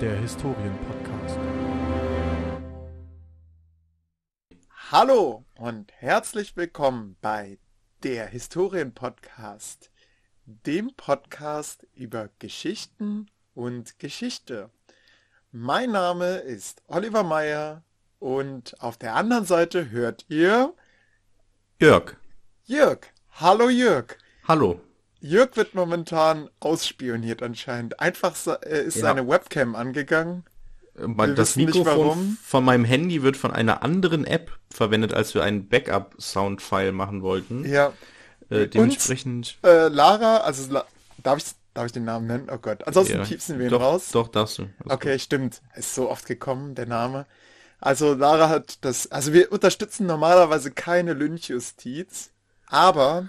der Historienpodcast. Hallo und herzlich willkommen bei der Historienpodcast, dem Podcast über Geschichten und Geschichte. Mein Name ist Oliver Meyer und auf der anderen Seite hört ihr Jörg. Jörg. Hallo Jörg. Hallo. Jörg wird momentan ausspioniert anscheinend. Einfach äh, ist Ja. seine Webcam angegangen. Mein- Wir Das Mikrofon von meinem Handy wird von einer anderen App verwendet, als wir einen Backup-Soundfile machen wollten. Ja. Äh, dementsprechend. Äh, Lara, also La darf ich darf ich den Namen nennen? Oh Gott. Ansonsten ja, piepsen wir ihn doch, raus. Doch, darfst du. Alles Okay, stimmt. Ist so oft gekommen, der Name. Also Lara hat das, also wir unterstützen normalerweise keine Lynchjustiz, aber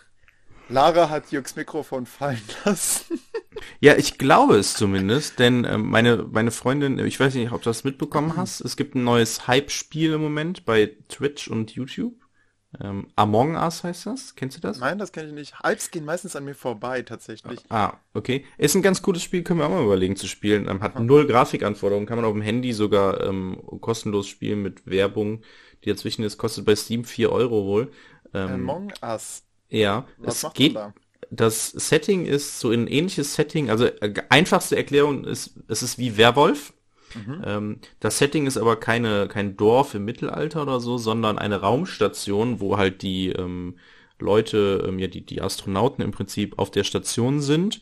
Lara hat Jürgs Mikrofon fallen lassen. Ja, ich glaube es zumindest, denn ähm, meine, meine Freundin, ich weiß nicht, ob du das mitbekommen hast, es gibt ein neues Hype-Spiel im Moment bei Twitch und YouTube. Ähm, Among Us heißt das, kennst du das? Nein, das kenne ich nicht. Hypes gehen meistens an mir vorbei, tatsächlich. Ah, okay. Ist ein ganz cooles Spiel, können wir auch mal überlegen zu spielen. Ähm, hat null Grafikanforderungen, kann man auf dem Handy sogar ähm, kostenlos spielen mit Werbung, die dazwischen ist, kostet bei Steam 4 Euro wohl. Ähm, Among Us. Ja, Was es geht. man Das Setting ist so ein ähnliches Setting, also äh, einfachste Erklärung ist, es ist wie Werwolf. Ähm, das Setting ist aber keine, kein Dorf im Mittelalter oder so, sondern eine Raumstation, wo halt die ähm, Leute, ähm, ja, die, die Astronauten im Prinzip auf der Station sind.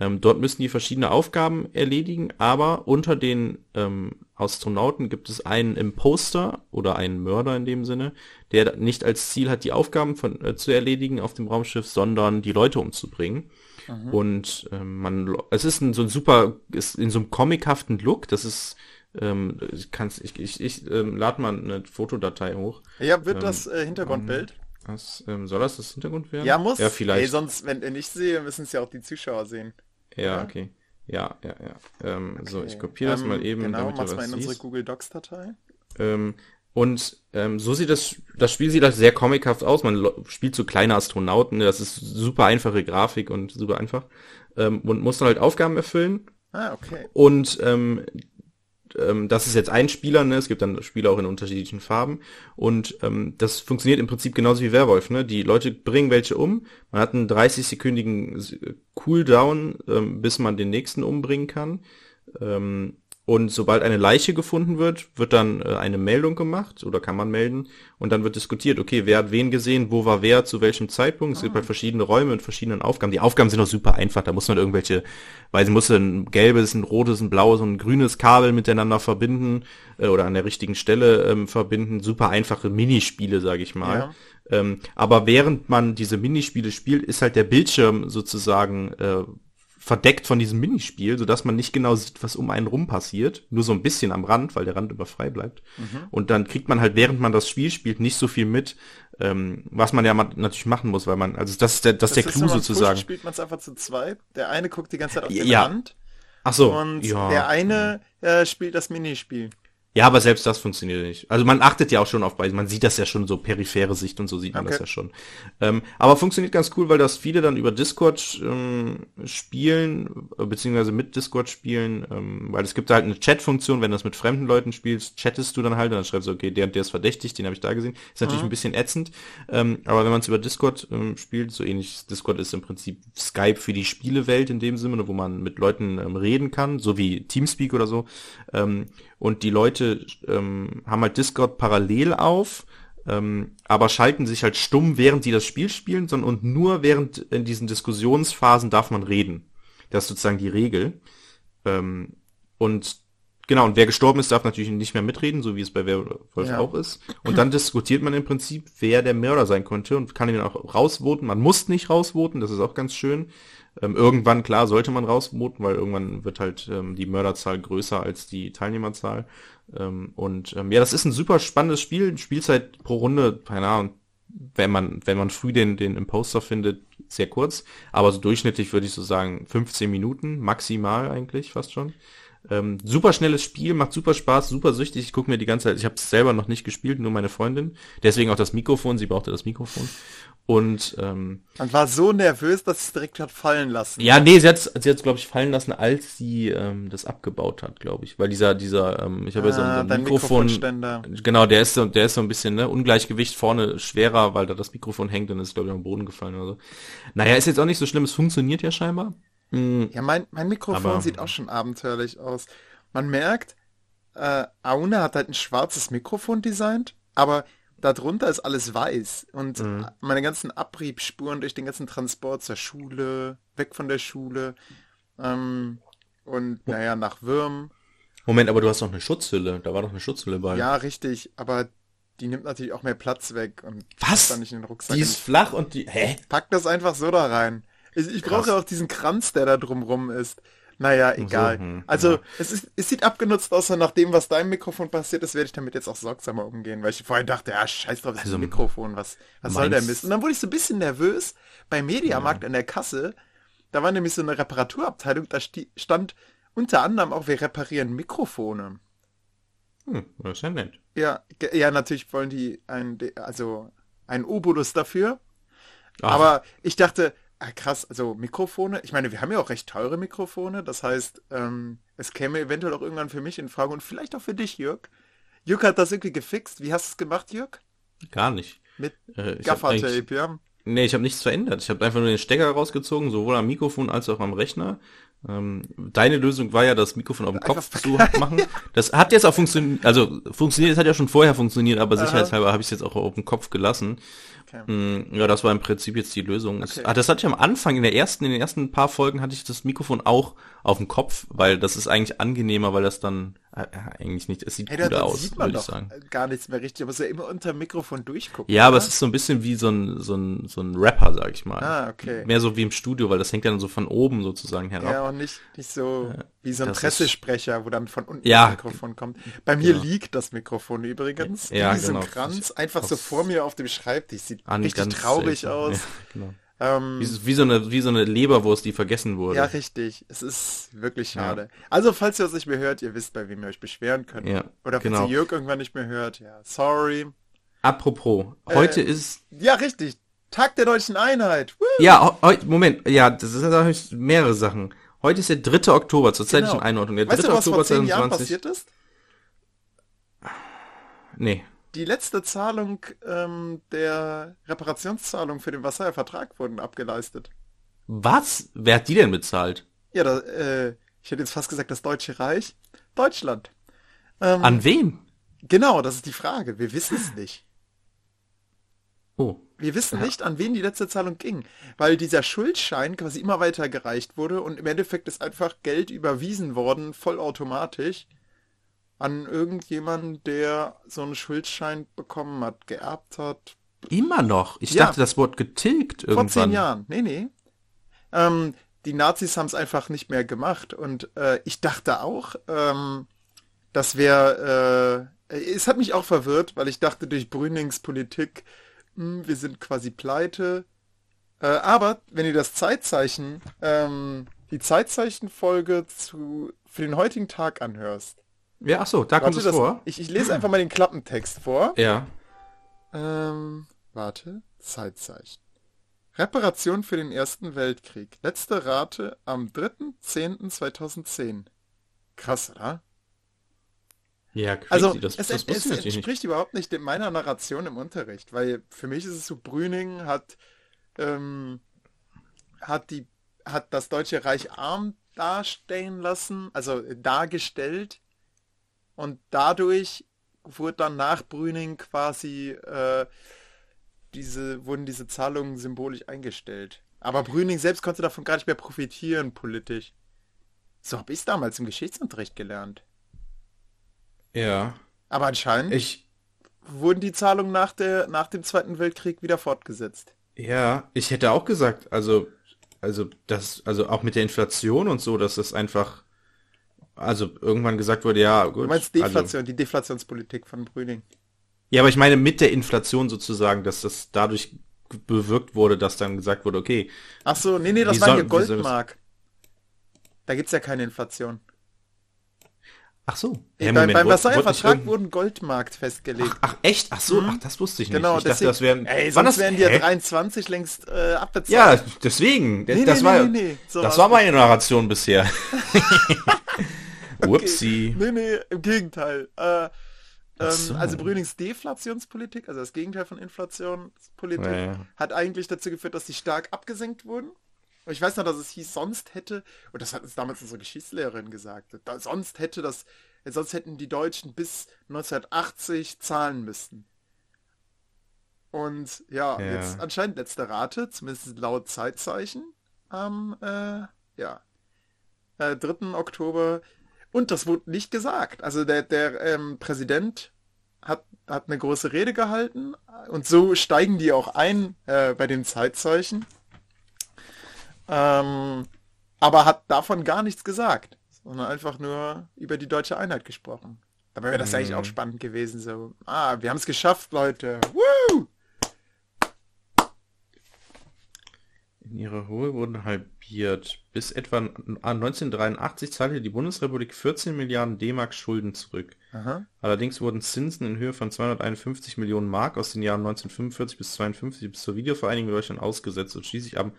Ähm, dort müssen die verschiedene Aufgaben erledigen, aber unter den ähm, Astronauten gibt es einen Imposter oder einen Mörder in dem Sinne, der nicht als Ziel hat, die Aufgaben von, äh, zu erledigen auf dem Raumschiff, sondern die Leute umzubringen. Und ähm, man, es ist ein, so ein super, ist in so einem comichaften Look. Das ist, ähm, ich kann's, ich, ich, ich ähm, lade mal eine Fotodatei hoch. Ja, wird Ähm, das äh, Hintergrundbild? Was, ähm, soll das das Hintergrund werden? Ja, muss. Ja, vielleicht. Ey, sonst, wenn ihr nicht sehe, müssen es ja auch die Zuschauer sehen. ja, ja. okay. Ja, ja, ja. Ähm, So, ich Okay. kopiere das Ähm, mal eben, Genau, mach's mal in unsere siehst. Google Docs Datei. Ähm, und ähm, so sieht das, das Spiel sieht halt sehr comichaft aus. Man spielt so kleine Astronauten, das ist super einfache Grafik und super einfach. Ähm, und muss dann halt Aufgaben erfüllen. Ah, okay. Und ähm, ähm, das ist jetzt ein Spieler, ne? Es gibt dann Spieler auch in unterschiedlichen Farben. Und ähm, das funktioniert im Prinzip genauso wie Werwolf, ne? Die Leute bringen welche um. Man hat einen 30-sekündigen Cooldown, ähm, bis man den nächsten umbringen kann. Ähm, und sobald eine Leiche gefunden wird, wird dann äh, eine Meldung gemacht oder kann man melden und dann wird diskutiert, okay, wer hat wen gesehen, wo war wer, zu welchem Zeitpunkt. Es gibt halt verschiedene Räume mit verschiedenen Aufgaben. Die Aufgaben sind auch super einfach, da muss man irgendwelche, weil sie muss ein gelbes, ein rotes, ein blaues und ein grünes Kabel miteinander verbinden äh, oder an der richtigen Stelle ähm, verbinden. Super einfache Minispiele, sage ich mal. Ja. Ähm, aber während man diese Minispiele spielt, ist halt der Bildschirm sozusagen äh, verdeckt von diesem Minispiel, sodass man nicht genau sieht, was um einen rum passiert. Nur so ein bisschen am Rand, weil der Rand immer frei bleibt. Und dann kriegt man halt, während man das Spiel spielt, nicht so viel mit, ähm, was man ja ma- natürlich machen muss, weil man, also das ist der, das ist der Clou sozusagen. pusht, spielt man es einfach zu zweit. Der eine guckt die ganze Zeit auf den Ja. Rand Ach so, und ja. der eine äh, spielt das Minispiel. Ja, aber selbst das funktioniert nicht. Also man achtet ja auch schon auf beide. Man sieht das ja schon so periphere Sicht und so sieht man das Okay. ja schon. Ähm, aber funktioniert ganz cool, weil das viele dann über Discord ähm, spielen, äh, beziehungsweise mit Discord spielen, ähm, weil es gibt halt eine Chat-Funktion, wenn du das mit fremden Leuten spielst, chattest du dann halt und dann schreibst du, okay, der und der ist verdächtig, den habe ich da gesehen. Ist natürlich ein bisschen ätzend, ähm, aber wenn man es über Discord ähm, spielt, so ähnlich, Discord ist im Prinzip Skype für die Spielewelt in dem Sinne, wo man mit Leuten ähm, reden kann, so wie Teamspeak oder so. Ähm, und die Leute ähm, haben halt Discord parallel auf, ähm, aber schalten sich halt stumm, während die das Spiel spielen, sondern und nur während in diesen Diskussionsphasen darf man reden. Das ist sozusagen die Regel. Ähm, und genau, und wer gestorben ist, darf natürlich nicht mehr mitreden, so wie es bei Werwolf Ja. auch ist. Und dann diskutiert man im Prinzip, wer der Mörder sein könnte und kann ihn auch rausvoten. Man muss nicht rausvoten, das ist auch ganz schön. Ähm, irgendwann, klar, sollte man rausvoten, weil irgendwann wird halt ähm, die Mörderzahl größer als die Teilnehmerzahl. Ähm, und ähm, ja, das ist ein super spannendes Spiel. Spielzeit pro Runde, keine Ahnung, wenn man, wenn man früh den, den Imposter findet, sehr kurz. Aber so durchschnittlich würde ich so sagen 15 Minuten, maximal eigentlich fast schon. Ähm, super schnelles Spiel, macht super Spaß, super süchtig. Ich gucke mir die ganze Zeit, ich habe es selber noch nicht gespielt, nur meine Freundin. Deswegen auch das Mikrofon, sie brauchte das Mikrofon. Und ähm, Man war so nervös, dass es direkt hat fallen lassen. ja, nee, sie hat sie hat's, glaube ich, fallen lassen, als sie ähm, das abgebaut hat, glaube ich. Weil dieser, dieser, ähm, ich habe ja so, ein- so Ah, ein dein Mikrofon. Mikrofonständer. Genau, der ist so, der ist so ein bisschen, ne, Ungleichgewicht vorne schwerer, weil da das Mikrofon hängt und ist, glaube ich, am Boden gefallen oder so. Naja, ist jetzt auch nicht so schlimm, es funktioniert ja scheinbar. Hm, Ja, mein, mein Mikrofon Aber- sieht auch schon abenteuerlich aus. Man merkt, äh, Aune hat halt ein schwarzes Mikrofon designt, aber darunter ist alles weiß. Und Mhm. meine ganzen Abriebspuren durch den ganzen Transport zur Schule, weg von der Schule, ähm, und naja, nach Würm. Moment, aber du hast doch eine Schutzhülle. Da war doch eine Schutzhülle bei. Ja, richtig, aber die nimmt natürlich auch mehr Platz weg und Was? dann nicht in den Rucksack. Die ist flach und die. Hä? Pack das einfach so da rein. Ich, ich brauche auch diesen Kranz, der da drumrum ist. Naja, egal. hm, also, ja. es, ist, es sieht abgenutzt aus, und nach dem, was deinem Mikrofon passiert ist, werde ich damit jetzt auch sorgsamer umgehen, weil ich vorhin dachte, ja, scheiß drauf, das ist Also, ein Mikrofon, was, was soll der Mist? Und dann wurde ich so ein bisschen nervös beim Mediamarkt an der Kasse. Da war nämlich so eine Reparaturabteilung, da stand unter anderem auch, wir reparieren Mikrofone. Hm, das ist ja nett. Ja, ja, natürlich wollen die ein, also ein Obolus dafür. Ach, Aber ich dachte, ah, krass, also Mikrofone, ich meine, wir haben ja auch recht teure Mikrofone, das heißt, ähm, es käme eventuell auch irgendwann für mich in Frage und vielleicht auch für dich, Jörg. Jörg hat das irgendwie gefixt. Wie hast du es gemacht, Jörg? gar nicht. Mit Äh, Gaffertape, ja? Nee, ich habe nichts verändert. Ich habe einfach nur den Stecker rausgezogen, sowohl am Mikrofon als auch am Rechner. Ähm, deine Lösung war ja, das Mikrofon auf dem Kopf zu machen. Das hat jetzt auch funktioniert, also funktioniert, es hat ja schon vorher funktioniert, aber sicherheitshalber habe ich es jetzt auch auf dem Kopf gelassen. Okay. Mm, Ja, das war im Prinzip jetzt die Lösung. Okay. Ah, das hatte ich am Anfang, in der ersten, in den ersten paar Folgen hatte ich das Mikrofon auch auf dem Kopf, weil das ist eigentlich angenehmer, weil das dann äh, äh, eigentlich nicht, es sieht Hey, da aus, würde ich sagen. gar nichts mehr richtig, aber es ist ja immer unter dem Mikrofon durchgucken. Ja, aber oder? es ist so ein bisschen wie so ein, so ein, so ein Rapper, sag ich mal. Ah, okay. Mehr so wie im Studio, weil das hängt dann so von oben sozusagen herab. Ja, und nicht, nicht so wie so ein das Pressesprecher, wo dann von unten Ja. das Mikrofon kommt. Bei mir liegt das Mikrofon übrigens. Ja, so ein genau. Kranz, einfach so vor mir auf dem Schreibtisch. Sieht An richtig ganz traurig selten. aus. Ja, genau. Ähm, Wie, wie, so eine, wie so eine Leberwurst, die vergessen wurde. ja, richtig. Es ist wirklich Ja. schade. Also, falls ihr das nicht mehr hört, ihr wisst, bei wem ihr euch beschweren könnt. Ja, Oder falls genau. ihr Jörg irgendwann nicht mehr hört, ja, sorry. Apropos, heute Äh, ist, Ja, richtig. Tag der deutschen Einheit. Woo! ja, heute, Moment, ja, das sind natürlich mehrere Sachen. Heute ist der 3. Oktober, zur zeitlichen Genau. Einordnung. Der 3. Weißt du, was Oktober vor zehn Jahren 2020. passiert ist? Nee. Die letzte Zahlung ähm, der Reparationszahlung für den Versailler Vertrag wurden abgeleistet. Was? Wer hat die denn bezahlt? Ja, da, äh, ich hätte jetzt fast gesagt, das Deutsche Reich. Deutschland. Ähm, An wen? genau, das ist die Frage. Wir wissen es nicht. Oh. Wir wissen nicht, an wen die letzte Zahlung ging, weil dieser Schuldschein quasi immer weiter gereicht wurde und im Endeffekt ist einfach Geld überwiesen worden, vollautomatisch, an irgendjemanden, der so einen Schuldschein bekommen hat, geerbt hat. Immer noch. Ich Ja. dachte, das Wort getilgt Vor irgendwann. zehn Jahren. Nee, nee. Ähm, die Nazis haben es einfach nicht mehr gemacht und äh, ich dachte auch, ähm, das wäre, äh, es hat mich auch verwirrt, weil ich dachte durch Brünings Politik, wir sind quasi pleite. Äh, aber wenn ihr das Zeitzeichen, ähm, die Zeitzeichenfolge zu, für den heutigen Tag anhörst, Ja, ach so, da kommt es das, vor. Ich, ich lese einfach mal den Klappentext vor. Ja. Ähm, warte, Zeitzeichen. Reparation für den Ersten Weltkrieg. Letzte Rate am 3.10.2010. Krass, oder? Ja, crazy. Also, das, es, das es, es entspricht überhaupt nicht in meiner Narration im Unterricht, weil für mich ist es so, Brüning hat, ähm, hat die, hat das Deutsche Reich arm dastehen lassen, also dargestellt und dadurch wurde dann nach Brüning quasi äh, diese, wurden diese Zahlungen symbolisch eingestellt. Aber Brüning selbst konnte davon gar nicht mehr profitieren politisch. So habe ich es damals im Geschichtsunterricht gelernt. Ja. Aber anscheinend Ich, wurden die Zahlungen nach, der, nach dem Zweiten Weltkrieg wieder fortgesetzt. ja, ich hätte auch gesagt, also, also, das, also auch mit der Inflation und so, dass das einfach, also irgendwann gesagt wurde, ja, gut. Du meinst Also, Deflation, die Deflationspolitik von Brüning. ja, aber ich meine mit der Inflation sozusagen, dass das dadurch bewirkt wurde, dass dann gesagt wurde, okay, Ach so, nee, nee, das war hier Goldmark. Da gibt's ja keine Inflation. Ach so. Hey, Moment, beim wurde- Versailler wurde nicht Vertrag irgend- wurden Goldmarkt festgelegt. Ach echt? Ach so, ach das wusste ich nicht. genau, ich dachte, das wären. ey, Wann sonst das- wären die ja Hä? 23 längst äh, abbezahlt. Ja, deswegen. Nee, das nee, war, nee, nee, so das war meine Narration bisher. Okay. Whoopsie. Nee, nee, im Gegenteil. Äh, ähm, so. Also Brünings Deflationspolitik, also das Gegenteil von Inflationspolitik, Ja, ja. hat eigentlich dazu geführt, dass die stark abgesenkt wurden. Und ich weiß noch, dass es hieß, sonst hätte, und das hat uns damals unsere Geschichtslehrerin gesagt, da, sonst hätte das, sonst hätten die Deutschen bis 1980 zahlen müssen. Und ja, Ja. jetzt anscheinend letzte Rate, zumindest laut Zeitzeichen, am äh, ja, äh, 3. Oktober. Und das wurde nicht gesagt. Also der, der ähm, Präsident hat, hat eine große Rede gehalten und so steigen die auch ein äh, bei den Zeitzeichen. Ähm, aber hat davon gar nichts gesagt, sondern einfach nur über die deutsche Einheit gesprochen. Dabei wäre das eigentlich auch spannend gewesen. So, ah, wir haben es geschafft, Leute. Woo! In ihrer Höhe wurden halbiert. Bis etwa 1983 zahlte die Bundesrepublik 14 Milliarden D-Mark Schulden zurück. Aha. Allerdings wurden Zinsen in Höhe von 251 Millionen Mark aus den Jahren 1945 bis 52 bis zur Wiedervereinigung Deutschland ausgesetzt und schließlich am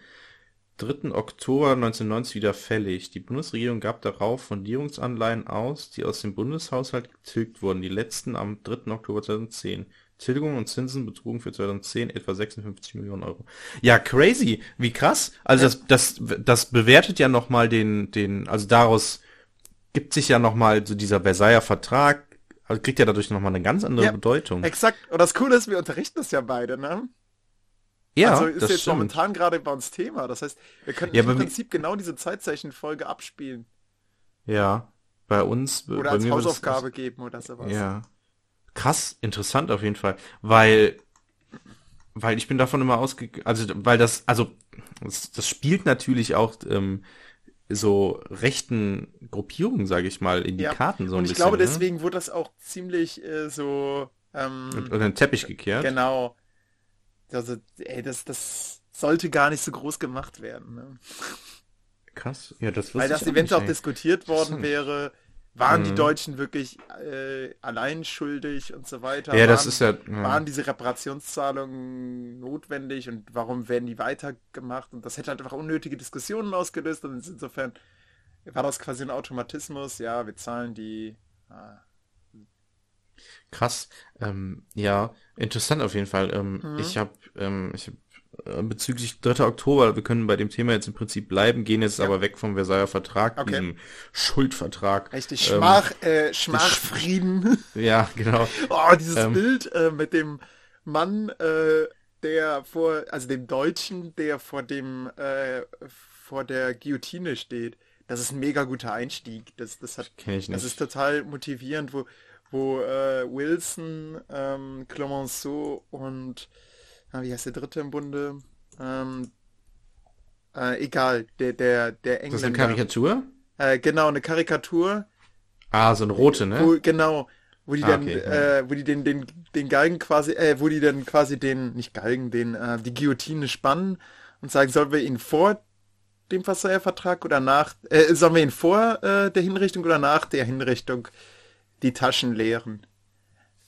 3. Oktober 1990 wieder fällig. Die Bundesregierung gab darauf Fundierungsanleihen aus, die aus dem Bundeshaushalt getilgt wurden, die letzten am 3. Oktober 2010. Tilgungen und Zinsen betrugen für 2010 etwa 56 Millionen Euro. Ja, crazy, wie krass. Also das, das, das bewertet ja nochmal den, den, also daraus gibt sich ja nochmal so dieser Versailler Vertrag, also kriegt ja dadurch nochmal eine ganz andere Ja, Bedeutung. Exakt. Und das Coole ist, wir unterrichten das ja beide, ne? Ja, also ist das jetzt stimmt. momentan gerade bei uns Thema. Das heißt, wir könnten Ja, im Prinzip genau diese Zeitzeichenfolge abspielen. Ja, bei uns. Oder bei als mir Hausaufgabe geben oder sowas. Ja. Krass, interessant auf jeden Fall, weil weil ich bin davon immer ausgegangen, also weil das also das, das spielt natürlich auch ähm, so rechten Gruppierungen, sage ich mal, in die Ja. Karten so ein Und ich bisschen. glaube, ne? deswegen wurde das auch ziemlich äh, so ähm, unter den Teppich gekehrt. genau. Also, ey, das, das sollte gar nicht so groß gemacht werden. Ne? Krass. Ja, das Weil das ich auch diskutiert worden wäre. Waren die Mhm. Deutschen wirklich äh, allein schuldig und so weiter? Ja, das waren, ist ja, ja. waren diese Reparationszahlungen notwendig und warum werden die weitergemacht? Und das hätte halt einfach unnötige Diskussionen ausgelöst und insofern war das quasi ein Automatismus. Ja, wir zahlen die. Ah, Krass. Ähm, ja, interessant auf jeden Fall. Ähm, Mhm. Ich habe ähm, ich hab, äh, bezüglich 3. Oktober, wir können bei dem Thema jetzt im Prinzip bleiben, gehen jetzt Ja. aber weg vom Versailler Vertrag, Okay. diesem Schuldvertrag. richtig Ähm, Schmach, äh, Schmachfrieden. Ja, genau. Oh, dieses Ähm. Bild äh, mit dem Mann, äh, der vor, also dem Deutschen, der vor dem, äh, vor der Guillotine steht. Das ist ein mega guter Einstieg. Das, das hat, das ist total motivierend, wo, wo äh, Wilson, ähm, Clemenceau und, ah, wie heißt der dritte im Bunde? Ähm, äh, egal, der, der, der Das ist eine Engländer. Karikatur? Äh, genau, eine Karikatur. Ah, so eine rote, ne? Wo, genau, wo die Ah, dann, okay, ja. äh, wo die den, den, den Galgen quasi, äh, wo die dann quasi den, nicht Galgen, den, äh, die Guillotine spannen und sagen, sollen wir ihn vor dem Versailler Vertrag oder nach, äh, sollen wir ihn vor äh, der Hinrichtung oder nach der Hinrichtung die Taschen leeren?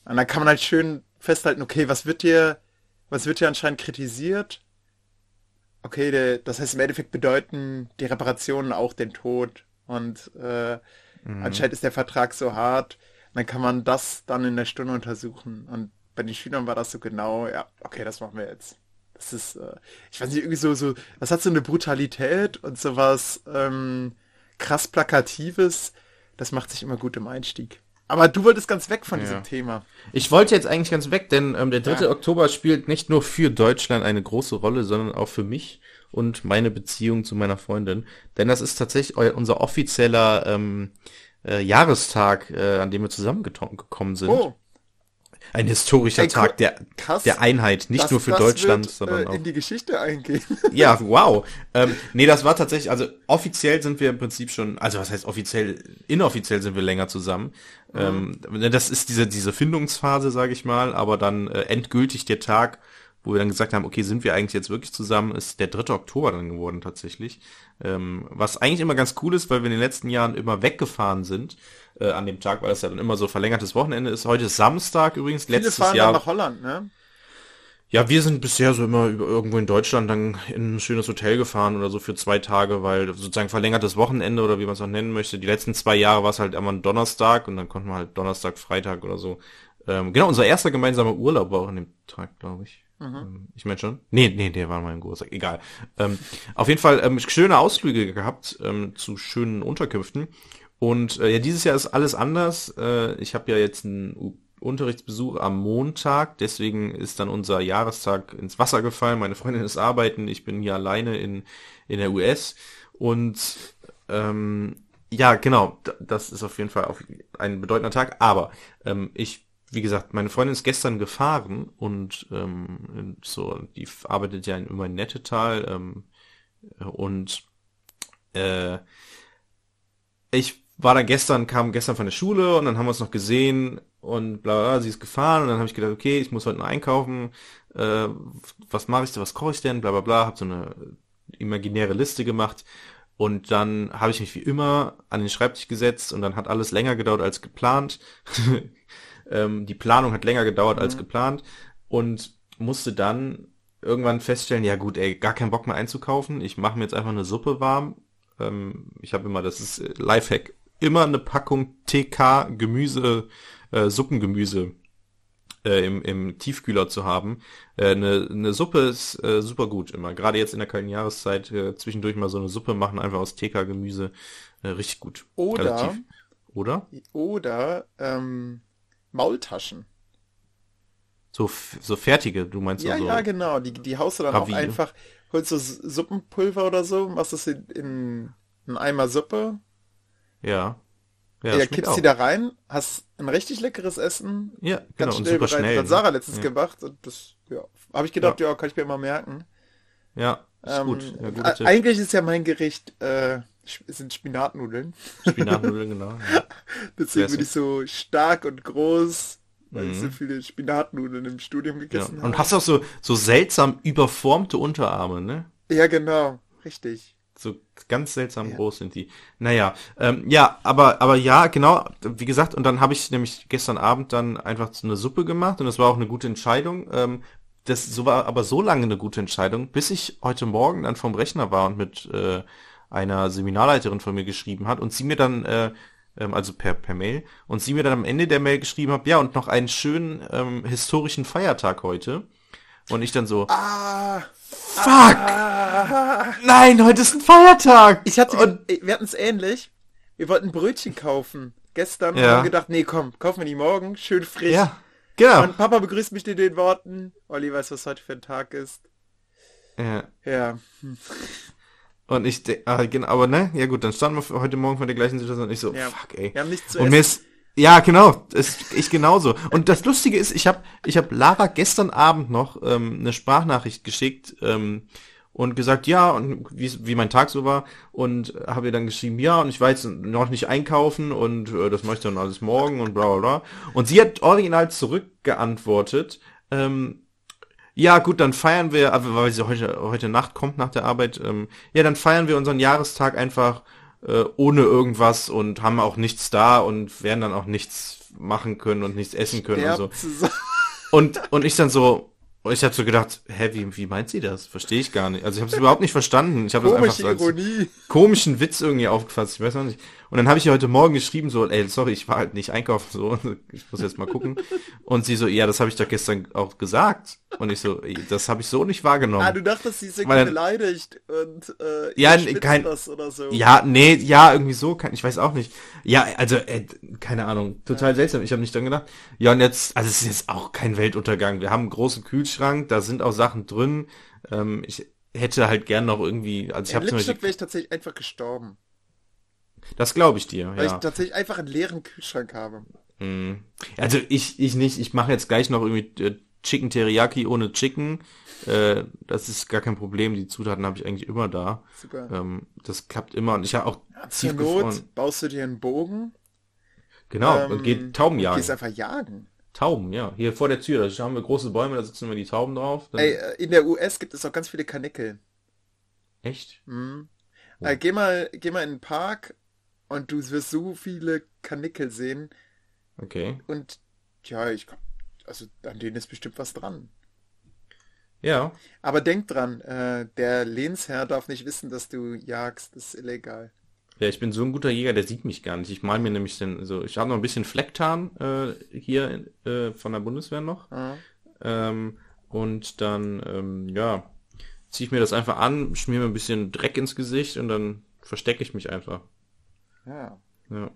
Und dann kann man halt schön festhalten, okay, was wird hier, was wird hier anscheinend kritisiert? Okay, der, das heißt im Endeffekt bedeuten die Reparationen auch den Tod. Und äh, Mhm. anscheinend ist der Vertrag so hart, dann kann man das dann in der Stunde untersuchen. Und bei den Schülern war das so genau, ja, okay, das machen wir jetzt. Das ist, äh, ich weiß nicht, irgendwie so, so, das hat so eine Brutalität und sowas ähm, krass Plakatives. Das macht sich immer gut im Einstieg. Aber du wolltest ganz weg von Ja. diesem Thema. Ich wollte jetzt eigentlich ganz weg, denn ähm, der 3. Ja. Oktober spielt nicht nur für Deutschland eine große Rolle, sondern auch für mich und meine Beziehung zu meiner Freundin. Denn das ist tatsächlich unser offizieller ähm, äh, Jahrestag, äh, an dem wir zusammengekommen sind. Oh, Ein historischer Ey, Tag der, krass. der Einheit, nicht Das- nur für Deutschland, wird, sondern äh, auch in die Geschichte eingehen. Ja, wow. Ähm, nee, das war tatsächlich, also offiziell sind wir im Prinzip schon, also was heißt offiziell, inoffiziell sind wir länger zusammen. Ähm, das ist diese, diese Findungsphase, sage ich mal, aber dann äh, endgültig der Tag, wo wir dann gesagt haben, okay, sind wir eigentlich jetzt wirklich zusammen, ist der 3. Oktober dann geworden tatsächlich. Ähm, was eigentlich immer ganz cool ist, weil wir in den letzten Jahren immer weggefahren sind äh, an dem Tag, weil das ja dann immer so verlängertes Wochenende ist. Heute ist Samstag übrigens, Viele letztes fahren Jahr. dann nach Holland, ne? Ja, wir sind bisher so immer über, irgendwo in Deutschland dann in ein schönes Hotel gefahren oder so für zwei Tage, weil sozusagen verlängertes Wochenende oder wie man es auch nennen möchte. Die letzten zwei Jahre war es halt immer ein Donnerstag und dann konnten wir halt Donnerstag, Freitag oder so. Ähm, genau, unser erster gemeinsamer Urlaub war auch an dem Tag, glaube ich. Ähm, ich meine schon. Nee, nee, der war mein Geburtstag. Egal. Ähm, auf jeden Fall ähm, schöne Ausflüge gehabt ähm, zu schönen Unterkünften. Und äh, ja, dieses Jahr ist alles anders. Äh, ich habe ja jetzt einen U Unterrichtsbesuch am Montag, deswegen ist dann unser Jahrestag ins Wasser gefallen. Meine Freundin ist arbeiten, ich bin hier alleine in, in der US. Und ähm, ja, genau, das ist auf jeden Fall auch ein bedeutender Tag. Aber ähm, ich, wie gesagt, meine Freundin ist gestern gefahren und ähm, so, die arbeitet ja in immer in Nettetal ähm, und äh, ich war dann gestern, kam gestern von der Schule und dann haben wir uns noch gesehen und bla bla, bla sie ist gefahren und dann habe ich gedacht, okay, ich muss heute noch einkaufen, äh, was mache ich denn, was koche ich denn, bla bla bla, habe so eine imaginäre Liste gemacht und dann habe ich mich wie immer an den Schreibtisch gesetzt und dann hat alles länger gedauert als geplant. ähm, die Planung hat länger gedauert als geplant und musste dann irgendwann feststellen, ja gut, ey, gar keinen Bock mehr einzukaufen. Ich mache mir jetzt einfach eine Suppe warm. Ähm, ich habe immer, das ist äh, Lifehack, immer eine Packung TK Gemüse, äh, Suppengemüse äh, im, im Tiefkühler zu haben. Äh, eine, eine Suppe ist äh, super gut immer. Gerade jetzt in der kalten Jahreszeit äh, zwischendurch mal so eine Suppe machen, einfach aus TK-Gemüse. Äh, richtig gut. Oder- Relativ. Oder? Oder ähm, Maultaschen. So, so fertige, du meinst Ja, so. ja, genau. Die, die haust du dann auch Ravine. einfach, holst du Suppenpulver oder so, machst das in, in einen Eimer Suppe, Ja. Ja, ja, kippst die da rein, hast ein richtig leckeres Essen, Ja, genau, ganz und schnell super bereit. schnell. Das hat Sarah ne? letztens ja. gemacht und das, ja, habe ich gedacht, ja. kann ich mir mal merken. Ja, ist Ähm, gut. Ja, eigentlich ist ja mein Gericht, äh, sind Spinatnudeln. Spinatnudeln, genau. Ja. Deswegen bin ich so stark und groß, weil ich Mhm. so viele Spinatnudeln im Studium Ja. gegessen Und habe. hast auch so, so seltsam überformte Unterarme, ne? Ja, genau. Richtig. So ganz seltsam Ja. groß sind die. Naja, ähm, ja, aber, aber ja, genau, wie gesagt, und dann habe ich nämlich gestern Abend dann einfach so eine Suppe gemacht und das war auch eine gute Entscheidung. Ähm, das so war aber so lange eine gute Entscheidung, bis ich heute Morgen dann vom Rechner war und mit äh, einer Seminarleiterin von mir geschrieben hat und sie mir dann, äh, ähm, also per, per Mail, und sie mir dann am Ende der Mail geschrieben hat, ja, und noch einen schönen ähm, historischen Feiertag heute. Und ich dann so, Ah, fuck! ah. Nein, heute ist ein Feiertag! Ich hatte, und, wir hatten es ähnlich. Wir wollten Brötchen kaufen gestern Ja. haben gedacht, nee, komm, kaufen wir die morgen, schön frisch. ja, genau. Und Papa begrüßt mich in den Worten. Olli weiß, was heute für ein Tag ist. Ja. Ja. Und ich, ah, genau, aber ne, ja gut, dann standen wir heute Morgen vor der gleichen Situation und ich so, Ja. fuck, ey. Wir haben nichts zu Und mir essen. ist, ja, genau, ist ich genauso. Und das Lustige ist, ich habe ich hab Lara gestern Abend noch ähm, eine Sprachnachricht geschickt ähm, und gesagt, ja, und wie, wie mein Tag so war und habe ihr dann geschrieben, ja, und ich war jetzt noch nicht einkaufen und äh, das mache ich dann alles morgen und bla bla bla. Und sie hat original zurückgeantwortet, ähm, ja, gut, dann feiern wir, aber weil sie heute, heute Nacht kommt nach der Arbeit, ähm, ja, dann feiern wir unseren Jahrestag einfach äh, ohne irgendwas und haben auch nichts da und werden dann auch nichts machen können und nichts essen können und so. Und, und ich dann so, ich habe so gedacht, hä, wie, wie meint sie das? Verstehe ich gar nicht. Also ich habe es überhaupt nicht verstanden. Ich habe das einfach so als Ironie. komischen Witz irgendwie aufgefasst. Ich weiß noch nicht. Und dann habe ich ihr heute Morgen geschrieben, so, ey, sorry, ich war halt nicht einkaufen, so, ich muss jetzt mal gucken. Und sie so, ja, das habe ich doch gestern auch gesagt. Und ich so, ey, das habe ich so nicht wahrgenommen. Ah, du dachtest, sie ist irgendwie beleidigt und äh, Ja, kein- das oder so. Ja, nee, ja, irgendwie so, kann, ich weiß auch nicht. Ja, also, äh, keine Ahnung, total seltsam. Ich habe nicht dran gedacht. Ja, und jetzt, also es ist jetzt auch kein Weltuntergang. Wir haben einen großen Kühlschrank, da sind auch Sachen drin. Ähm, ich hätte halt gern noch irgendwie, also ich habe zum Beispiel, wäre ich tatsächlich einfach gestorben. Das glaube ich dir, Weil ja. ich tatsächlich einfach einen leeren Kühlschrank habe. Mm. Also ich, ich nicht, ich mache jetzt gleich noch irgendwie äh, Chicken Teriyaki ohne Chicken. Äh, das ist gar kein Problem. Die Zutaten habe ich eigentlich immer da. Super. Ähm, das klappt immer. Und ich habe auch Zur tiefgefroren. Not baust du dir einen Bogen. Genau, ähm, und geht und Taubenjagen. Gehst einfach jagen. Tauben, ja. Hier vor der Tür, da haben wir große Bäume, da sitzen immer die Tauben drauf. Ey, äh, in der US gibt es auch ganz viele Kanickel. echt? Mhm. Oh. Äh, geh mal, geh mal in den Park und du wirst so viele Kanickel sehen Okay. und ja, ich, also an denen ist bestimmt was dran. Ja. Aber denk dran, äh, der Lehnsherr darf nicht wissen, dass du jagst. Das ist illegal. Ja, ich bin so ein guter Jäger, der sieht mich gar nicht. Ich mal mir nämlich den, so, ich habe noch ein bisschen Flecktarn äh, hier äh, von der Bundeswehr noch. Ja. Ähm, und dann, ähm, ja, ziehe ich mir das einfach an, schmier mir ein bisschen Dreck ins Gesicht und dann verstecke ich mich einfach. Ja. Ja.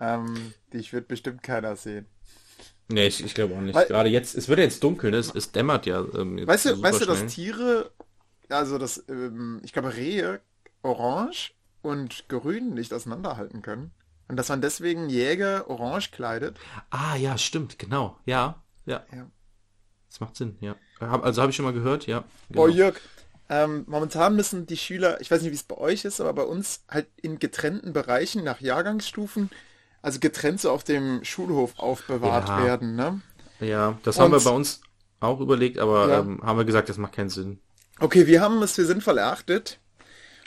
Ähm, dich wird bestimmt keiner sehen. Nee, ich, ich glaube auch nicht. Weil- Gerade jetzt, es wird ja jetzt dunkel, ne? es, es dämmert ja. Ähm, Weißt du, weißt du, dass. Tiere, also das, ähm, ich glaube Rehe, orange und grün nicht auseinanderhalten können? Und dass man deswegen Jäger orange kleidet? Ah, ja, stimmt, genau. Ja, ja. Ja. Das macht Sinn, ja. Also habe ich schon mal gehört, ja. Genau. Oh Jörg, ähm, momentan müssen die Schüler, ich weiß nicht, wie es bei euch ist, aber bei uns halt in getrennten Bereichen nach Jahrgangsstufen, also getrennt so auf dem Schulhof aufbewahrt Ja. werden, ne? Ja, das haben wir Und- bei uns auch überlegt, aber Ja. ähm, haben wir gesagt, das macht keinen Sinn. Okay, wir haben es für sinnvoll erachtet.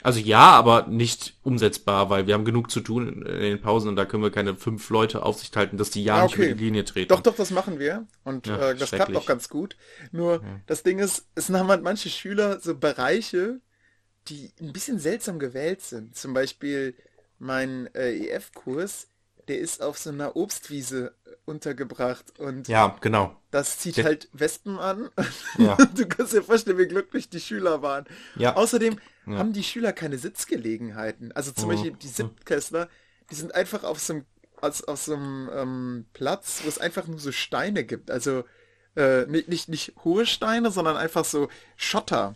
Also ja, aber nicht umsetzbar, weil wir haben genug zu tun in den Pausen und da können wir keine fünf Leute Aufsicht halten, dass die ja Ah, nicht okay. über die Linie treten. Doch, doch, das machen wir. Und Ja, äh, das klappt auch ganz gut. Nur das Ding ist, es haben halt manche Schüler so Bereiche, die ein bisschen seltsam gewählt sind. Zum Beispiel mein äh, EF-Kurs, der ist auf so einer Obstwiese untergebracht und Ja, genau. das zieht Der- halt Wespen an. Ja. du kannst dir vorstellen, wie glücklich die Schüler waren. Ja. Außerdem Ja. haben die Schüler keine Sitzgelegenheiten. Also zum Mhm. Beispiel die Siebtklässler, die sind einfach auf so einem, als, auf so einem ähm, Platz, wo es einfach nur so Steine gibt. Also äh, nicht, nicht, nicht hohe Steine, sondern einfach so Schotter.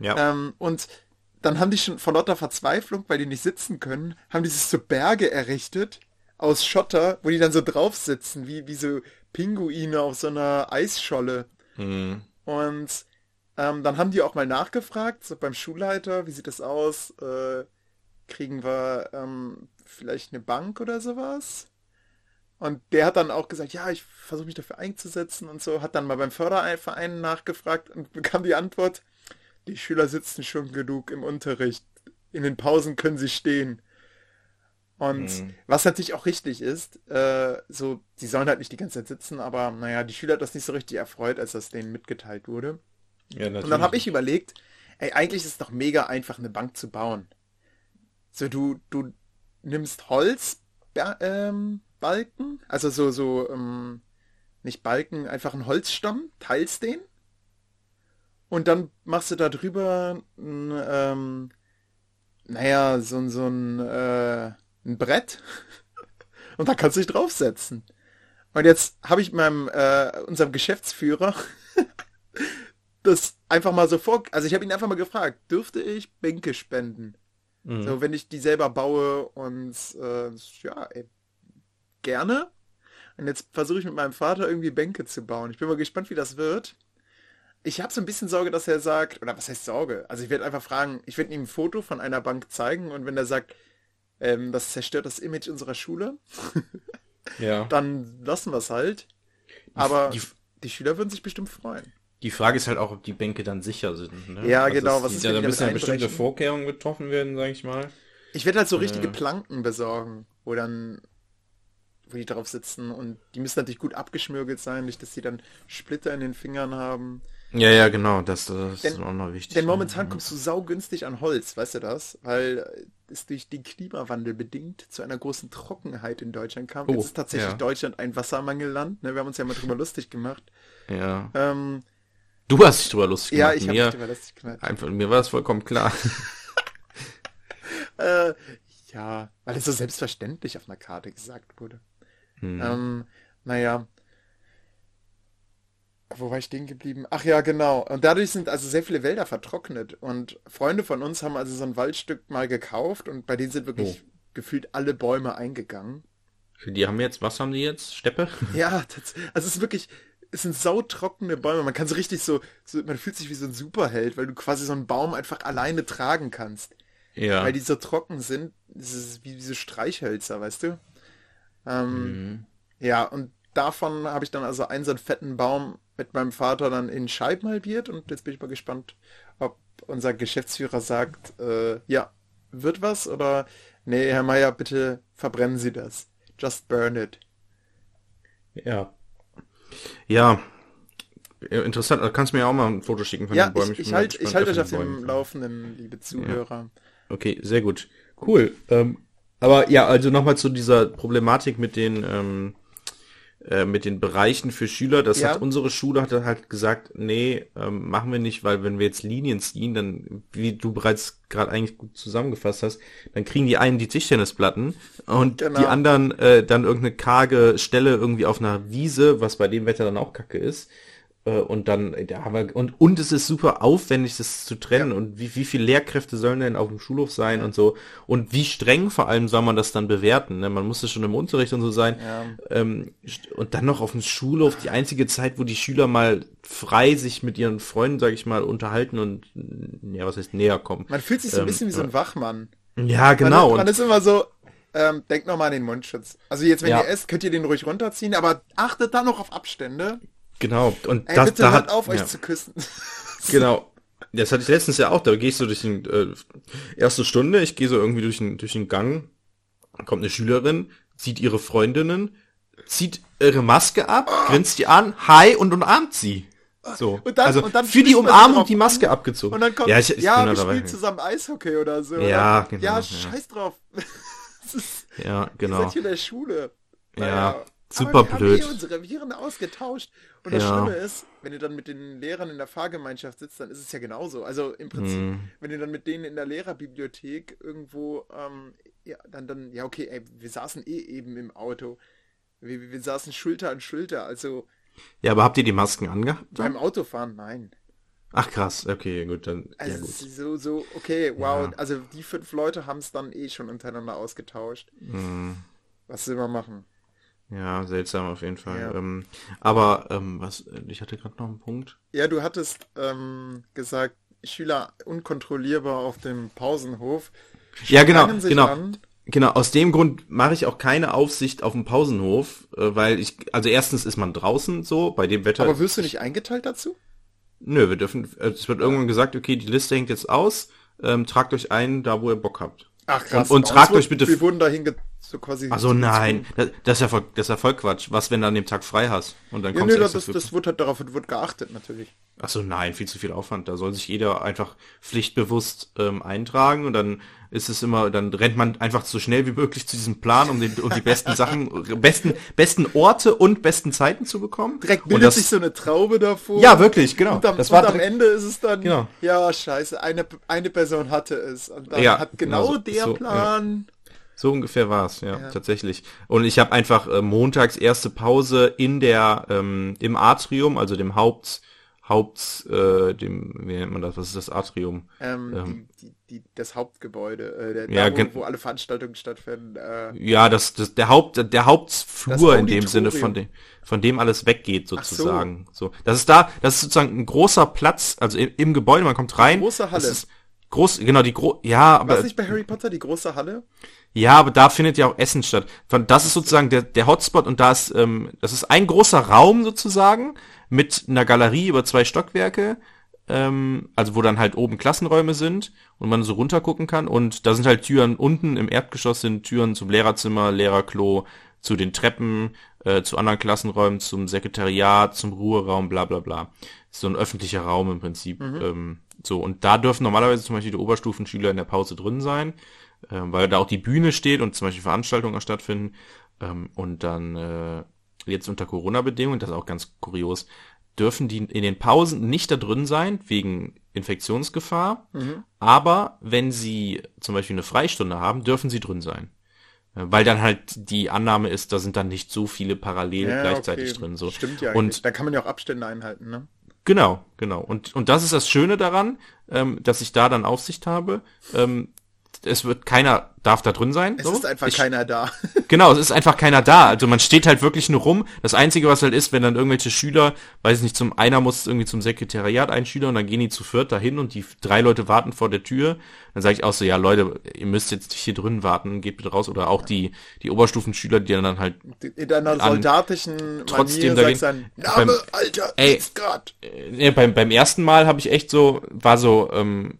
Ja. Ähm, und dann haben die schon vor lauter Verzweiflung, weil die nicht sitzen können, haben die sich so Berge errichtet aus Schotter, wo die dann so drauf sitzen, wie, wie so Pinguine auf so einer Eisscholle. Hm. Und ähm, dann haben die auch mal nachgefragt, so beim Schulleiter, wie sieht das aus? Äh, kriegen wir ähm, vielleicht eine Bank oder sowas? Und der hat dann auch gesagt, ja, ich versuche mich dafür einzusetzen und so, hat dann mal beim Förderverein nachgefragt und bekam die Antwort, die Schüler sitzen schon genug im Unterricht. In den Pausen können sie stehen. Und Mhm. was natürlich auch richtig ist, äh, so, die sollen halt nicht die ganze Zeit sitzen, aber naja, die Schüler hat das nicht so richtig erfreut, als das denen mitgeteilt wurde. Ja Und dann habe ich überlegt, ey, eigentlich ist es doch mega einfach, eine Bank zu bauen. So, du, du nimmst Holz, ähm, also so, so, ähm, nicht Balken, einfach einen Holzstamm, teilst den und dann machst du da drüber, ein, ähm, naja, so, ein- so ein, äh, ein Brett und da kannst du dich draufsetzen. Und jetzt habe ich meinem, äh, unserem Geschäftsführer das einfach mal so vor, also ich habe ihn einfach mal gefragt, dürfte ich Bänke spenden? Mhm. So, wenn ich die selber baue und äh, ja, ey, gerne. Und jetzt versuche ich mit meinem Vater irgendwie Bänke zu bauen. Ich bin mal gespannt, wie das wird. Ich habe so ein bisschen Sorge, dass er sagt, oder was heißt Sorge? Also ich werde einfach fragen, ich werde ihm ein Foto von einer Bank zeigen und wenn er sagt, ähm, das zerstört das Image unserer Schule, ja. dann lassen wir es halt. Aber die- die Schüler würden sich bestimmt freuen. Die Frage ist halt auch, ob die Bänke dann sicher sind. Ne? Ja, genau, Es, was ist ja, da die müssen ja bestimmte? Vorkehrungen getroffen werden, sage ich mal. Ich werde halt so richtige Ja. Planken besorgen, wo dann, wo die drauf sitzen und die müssen natürlich gut abgeschmürgelt sein, nicht, dass sie dann Splitter in den Fingern haben. Ja, ja, genau, das, das Denn- ist auch noch wichtig. Denn momentan ja. kommst du saugünstig an Holz, weißt du das? Weil es durch den Klimawandel bedingt zu einer großen Trockenheit in Deutschland kam. Oh, Jetzt ist tatsächlich ja. Deutschland ein Wassermangelland. Ne? Wir haben uns ja mal drüber lustig gemacht. Ja. Ähm, Du hast dich drüber lustig ja, gemacht. ich habe mir, mich drüber lustig gemacht. einfach, mir war das vollkommen klar. Äh, ja, weil es so selbstverständlich auf einer Karte gesagt wurde. Hm. Ähm, naja. Wo war ich stehen geblieben? Ach ja, genau. Und dadurch sind also sehr viele Wälder vertrocknet. Und Freunde von uns haben also so ein Waldstück mal gekauft und bei denen sind wirklich Oh. gefühlt alle Bäume eingegangen. Die haben jetzt, was haben die jetzt? Steppe? Ja, das, also es ist wirklich, es sind sautrockene Bäume. Man kann so richtig so, so, man fühlt sich wie so ein Superheld, weil du quasi so einen Baum einfach alleine tragen kannst. Ja. Weil die so trocken sind. Das ist wie diese Streichhölzer, weißt du? Ähm, Mhm. Ja, und davon habe ich dann also einen so einen fetten Baum mit meinem Vater dann in Scheiben halbiert und jetzt bin ich mal gespannt, ob unser Geschäftsführer sagt, äh, ja, wird was oder nee, Herr Meier, bitte verbrennen Sie das. Just burn it. Ja. Ja. Ja, Interessant, kannst du mir auch mal ein Foto schicken von Ja, den Bäumen. ich, ich halte ich gespannt halt euch auf dem. Laufenden, liebe Zuhörer. Okay, sehr gut. Cool. Ähm, aber ja, also nochmal zu dieser Problematik mit den ähm, äh, mit den Bereichen für Schüler. Das Ja. hat unsere Schule hat halt gesagt, nee, ähm, machen wir nicht, weil wenn wir jetzt Linien ziehen, dann, wie du bereits gerade eigentlich gut zusammengefasst hast, dann kriegen die einen die Tischtennisplatten und Genau. die anderen äh, dann irgendeine karge Stelle irgendwie auf einer Wiese, was bei dem Wetter dann auch kacke ist. Äh, Und dann, ja, aber, und, und es ist super aufwendig, das zu trennen. Und wie, wie viele Lehrkräfte sollen denn auf dem Schulhof sein und so. Und wie streng vor allem soll man das dann bewerten. Ne? Man muss es schon im Unterricht und so sein. Ja. Ähm, und dann noch auf dem Schulhof, die einzige Zeit, wo die Schüler mal frei sich mit ihren Freunden, sag ich mal, unterhalten und, ja, was heißt näher kommen. Man fühlt sich so ein Ähm, bisschen wie so ein Wachmann. Ja, genau. Man, man ist immer so, ähm, denkt nochmal an den Mundschutz. Also jetzt, wenn Ja. ihr esst, könnt ihr den ruhig runterziehen, aber achtet dann noch auf Abstände. Genau. Und Ey, das, bitte da hört hat, auf, euch ja. zu küssen. Genau. Das hatte ich letztens ja auch, da gehst du durch den äh, erste Stunde, ich gehe so irgendwie durch den, durch den Gang, kommt eine Schülerin, sieht ihre Freundinnen, zieht ihre Maske ab, grinst die an, hi und umarmt sie. So. Dann- also für die Umarmung die Maske abgezogen. Und dann kommt, ja, ja, ich, ich ja wir da dabei. spielen zusammen Eishockey oder so. Ja, oder? genau, Ja, ja. scheiß drauf. Ist, Ja, Ihr genau. seid hier in der Schule. Ja, super Aber wir blöd. Haben hier unsere Viren ausgetauscht. Und das Ja. Schlimme ist, wenn ihr dann mit den Lehrern in der Fahrgemeinschaft sitzt, dann ist es ja genauso. Also im Prinzip, Mhm. wenn ihr dann mit denen in der Lehrerbibliothek irgendwo, ähm, ja, dann, dann, ja, okay, ey, wir saßen eh eben im Auto. Wir, wir saßen Schulter an Schulter. Also Ja, aber habt ihr die Masken angehabt? beim Autofahren, nein. Ach krass, okay, gut, dann, Also ja gut. so, so, okay, wow. Ja. Also die fünf Leute haben es dann eh schon untereinander ausgetauscht. Mhm. Was will man machen? Ja, seltsam auf jeden Fall. Ja. Ähm, aber, ähm, was, ich hatte gerade noch einen Punkt. Ja, du hattest ähm, gesagt, Schüler unkontrollierbar auf dem Pausenhof. Ja, genau, genau. an. Genau, aus dem Grund mache ich auch keine Aufsicht auf dem Pausenhof, äh, weil ich, also erstens ist man draußen so, bei dem Wetter. Aber wirst du nicht eingeteilt dazu? Nö, wir dürfen, äh, es wird irgendwann gesagt, okay, die Liste hängt jetzt aus, ähm, tragt euch ein, da wo ihr Bock habt. Ach Und- und Bei tragt euch bitte- Wir wurden dahin so quasi. Also nein, das, das ist ja voll, das ist ja voll Quatsch. Was, wenn du an dem Tag frei hast? Und dann Ja, kommst du das, das, wird halt darauf wird geachtet natürlich. Ach so, nein, viel zu viel Aufwand. Da soll sich jeder einfach pflichtbewusst ähm, eintragen und dann ist es immer, dann rennt man einfach so schnell wie möglich zu diesem Plan, um, den, um die besten Sachen, besten, besten Orte und besten Zeiten zu bekommen. Direkt und bildet das, sich so eine Traube davor. Ja, wirklich, genau. Und am, Das und war am direkt- Ende ist es dann, Genau. ja, scheiße, eine, eine Person hatte es. Und dann Ja, hat genau genau so- der so, ja. So ungefähr war's, ja, Ja. tatsächlich. Und ich habe einfach äh, montags erste Pause in der ähm, im Atrium, also dem Haupt Haupt äh, dem wie nennt man das? Was ist das Atrium? Ähm, Ähm. die, die, die, das Hauptgebäude, äh, der, Ja, da, wo, wo alle Veranstaltungen stattfinden. Äh, Ja, das, das der Haupt der Hauptflur in dem Sinne von dem von dem alles weggeht so. sozusagen. so. Das ist da, das ist sozusagen ein großer Platz, also im, im Gebäude, man kommt rein. Große Halle. Das ist groß, genau die gro ja, aber was nicht bei Harry Potter die große Halle? Ja, aber da findet ja auch Essen statt. Das ist sozusagen der, der Hotspot und da ist, ähm, das ist ein großer Raum sozusagen mit einer Galerie über zwei Stockwerke, ähm, also wo dann halt oben Klassenräume sind und man so runter gucken kann und da sind halt Türen unten im Erdgeschoss sind Türen zum Lehrerzimmer, Lehrerklo, zu den Treppen, äh, zu anderen Klassenräumen, zum Sekretariat, zum Ruheraum, bla bla bla. So ein öffentlicher Raum im Prinzip. Ähm, so, und da dürfen normalerweise zum Beispiel die Oberstufenschüler in der Pause drin sein ähm, weil da auch die Bühne steht und zum Beispiel Veranstaltungen stattfinden. Ähm, und dann äh, jetzt unter Corona-Bedingungen, das ist auch ganz kurios, dürfen die in den Pausen nicht da drin sein, wegen Infektionsgefahr. Aber wenn sie zum Beispiel eine Freistunde haben, dürfen sie drin sein. Äh, Weil dann halt die Annahme ist, da sind dann nicht so viele parallel gleichzeitig okay. drin. So. Stimmt ja. Und da kann man ja auch Abstände einhalten, ne? Genau, genau. Und, und das ist das Schöne daran, ähm, dass ich da dann Aufsicht habe. Ähm, es wird keiner darf da drin sein. Es so. ist einfach ich, keiner da. Genau, es ist einfach keiner da. Also man steht halt wirklich nur rum. Das Einzige, was halt ist, wenn dann irgendwelche Schüler, weiß ich nicht, zum einer muss irgendwie zum Sekretariat ein Schüler und dann gehen die zu viert dahin und die drei Leute warten vor der Tür. Dann sage ich auch so, ja Leute, ihr müsst jetzt hier drin warten, geht bitte raus. Oder auch die, die Oberstufenschüler, die dann halt In einer soldatischen trotzdem Manier dagegen- dann, Name, Beim- Alter, Ey. grad. Ja, beim, beim ersten Mal habe ich echt so, war so, ähm,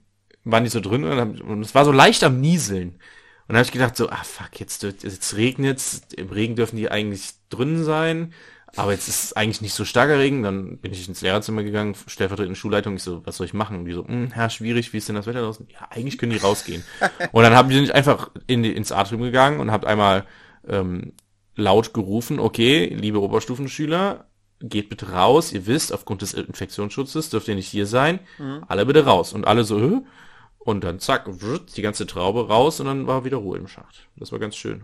waren die so drin und, hab, und es war so leicht am Nieseln. Und dann habe ich gedacht so, ah fuck, jetzt, jetzt regnet's, im Regen dürfen die eigentlich drin sein, aber jetzt ist es eigentlich nicht so starker Regen. Dann bin ich ins Lehrerzimmer gegangen, stellvertretende Schulleitung, ich so, was soll ich machen? Und die so, hm, Herr, schwierig, wie ist denn das Wetter draußen? Ja, eigentlich können die rausgehen. und dann haben die nicht einfach in die, ins Atrium gegangen und habt einmal ähm, laut gerufen, okay, liebe Oberstufenschüler, geht bitte raus. Ihr wisst, aufgrund des Infektionsschutzes dürft ihr nicht hier sein. Alle bitte raus. Und alle so, Hö? Und dann zack, die ganze Traube raus und dann war wieder Ruhe im Schacht. Das war ganz schön.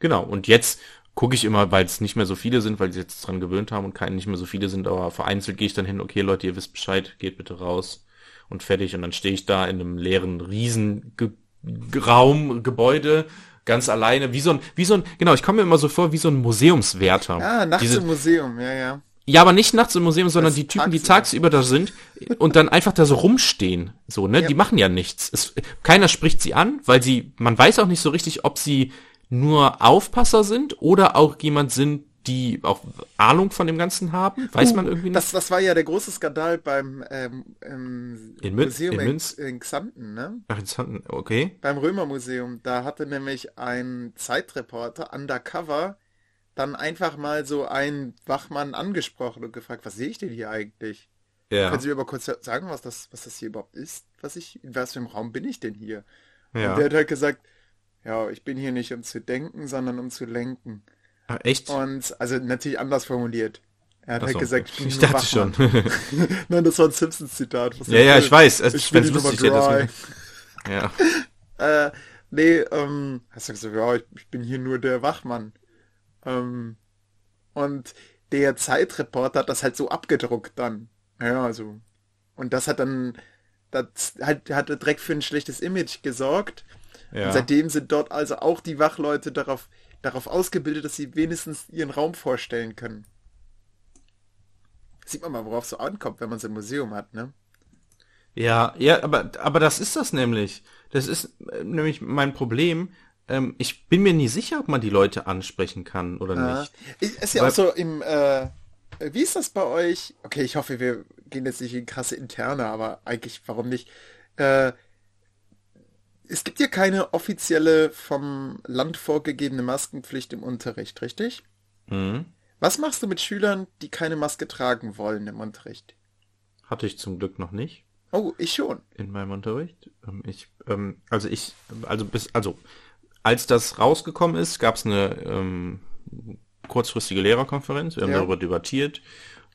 Genau. Und jetzt gucke ich immer, weil es nicht mehr so viele sind, weil sie jetzt dran gewöhnt haben und keine nicht mehr so viele sind, aber vereinzelt gehe ich dann hin, okay Leute, ihr wisst Bescheid, geht bitte raus und fertig. Und dann stehe ich da in einem leeren riesen Ge Raum, Gebäude, ganz alleine, wie so ein, wie so ein, genau, ich komme mir immer so vor wie so ein Museumswärter. Ah, nachts Diese, im Museum, ja, ja. Ja, aber nicht nachts im Museum, sondern Das die Typen, die tagsüber. da sind und dann einfach da so rumstehen. So, ne? Ja. Die machen ja nichts. Es, keiner spricht sie an, weil sie, man weiß auch nicht so richtig, ob sie nur Aufpasser sind oder auch jemand sind, die auch Ahnung von dem Ganzen haben. Weiß man irgendwie nicht. Das, das war ja der große Skandal beim ähm, ähm, In Museum in in, in Xanten, ne? Ach, interessant. Okay. Beim Römermuseum. Da hatte nämlich ein Zeitreporter undercover dann einfach mal so einen Wachmann angesprochen und gefragt, was sehe ich denn hier eigentlich? Ja. Können Sie mir mal kurz sagen, was das, was das hier überhaupt ist? Was ich, in was für einem Raum bin ich denn hier? ja. Und der hat halt gesagt, ja, ich bin hier nicht um zu denken, sondern um zu lenken. Ach, echt? Und, also natürlich anders formuliert. Er hat Ach halt so. gesagt, ich bin ich dachte schon. Wachmann. Nein, das war ein Simpsons-Zitat. ja, ja, ich weiß. Es, Ich bin lustig dry. Ja. Äh, nee, ähm, hast du gesagt, ja, ich, ich bin hier nur der Wachmann. Ähm, und der Zeitreporter hat das halt so abgedruckt dann. Ja, also. Und das hat dann, das hat, hat direkt für ein schlechtes Image gesorgt. Und Ja. seitdem sind dort also auch die Wachleute darauf, darauf ausgebildet, dass sie wenigstens ihren Raum vorstellen können. Sieht man mal, worauf es so ankommt, wenn man so ein Museum hat, ne? Ja, ja, aber, aber das ist das nämlich. Das ist äh, nämlich mein Problem. Ähm, ich bin mir nie sicher, ob man die Leute ansprechen kann oder Ja. nicht. Ich- Ist ja Weil- auch so im, äh, wie ist das bei euch? Okay, ich hoffe, wir gehen jetzt nicht in krasse Interne, aber eigentlich, warum nicht? Äh, es gibt ja keine offizielle vom Land vorgegebene Maskenpflicht im Unterricht, richtig? Mhm. Was machst du mit Schülern, die keine Maske tragen wollen im Unterricht? Hatte ich zum Glück noch nicht Oh, ich schon. in meinem Unterricht. Ähm, ich, ähm, also ich, also bis, also als das rausgekommen ist, gab es eine ähm, kurzfristige Lehrerkonferenz. Wir haben Ja. darüber debattiert,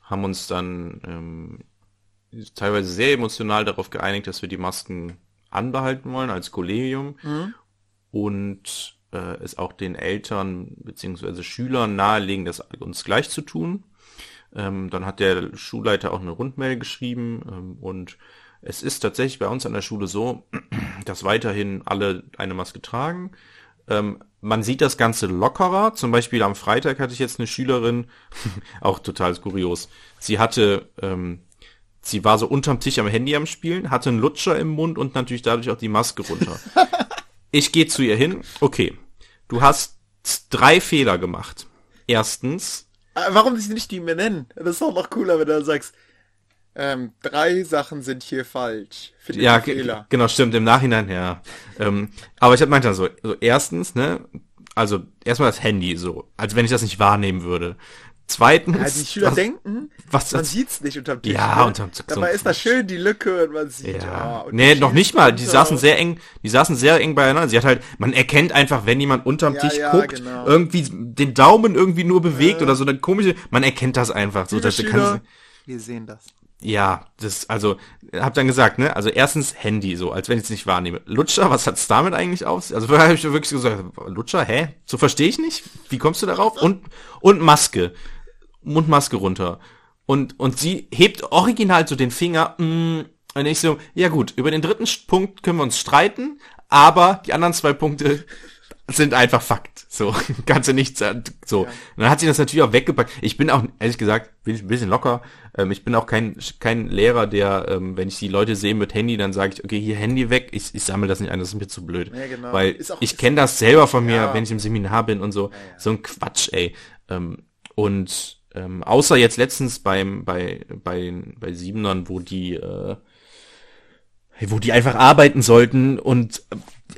haben uns dann ähm, teilweise sehr emotional darauf geeinigt, dass wir die Masken anbehalten wollen als Kollegium und äh, es auch den Eltern beziehungsweise Schülern nahelegen, das uns gleich zu tun. Ähm, dann hat der Schulleiter auch eine Rundmail geschrieben ähm, und es ist tatsächlich bei uns an der Schule so, dass weiterhin alle eine Maske tragen. Ähm, man sieht das Ganze lockerer. Zum Beispiel am Freitag hatte ich jetzt eine Schülerin, auch total kurios. Sie hatte, ähm, sie war so unterm Tisch am Handy am Spielen, hatte einen Lutscher im Mund und natürlich dadurch auch die Maske runter. ich gehe zu ihr hin. Okay, du hast drei Fehler gemacht. Erstens, Äh, Warum sie nicht die mir nennen? Das ist auch noch cooler, wenn du dann sagst, ähm, drei Sachen sind hier falsch. Finde Ja, Fehler. genau, stimmt, im Nachhinein, ja. Ähm, aber ich hab meinte so, so, erstens, ne, also erstmal das Handy, so, als wenn ich das nicht wahrnehmen würde. Zweitens, Ja, die Schüler was, denken, was man sieht's nicht unterm Tisch. Ja, ne? unterm Tisch, Dabei ist da schön die Lücke und man sieht, ja. und nee, noch nicht mal, die saßen sehr eng, die saßen sehr eng beieinander. Sie hat halt, man erkennt einfach, wenn jemand unterm Ja, Tisch ja, guckt, genau. irgendwie den Daumen irgendwie nur bewegt oder so eine komische, man erkennt das einfach, so, dass Schüler, kannst, wir sehen das. Ja, das, also, hab dann gesagt, ne, also erstens Handy, so, als wenn ich es nicht wahrnehme. Lutscher, was hat's damit eigentlich auf? Also vorher habe ich wirklich gesagt, Lutscher, hä? So verstehe ich nicht. Wie kommst du darauf? Und, und Maske. Mundmaske runter. Und, und sie hebt original so den Finger, mm, und ich so, ja gut, über den dritten Punkt können wir uns streiten, aber die anderen zwei Punkte sind einfach Fakt. So, kannst du nichts, so. Ja. Und dann hat sie das natürlich auch weggepackt. Ich bin auch, ehrlich gesagt, bin ich ein bisschen locker. Ähm, ich bin auch kein, kein Lehrer, der, ähm, wenn ich die Leute sehe mit Handy, dann sage ich, okay, hier Handy weg, ich, ich sammle das nicht ein, das ist mir zu blöd. Ja, genau. Weil auch, ich kenne das selber von mir, ja. wenn ich im Seminar bin und so. So ein Quatsch, ey. Ähm, und ähm, außer jetzt letztens beim, bei, bei, bei Siebenern, wo die, äh, wo die einfach arbeiten sollten und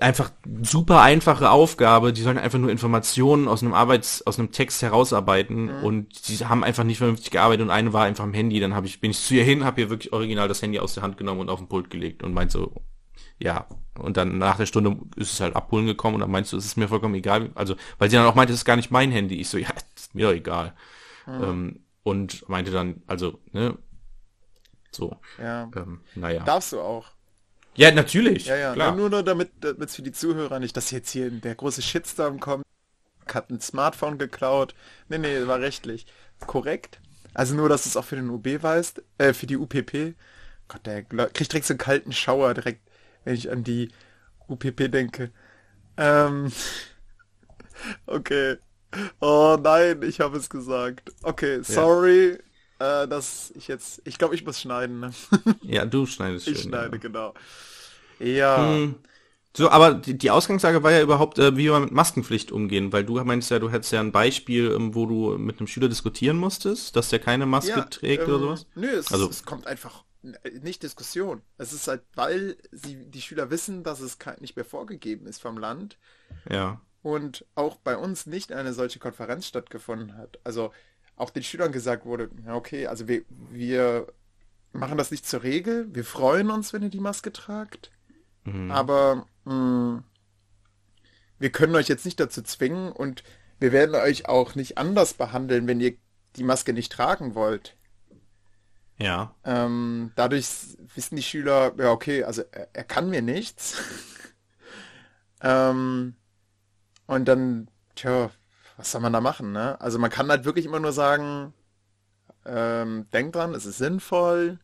einfach super einfache Aufgabe, die sollen einfach nur Informationen aus einem Arbeits, aus einem Text herausarbeiten mhm. und die haben einfach nicht vernünftig gearbeitet und eine war einfach am Handy, dann habe ich, bin ich zu ihr hin, habe ihr wirklich original das Handy aus der Hand genommen und auf den Pult gelegt und meint so, ja, und dann nach der Stunde ist es halt abholen gekommen und dann meinst du, es ist mir vollkommen egal, also, weil sie dann auch meinte, es ist gar nicht mein Handy, ich so, ja, ist mir doch egal. Mhm. Ähm, und meinte dann, also, ne, so. Ja. Ähm, naja. Darfst du auch. Ja, natürlich. Ja, ja. Klar. Nur, nur damit es für die Zuhörer nicht, dass jetzt hier der große Shitstorm kommt. Hat ein Smartphone geklaut. Nee, nee, war rechtlich. Korrekt. Also nur, dass es auch für den UB weißt, äh, für die UPP. Gott, der kriegt direkt so einen kalten Schauer direkt, wenn ich an die UPP denke. Ähm, okay. Oh nein, ich habe es gesagt. Okay, sorry. Äh, dass ich jetzt, ich glaube, ich muss schneiden. Ne? ja, du schneidest. Ich schön, schneide, ja. genau. Ja. Hm. So, aber die, die Ausgangslage war ja überhaupt, äh, wie wir mit Maskenpflicht umgehen, weil du meinst ja, du hättest ja ein Beispiel, ähm, wo du mit einem Schüler diskutieren musstest, dass der keine Maske ja, trägt ähm, oder sowas. Nö, es, also, es kommt einfach nicht Diskussion. Es ist halt, weil sie die Schüler wissen, dass es nicht mehr vorgegeben ist vom Land. Ja. Und auch bei uns nicht eine solche Konferenz stattgefunden hat. Also auch den Schülern gesagt wurde, ja okay, also wir, wir machen das nicht zur Regel. Wir freuen uns, wenn ihr die Maske tragt. Mhm. Aber mh, mm, wir können euch jetzt nicht dazu zwingen und wir werden euch auch nicht anders behandeln, wenn ihr die Maske nicht tragen wollt. Ja. Ähm, dadurch wissen die Schüler, ja, okay, also er, er kann mir nichts. ähm, und dann, tja, was soll man da machen, ne? Also man kann halt wirklich immer nur sagen, ähm, denk dran, es ist sinnvoll.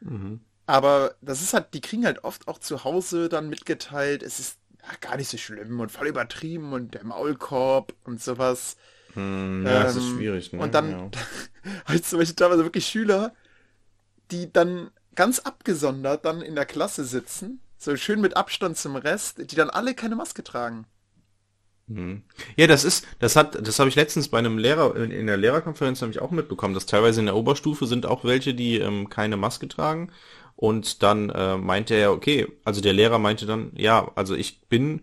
Mhm. Aber das ist halt, die kriegen halt oft auch zu Hause dann mitgeteilt, es ist ja, gar nicht so schlimm und voll übertrieben und der Maulkorb und sowas. Hm, ja, ähm, das ist schwierig. Ne? Und dann ja. halt zum Beispiel teilweise wirklich Schüler, die dann ganz abgesondert dann in der Klasse sitzen, so schön mit Abstand zum Rest, die dann alle keine Maske tragen. Hm. Ja, das ist, das hat, das habe ich letztens bei einem Lehrer, in der Lehrerkonferenz habe ich auch mitbekommen, dass teilweise in der Oberstufe sind auch welche, die ähm, keine Maske tragen und dann äh, meinte er, okay, also der Lehrer meinte dann, ja, also ich bin,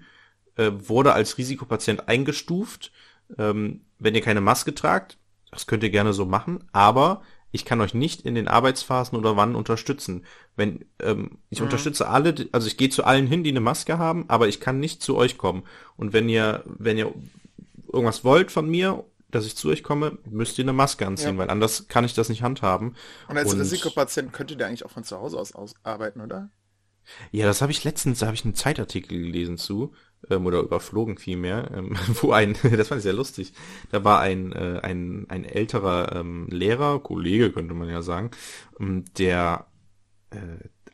äh, wurde als Risikopatient eingestuft. Ähm, wenn ihr keine Maske tragt, das könnt ihr gerne so machen, aber ich kann euch nicht in den Arbeitsphasen oder wann unterstützen. Wenn ähm, ich mhm. unterstütze alle, also ich gehe zu allen hin, die eine Maske haben, aber ich kann nicht zu euch kommen. Und wenn ihr, wenn ihr irgendwas wollt von mir dass ich zu euch komme, müsst ihr eine Maske anziehen, ja. weil anders kann ich das nicht handhaben. Und als und, Risikopatient könntet ihr eigentlich auch von zu Hause aus, aus arbeiten, oder? Ja, das habe ich letztens, da habe ich einen Zeitartikel gelesen zu, ähm, oder überflogen vielmehr, ähm, wo ein, das fand ich sehr lustig, da war ein, äh, ein, ein älterer ähm, Lehrer, Kollege könnte man ja sagen, ähm, der äh,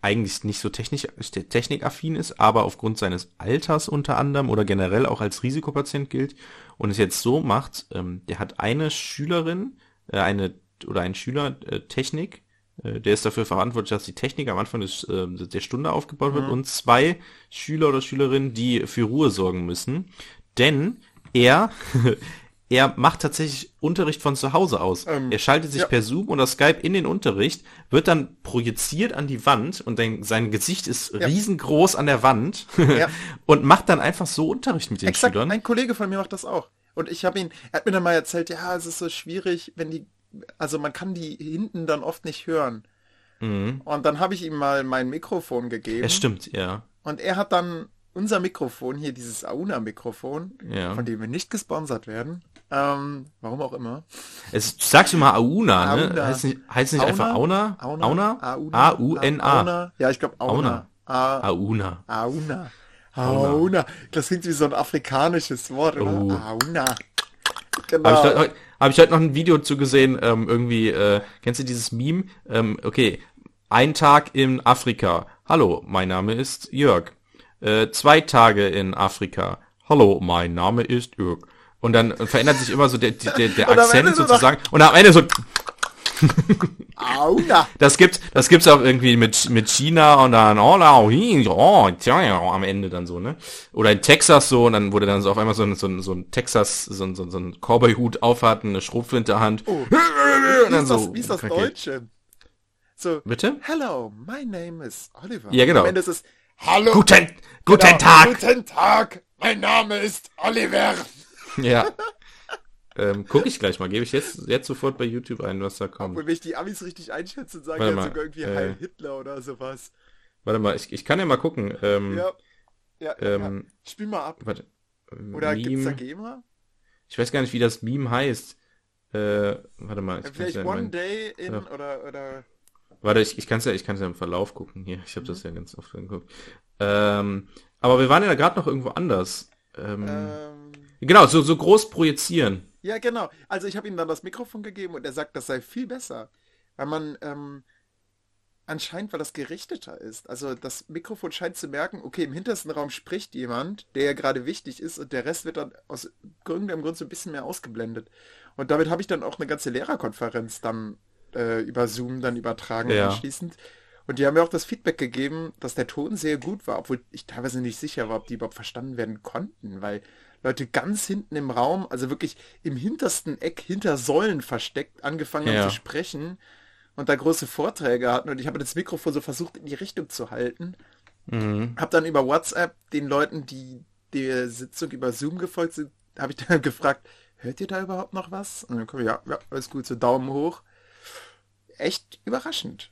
eigentlich nicht so technisch, technikaffin ist, aber aufgrund seines Alters unter anderem oder generell auch als Risikopatient gilt und es jetzt so macht, ähm, der hat eine Schülerin, äh, eine oder ein Schüler äh, Technik, der ist dafür verantwortlich, dass die Technik am Anfang des, äh, der Stunde aufgebaut wird mhm. und zwei Schüler oder Schülerinnen, die für Ruhe sorgen müssen. Denn er er macht tatsächlich Unterricht von zu Hause aus. Ähm, er schaltet sich ja. per Zoom oder Skype in den Unterricht, wird dann projiziert an die Wand und dann, sein Gesicht ist ja. riesengroß an der Wand ja. und macht dann einfach so Unterricht mit den Exakt, Schülern. Ein Kollege von mir macht das auch. Und ich habe ihn, er hat mir dann mal erzählt, ja, es ist so schwierig, wenn die, also man kann die hinten dann oft nicht hören. Mhm. Und dann habe ich ihm mal mein Mikrofon gegeben. Es stimmt, ja. Und er hat dann unser Mikrofon hier, dieses Auna-Mikrofon, ja. von dem wir nicht gesponsert werden, ähm, warum auch immer. Es, sagst du mal Auna, ne? Auna. Heißt nicht, heißt nicht Auna? einfach Auna? Auna? Auna? A-U-N-A. Ja, ich glaube Auna. Auna. Auna. Auna. Das klingt wie so ein afrikanisches Wort, oder? Oh. Auna. Genau. Habe ich, heute, hab ich heute noch ein Video zu gesehen, ähm, irgendwie, äh, kennst du dieses Meme? Ähm, okay, ein Tag in Afrika. Hallo, mein Name ist Jörg. Äh, zwei Tage in Afrika. Hallo, mein Name ist Irk. Und dann verändert sich immer so der, der, der Akzent so sozusagen. Und am Ende so, Auna. das gibt's, das gibt's auch irgendwie mit, mit China und dann, oh, no, hi, oh, tja, ja, am Ende dann so, ne? Oder in Texas so, und dann wurde dann so auf einmal so ein, so ein, so ein Texas, so ein, so ein, so ein Cowboy-Hut aufhat, eine Schrotflinte in der Hand. Oh. Und Wie dann ist das, so, wie ist das. Deutsche? So, Bitte? hello, my name is Oliver. Ja, genau. Am Ende ist es, hallo, Guten, guten genau, Tag! Guten Tag, mein Name ist Oliver. Ja. ähm, guck ich gleich mal, gebe ich jetzt, jetzt sofort bei YouTube ein, was da kommt. Und wenn ich die Amis richtig einschätze, sagen mal, halt sogar irgendwie äh, Heil Hitler oder sowas. Warte mal, ich, ich kann ja mal gucken. Ähm, Ja. Ja, ähm, ja. Spiel mal ab. Warte. Oder gibt's da Meme. GEMA? Ich weiß gar nicht, wie das Meme heißt. Äh, warte mal. Ich Vielleicht ja One mein- Day in Ja. oder oder Warte, ich, ich kann es ja, ich kann's ja im Verlauf gucken hier. Ich habe das ja ganz oft angeguckt. Ähm, aber wir waren ja gerade noch irgendwo anders. Ähm, ähm, genau, so, so groß projizieren. Ja, genau. Also ich habe ihm dann das Mikrofon gegeben und er sagt, das sei viel besser. Weil man ähm, anscheinend, weil das gerichteter ist. Also das Mikrofon scheint zu merken, okay, im hintersten Raum spricht jemand, der ja gerade wichtig ist und der Rest wird dann aus irgendeinem Grund so ein bisschen mehr ausgeblendet. Und damit habe ich dann auch eine ganze Lehrerkonferenz dann äh, über Zoom dann übertragen Ja. anschließend. Und die haben mir auch das Feedback gegeben, dass der Ton sehr gut war, obwohl ich teilweise nicht sicher war, ob die überhaupt verstanden werden konnten, weil Leute ganz hinten im Raum, also wirklich im hintersten Eck hinter Säulen versteckt, angefangen Ja. haben zu sprechen und da große Vorträge hatten und ich habe das Mikrofon so versucht in die Richtung zu halten. Mhm. Habe dann über WhatsApp den Leuten, die der Sitzung über Zoom gefolgt sind, habe ich dann gefragt, hört ihr da überhaupt noch was? Und dann kommen ja, ja, alles gut, so Daumen hoch. Echt überraschend.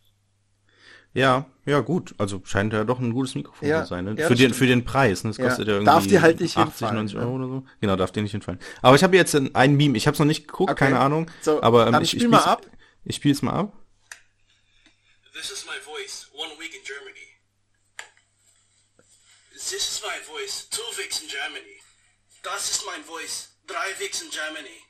Ja, ja gut. Also scheint ja doch ein gutes Mikrofon Ja, zu sein. Ne? ja, für, den, stimmt. für den Preis. Ne? Das Ja, kostet ja irgendwie darf dir halt nicht 80, hinfallen, 90 ne? Euro oder so. Genau, darf dir nicht hinfallen. Aber ich habe jetzt ein, Meme. Ich habe es noch nicht geguckt, Okay. keine Ahnung. So, aber ähm, dann ich, spiel ich mal ab. Ich spiele es mal ab. This is my voice, one week in Germany. This is my voice, two weeks in Germany. Das ist mein voice, drei weeks in Germany.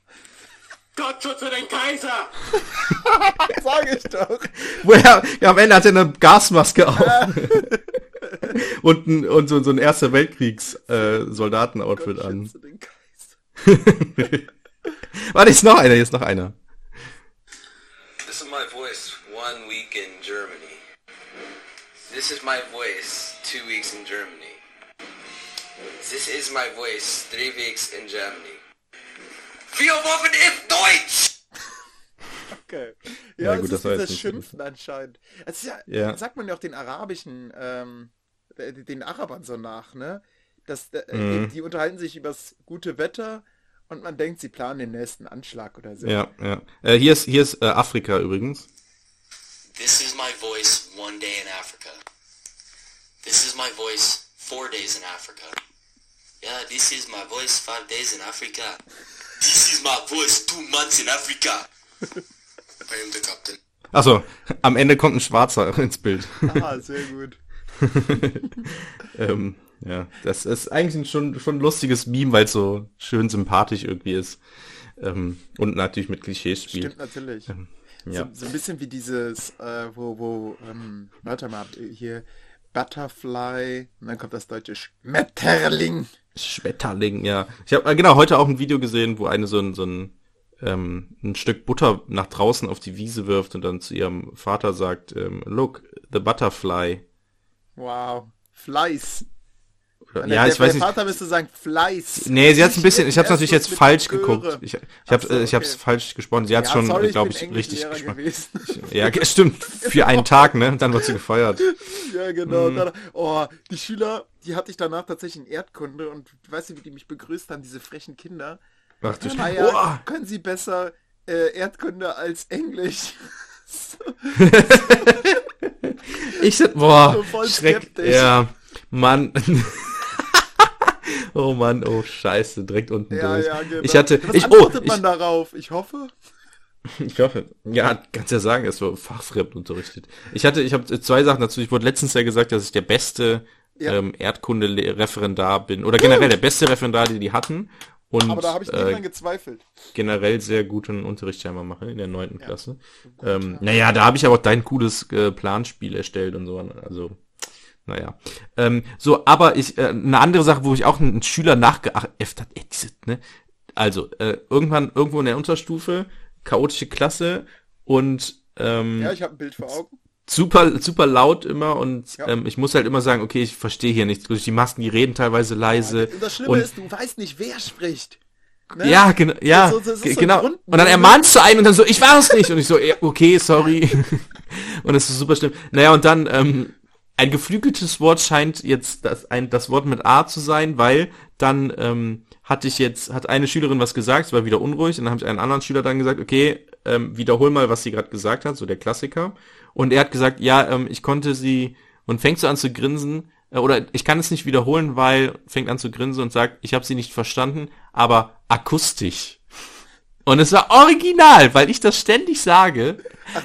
Gott schütze den Kaiser! Sag ich doch. Wo er, ja, am Ende hat er eine Gasmaske auf. und ein, und so, so ein Erster Weltkriegs-Soldatenoutfit äh, Soldatenoutfit an. Schütze den Kaiser. Warte, ist noch einer, hier ist noch einer. This is my voice, one week in Germany. This is my voice, two weeks in Germany. This is my voice, three weeks in Germany. Vier Wochen in Deutsch! Okay. Ja, Ja, gut, es das ist dieses nicht Schimpfen anscheinend. Es ist ja, Ja. sagt man ja auch den arabischen, ähm, äh, den Arabern so nach, ne? Das, äh, Mhm. die, die unterhalten sich übers gute Wetter und man denkt, sie planen den nächsten Anschlag oder so. Ja, ja. Äh, hier ist, hier ist äh, Afrika übrigens. This is my voice, one day in Africa. This is my voice, four days in Africa. Yeah, this is my voice, five days in Africa. This is my voice, two months in Africa. I am the captain. Achso, am Ende kommt ein Schwarzer ins Bild. Ah, sehr gut. ähm, ja, das ist eigentlich ein schon, schon ein lustiges Meme, weil es so schön sympathisch irgendwie ist. Ähm, und natürlich mit Klischees spielt. Stimmt natürlich. ja. So, so ein bisschen wie dieses, äh, wo, wo, ähm, warte mal, hier, Butterfly, und dann kommt das deutsche Schmetterling. Schmetterling, ja. Ich habe äh, genau heute auch ein Video gesehen, wo eine so ein, so ein, ähm, ein Stück Butter nach draußen auf die Wiese wirft und dann zu ihrem Vater sagt, ähm, look, the butterfly. Wow. Fleiß. Und ja, der, ich weiß der nicht. Vater müsste sagen Fleiß. Nee, sie hat's ein Nicht bisschen, ich hab's erst natürlich jetzt falsch Göre. geguckt. Ich, ich Ach so, äh, ich hab's okay. falsch gesprochen. Sie hat's Ja, schon, glaube ich, richtig gewesen. Ja, stimmt. Für einen Tag, ne? Und dann wird sie gefeuert. ja, genau. Mhm. Dann, oh, die Schüler, die hatte ich danach tatsächlich in Erdkunde und weißt du, wie die mich begrüßt haben, diese frechen Kinder. Ach du Ah ja, können sie besser äh, Erdkunde als Englisch? Ich sind, boah, So voll Schreck, skeptisch. ja, Mann. oh Mann, oh Scheiße, direkt unten ja, durch. ja, genau. Ich hatte, Was ich, oh, ich, man darauf? Ich hoffe. ich hoffe, ja, kannst ja sagen, es war fachfremd unterrichtet. Ich hatte, ich habe zwei Sachen dazu. Ich wurde letztens ja gesagt, dass ich der beste Ja. ähm, Erdkunde-Referendar bin oder generell der beste Referendar, die die hatten. Und Aber da habe ich nicht äh, gezweifelt. generell sehr guten Unterricht scheinbar mache in der neunten Klasse. Ähm, naja, da habe ich aber auch dein cooles äh, Planspiel erstellt und so. Also Naja. Ähm, so, aber ich, äh, eine andere Sache, wo ich auch einen Schüler nachgeäfft hat, diese, ne? Also, äh, irgendwann irgendwo in der Unterstufe, chaotische Klasse und ähm, Ja, ich habe ein Bild vor Augen. super, super laut immer und Ja. ähm, ich muss halt immer sagen, okay, ich verstehe hier nichts. Durch die Masken, die reden teilweise leise. Und das Schlimme und, ist, du weißt nicht, wer spricht. Ne? Ja, genau, ja, So- das genau. Und dann ermahnst du einen und dann so, ich war es nicht. Und ich so, ja, okay, sorry. und es ist super schlimm. Naja, und dann, ähm, ein geflügeltes Wort scheint jetzt das, ein, das Wort mit A zu sein, weil dann ähm, hatte ich jetzt, hat eine Schülerin was gesagt, es war wieder unruhig, und dann habe ich einen anderen Schüler dann gesagt, okay, ähm, wiederhol mal, was sie gerade gesagt hat, so der Klassiker. Und er hat gesagt, ja, ähm, ich konnte sie, und fängt so an zu grinsen, äh, oder ich kann es nicht wiederholen, weil, fängt an zu grinsen und sagt, ich habe sie nicht verstanden, aber akustisch. Und es war original, weil ich das ständig sage.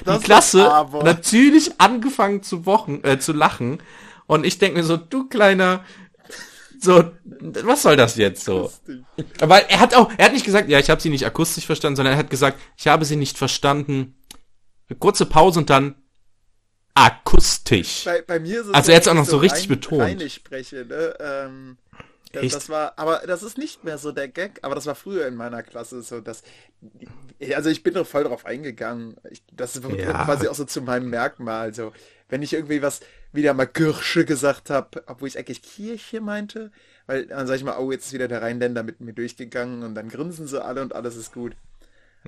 das die Klasse natürlich angefangen zu wochen, äh, zu lachen. Und ich denke mir so, du kleiner, so, was soll das jetzt so? Aber er hat auch, er hat nicht gesagt, ja, ich habe sie nicht akustisch verstanden, sondern er hat gesagt, ich habe sie nicht verstanden. Eine kurze Pause und dann akustisch. Bei, bei mir ist es Also er hat's auch noch so richtig betont. Rein ich spreche, ne? Ähm, das, Echt? das war, aber das ist nicht mehr so der Gag, aber das war früher in meiner Klasse so, dass, also ich bin doch voll drauf eingegangen. Ich, das ist Ja. quasi auch so zu meinem Merkmal. So, wenn ich irgendwie was wieder mal Kirsche gesagt habe, obwohl ich eigentlich Kirche meinte, weil dann sag ich mal, oh, jetzt ist wieder der Rheinländer mit mir durchgegangen und dann grinsen sie alle und alles ist gut.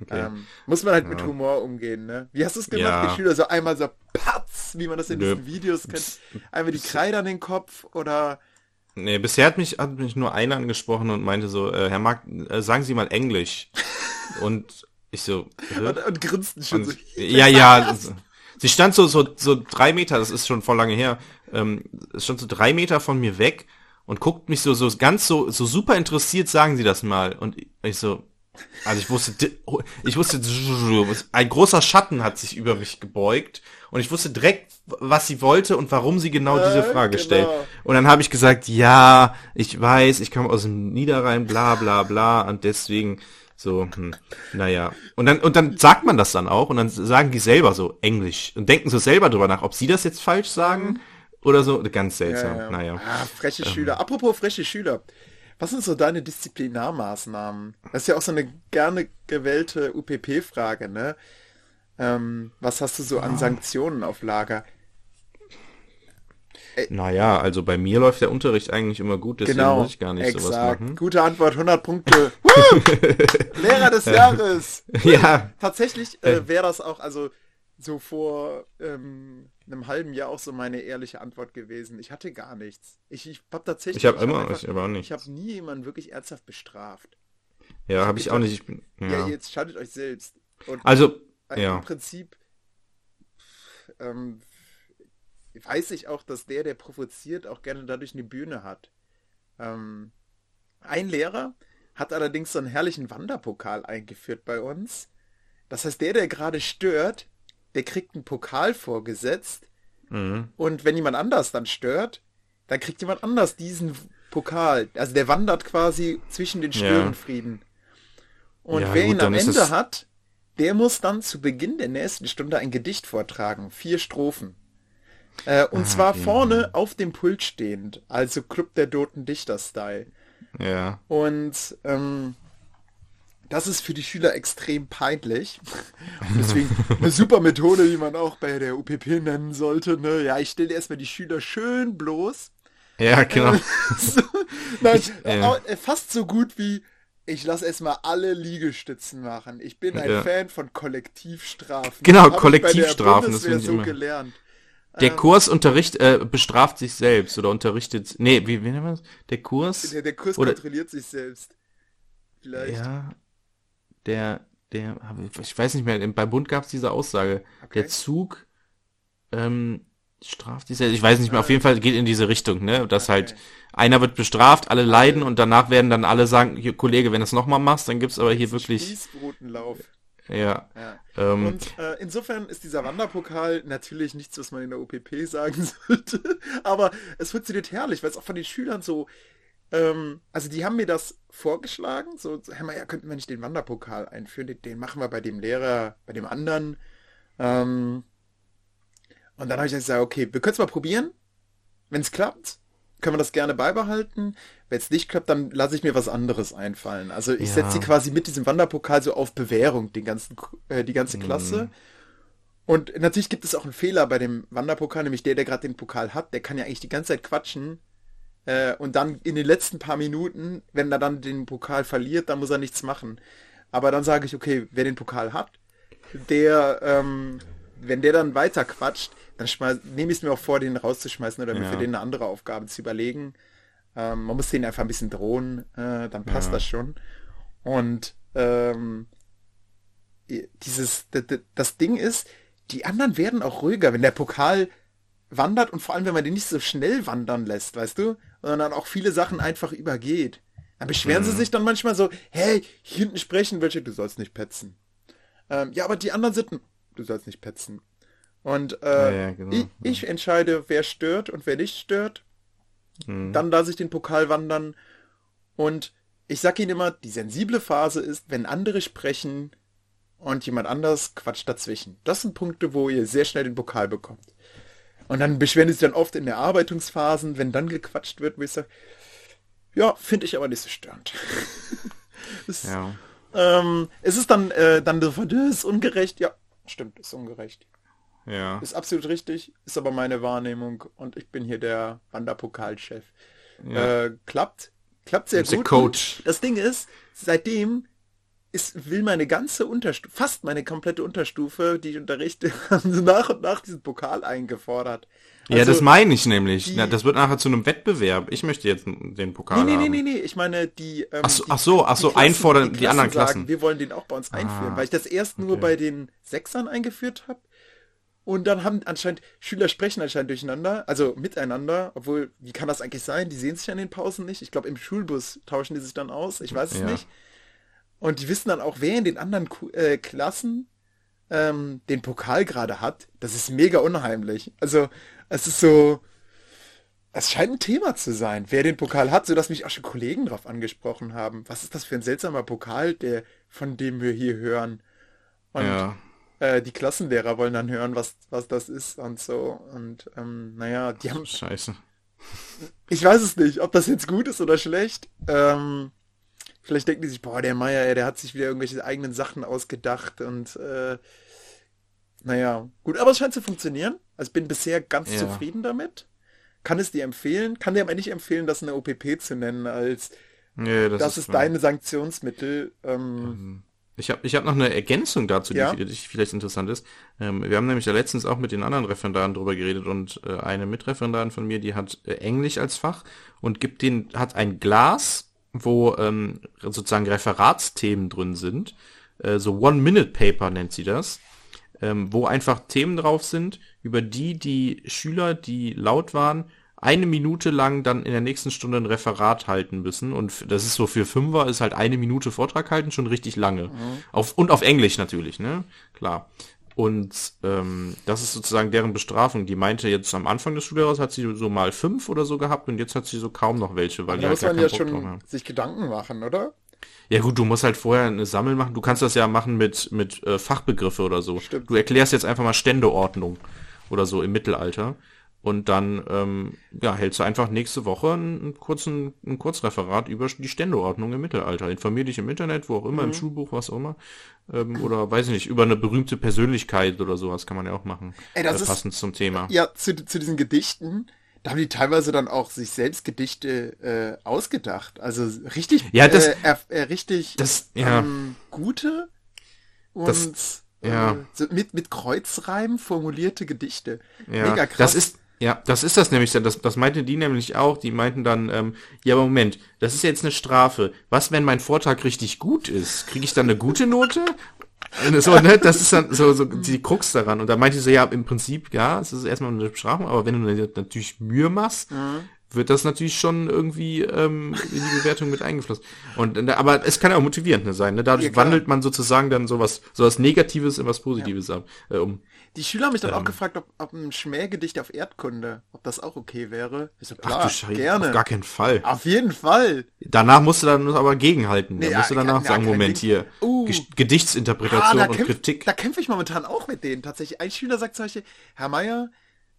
Ähm, muss man halt mit Humor umgehen, ne? Wie hast du es gemacht? Ja. Die Schüler so einmal so patz, wie man das in Nö. diesen Videos kennt. Einmal die Kreide an den Kopf oder Nee, bisher hat mich, hat mich nur einer angesprochen und meinte so, äh, Herr Mark, äh, sagen Sie mal Englisch. und ich so, hä? und, und grinsten schon Und, so. ja, ja. Sie stand so, so, so drei Meter, das ist schon voll lange her, ähm, stand so drei Meter von mir weg und guckt mich so, so ganz so, so super interessiert, sagen Sie das mal. Und ich so, also ich wusste, di- ich wusste, ein großer Schatten hat sich über mich gebeugt und ich wusste direkt, was sie wollte und warum sie genau diese Äh, Frage genau. stellt. Und dann habe ich gesagt, ja, ich weiß, ich komme aus dem Niederrhein, bla bla bla und deswegen so, hm, naja. Und dann, und dann sagt man das dann auch und dann sagen die selber so Englisch und denken so selber drüber nach, ob sie das jetzt falsch sagen oder so. Ganz seltsam, Ja, ja. naja. Ah, freche Schüler. Apropos freche Schüler. Was sind so deine Disziplinarmaßnahmen? Das ist ja auch so eine gerne gewählte UPP-Frage, ne? Ähm, was hast du so an Sanktionen auf Lager? Naja, also bei mir läuft der Unterricht eigentlich immer gut, deswegen Genau, muss ich gar nicht sowas exakt. machen. Gute Antwort, 100 Punkte. Lehrer des Jahres. Ja, Tatsächlich äh, wäre das auch, also so vor ähm, einem halben Jahr auch so meine ehrliche Antwort gewesen. Ich hatte gar nichts. Ich, ich habe tatsächlich... Ich hab immer- einfach- ich aber auch nicht. Ich habe nie jemanden wirklich ernsthaft bestraft. ja, habe ich auch nicht. Ich bin, Ja, ja. jetzt schaltet euch selbst. Und Also, äh, ja. im Prinzip ähm, weiß ich auch, dass der, der provoziert, auch gerne dadurch eine Bühne hat. Ähm, ein Lehrer hat allerdings so einen herrlichen Wanderpokal eingeführt bei uns. Das heißt, der, der gerade stört, der kriegt einen Pokal vorgesetzt Mhm. und wenn jemand anders dann stört, dann kriegt jemand anders diesen Pokal. Also der wandert quasi zwischen den Ja. Störenfrieden. Und Ja, wer gut, ihn am Ende es- hat, der muss dann zu Beginn der nächsten Stunde ein Gedicht vortragen. Vier Strophen. Äh, und Ah, zwar okay. vorne auf dem Pult stehend. Also Club der Toten Dichter-Style. Ja. Und ähm, das ist für die Schüler extrem peinlich. Und deswegen eine super Methode, die man auch bei der UPP nennen sollte. Ne? Ja, ich stelle erstmal die Schüler schön bloß. Ja, genau. So, Nein, äh. au- äh, fast so gut wie ich lasse erstmal alle Liegestützen machen. Ich bin ein Ja. Fan von Kollektivstrafen. Genau, bei Kollektivstrafen, das finde ich so immer. gelernt. Der Ähm, Kursunterricht äh, bestraft sich selbst oder unterrichtet. Nee, wie, wie nennt man das? Der Kurs? Der, der Kurs Oder- kontrolliert sich selbst. Vielleicht. Ja. Der, der, ich weiß nicht mehr, beim Bund gab es diese Aussage. Okay. Der Zug ähm, straft sich selbst. Ich weiß nicht mehr, auf jeden Fall geht in diese Richtung, ne? Dass Okay. halt einer wird bestraft, alle leiden und danach werden dann alle sagen, hier Kollege, wenn du es nochmal machst, dann gibt's aber hier wirklich. Ja. Ja. Ähm, Und äh, insofern ist dieser Wanderpokal natürlich nichts, was man in der UPP sagen sollte. Aber es funktioniert herrlich, weil es auch von den Schülern so. Ähm, also die haben mir das vorgeschlagen. So, Herr Meier, könnten wir nicht den Wanderpokal einführen? Den, den machen wir bei dem Lehrer, bei dem anderen. Ähm, und dann habe ich gesagt, okay, wir können es mal probieren. wenn es klappt, können wir das gerne beibehalten. Wenn es nicht klappt, dann lasse ich mir was anderes einfallen. Also ich Ja. setze sie quasi mit diesem Wanderpokal so auf Bewährung, den ganzen, äh, die ganze Klasse. Und natürlich gibt es auch einen Fehler bei dem Wanderpokal, nämlich der, der gerade den Pokal hat, der kann ja eigentlich die ganze Zeit quatschen. Äh, und dann in den letzten paar Minuten, wenn er dann den Pokal verliert, dann muss er nichts machen. Aber dann sage ich, okay, wer den Pokal hat, der, ähm, wenn der dann weiter quatscht, dann nehme ich es mir auch vor, den rauszuschmeißen oder mir Ja. für den eine andere Aufgabe zu überlegen. Ähm, man muss den einfach ein bisschen drohen, äh, dann passt Ja. das schon. Und ähm, dieses, das Ding ist, die anderen werden auch ruhiger, wenn der Pokal wandert und vor allem, wenn man den nicht so schnell wandern lässt, weißt du, sondern auch viele Sachen einfach übergeht. Dann beschweren Mhm. sie sich dann manchmal so, hey, hier hinten sprechen welche, du sollst nicht petzen. Ähm, ja, aber die anderen sitten, du sollst nicht petzen. Und äh, Ja, ja, genau. ich, ich entscheide, wer stört und wer nicht stört. Mhm. Dann lasse ich den Pokal wandern. Und ich sag ihnen immer, die sensible Phase ist, wenn andere sprechen und jemand anders quatscht dazwischen. Das sind Punkte, wo ihr sehr schnell den Pokal bekommt. Und dann beschweren sie sich dann oft in der Arbeitungsphasen, wenn dann gequatscht wird, wo ich sage, ja, finde ich aber nicht so störend. das, Ja. ähm, es ist dann, äh, dann so, das ist ungerecht. Ja, stimmt, ist ungerecht. Ja. Ist absolut richtig, ist aber meine Wahrnehmung und ich bin hier der Wanderpokalchef. Ja. Äh, klappt, klappt sehr gut. Coach. Das Ding ist, seitdem ist, will meine ganze Unterstufe, fast meine komplette Unterstufe, die ich unterrichte, haben nach und nach diesen Pokal eingefordert. Ja, Also- das meine ich nämlich. die- Na, das wird nachher zu einem Wettbewerb. Ich möchte jetzt den Pokal Nee, nee, nee, nee, nee, ich meine, die, ähm, Ach so, die, ach so, ach so, Klassen- einfordern, die anderen Klassen. Sagen, wir wollen den auch bei uns einführen, Ah, weil ich das erst nur okay. bei den Sechsern eingeführt habe. Und dann haben anscheinend, Schüler sprechen anscheinend durcheinander, also miteinander, obwohl, wie kann das eigentlich sein? Die sehen sich an den Pausen nicht. Ich glaube, im Schulbus tauschen die sich dann aus, ich weiß es Ja. nicht. Und die wissen dann auch, wer in den anderen äh, Klassen ähm, den Pokal gerade hat. Das ist mega unheimlich. Also, es ist so, es scheint ein Thema zu sein, wer den Pokal hat, sodass mich auch schon Kollegen drauf angesprochen haben. Was ist das für ein seltsamer Pokal, der, von dem wir hier hören? Und Ja. äh, die Klassenlehrer wollen dann hören, was, was das ist und so. Und ähm, naja, die haben, Scheiße. ich weiß es nicht, ob das jetzt gut ist oder schlecht. Ähm, vielleicht denken die sich, boah, der Meier, der hat sich wieder irgendwelche eigenen Sachen ausgedacht und äh, naja, gut, aber es scheint zu funktionieren. Also ich bin bisher ganz Ja. zufrieden damit. Kann es dir empfehlen, kann dir aber nicht empfehlen, das eine OPP zu nennen, als Ja, das, das, ist klar. deine Sanktionsmittel. Ähm, Ich habe ich hab noch eine Ergänzung dazu, die Ja. vielleicht interessant ist. Ähm, wir haben nämlich ja letztens auch mit den anderen Referendaren drüber geredet und äh, eine Mitreferendarin von mir, die hat äh, Englisch als Fach und gibt den, hat ein Glas, wo ähm, sozusagen Referatsthemen drin sind. Äh, so One-Minute-Paper nennt sie das. Ähm, wo einfach Themen drauf sind, über die die Schüler, die laut waren, eine Minute lang dann in der nächsten Stunde ein Referat halten müssen. Und das ist so für Fünfer, ist halt eine Minute Vortrag halten schon richtig lange. Auf, und auf Englisch natürlich, ne? Klar. Und ähm, das ist sozusagen deren Bestrafung. Die meinte jetzt am Anfang des Schuljahres hat sie so mal fünf oder so gehabt und jetzt hat sie so kaum noch welche, weil die da halt muss man ja schon sich Gedanken machen, oder? Ja gut, du musst halt vorher eine Sammel machen. Du kannst das ja machen mit, mit äh, Fachbegriffe oder so. Stimmt. Du erklärst jetzt einfach mal Ständeordnung oder so im Mittelalter. Und dann ähm, ja, hältst du einfach nächste Woche einen, kurzen ein Kurzreferat über die Ständeordnung im Mittelalter. Informier dich im Internet, wo auch immer, Mhm. im Schulbuch, was auch immer. Ähm, oder weiß ich nicht, über eine berühmte Persönlichkeit oder sowas kann man ja auch machen. Ey, das äh, ist- passend zum Thema. Ja, zu, zu diesen Gedichten, da haben die teilweise dann auch sich selbst Gedichte äh, ausgedacht. Also richtig, Ja, das- äh, äh, richtig Das, ja. ähm, gute und Das- ja. äh, so mit, mit Kreuzreimen formulierte Gedichte. Ja, Mega krass. das ist, ja, das ist das nämlich, das, das meinte die nämlich auch, die meinten dann, ähm, ja, aber Moment, das ist jetzt eine Strafe. Was, wenn mein Vortrag richtig gut ist? Kriege ich dann eine gute Note? So, ne, das ist dann so, so die Krux daran. Und da meinte sie so, ja, im Prinzip, ja, es ist erstmal eine Bestrafung, aber wenn du natürlich Mühe machst, wird das natürlich schon irgendwie ähm, in die Bewertung mit eingeflossen. Und aber es kann ja auch motivierend ne, sein. Ne? Dadurch Ja, wandelt man sozusagen dann sowas, sowas Negatives in was Positives ab, äh, um. Die Schüler haben mich dann Ähm. auch gefragt, ob, ob ein Schmähgedicht auf Erdkunde, ob das auch okay wäre. Ich so, Ach klar, du Scheiße, gerne. auf gar keinen Fall. Auf jeden Fall. Danach musst du dann aber gegenhalten. Nee, da musst du ja, danach ja, sagen, kein Moment hier, Uh. Ah, Gedichtsinterpretation da und kämpf, Kritik. da kämpfe ich momentan auch mit denen tatsächlich. Ein Schüler sagt zum Beispiel, Herr Meier,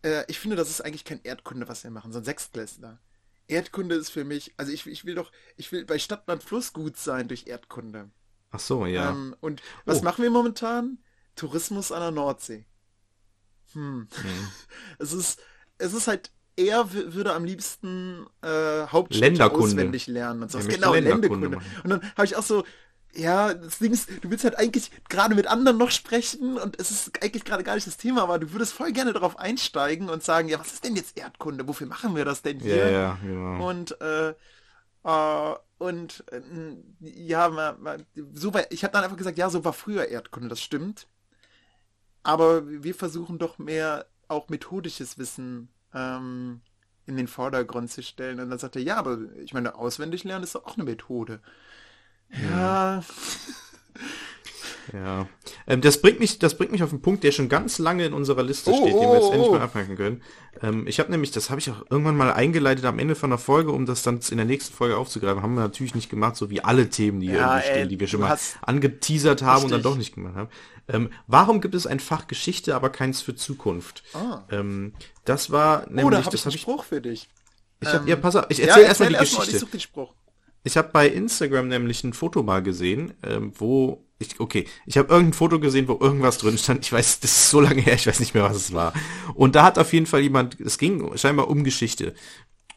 äh, ich finde, das ist eigentlich kein Erdkunde, was wir machen, sondern Sechstklässler. Erdkunde ist für mich, also ich, ich will doch, ich will bei Stadtland Fluss gut sein durch Erdkunde. Ach so, ja. Ähm, und was Oh. machen wir momentan? Tourismus an der Nordsee. Hm. Hm. Es ist, es ist halt, er würde am liebsten äh, Hauptstädte auswendig lernen und so. Genau, Länderkunde Länderkunde. Und dann habe ich auch so, ja, das Ding ist, du willst halt eigentlich gerade mit anderen noch sprechen und es ist eigentlich gerade gar nicht das Thema, aber du würdest voll gerne darauf einsteigen und sagen, ja, was ist denn jetzt Erdkunde? Wofür machen wir das denn Ja, hier? ja, genau. Und äh, äh, und äh, ja, so war, ich habe dann einfach gesagt, ja, so war früher Erdkunde, das stimmt. Aber wir versuchen doch mehr auch methodisches Wissen ähm, in den Vordergrund zu stellen. Und dann sagt er, ja, aber ich meine, auswendig lernen ist doch auch eine Methode. Ja, Ja. Ähm, das bringt mich, das bringt mich auf einen Punkt, der schon ganz lange in unserer Liste Oh, steht, den wir oh, jetzt endlich oh. mal abhaken können. Ähm, ich habe nämlich, das habe ich auch irgendwann mal eingeleitet am Ende von der Folge, um das dann in der nächsten Folge aufzugreifen. Haben wir natürlich nicht gemacht, so wie alle Themen, die hier Ja, irgendwie stehen, ey, die wir schon mal angeteasert haben und dann Richtig. doch nicht gemacht haben. Ähm, warum gibt es ein Fach Geschichte, aber keins für Zukunft? Ah. Ähm, das war nämlich, oh, da das ich einen Spruch für dich. ich hab, Ähm, ja, pass auf, ich Ja, erzähl erstmal die erst mal, Geschichte. ich suche den Spruch. Ich habe bei Instagram nämlich ein Foto mal gesehen, ähm, wo ich okay, ich habe irgendein Foto gesehen, wo irgendwas drin stand. Ich weiß, das ist so lange her, ich weiß nicht mehr, was es war. Und da hat auf jeden Fall jemand, es ging scheinbar um Geschichte.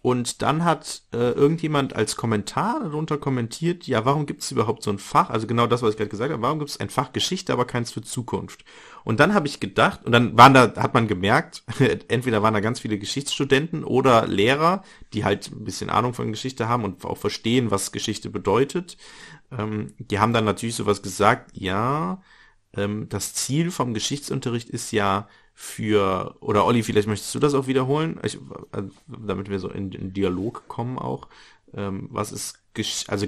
Und dann hat äh, irgendjemand als Kommentar darunter kommentiert, ja, warum gibt es überhaupt so ein Fach? Also genau das, was ich gerade gesagt habe, warum gibt es ein Fach Geschichte, aber keins für Zukunft? Und dann habe ich gedacht, und dann waren da, hat man gemerkt, entweder waren da ganz viele Geschichtsstudenten oder Lehrer, die halt ein bisschen Ahnung von Geschichte haben und auch verstehen, was Geschichte bedeutet. Ähm, die haben dann natürlich sowas gesagt, ja, ähm, das Ziel vom Geschichtsunterricht ist ja für, oder Olli, vielleicht möchtest du das auch wiederholen, ich, äh, damit wir so in, in Dialog kommen auch. Ähm, was ist, also,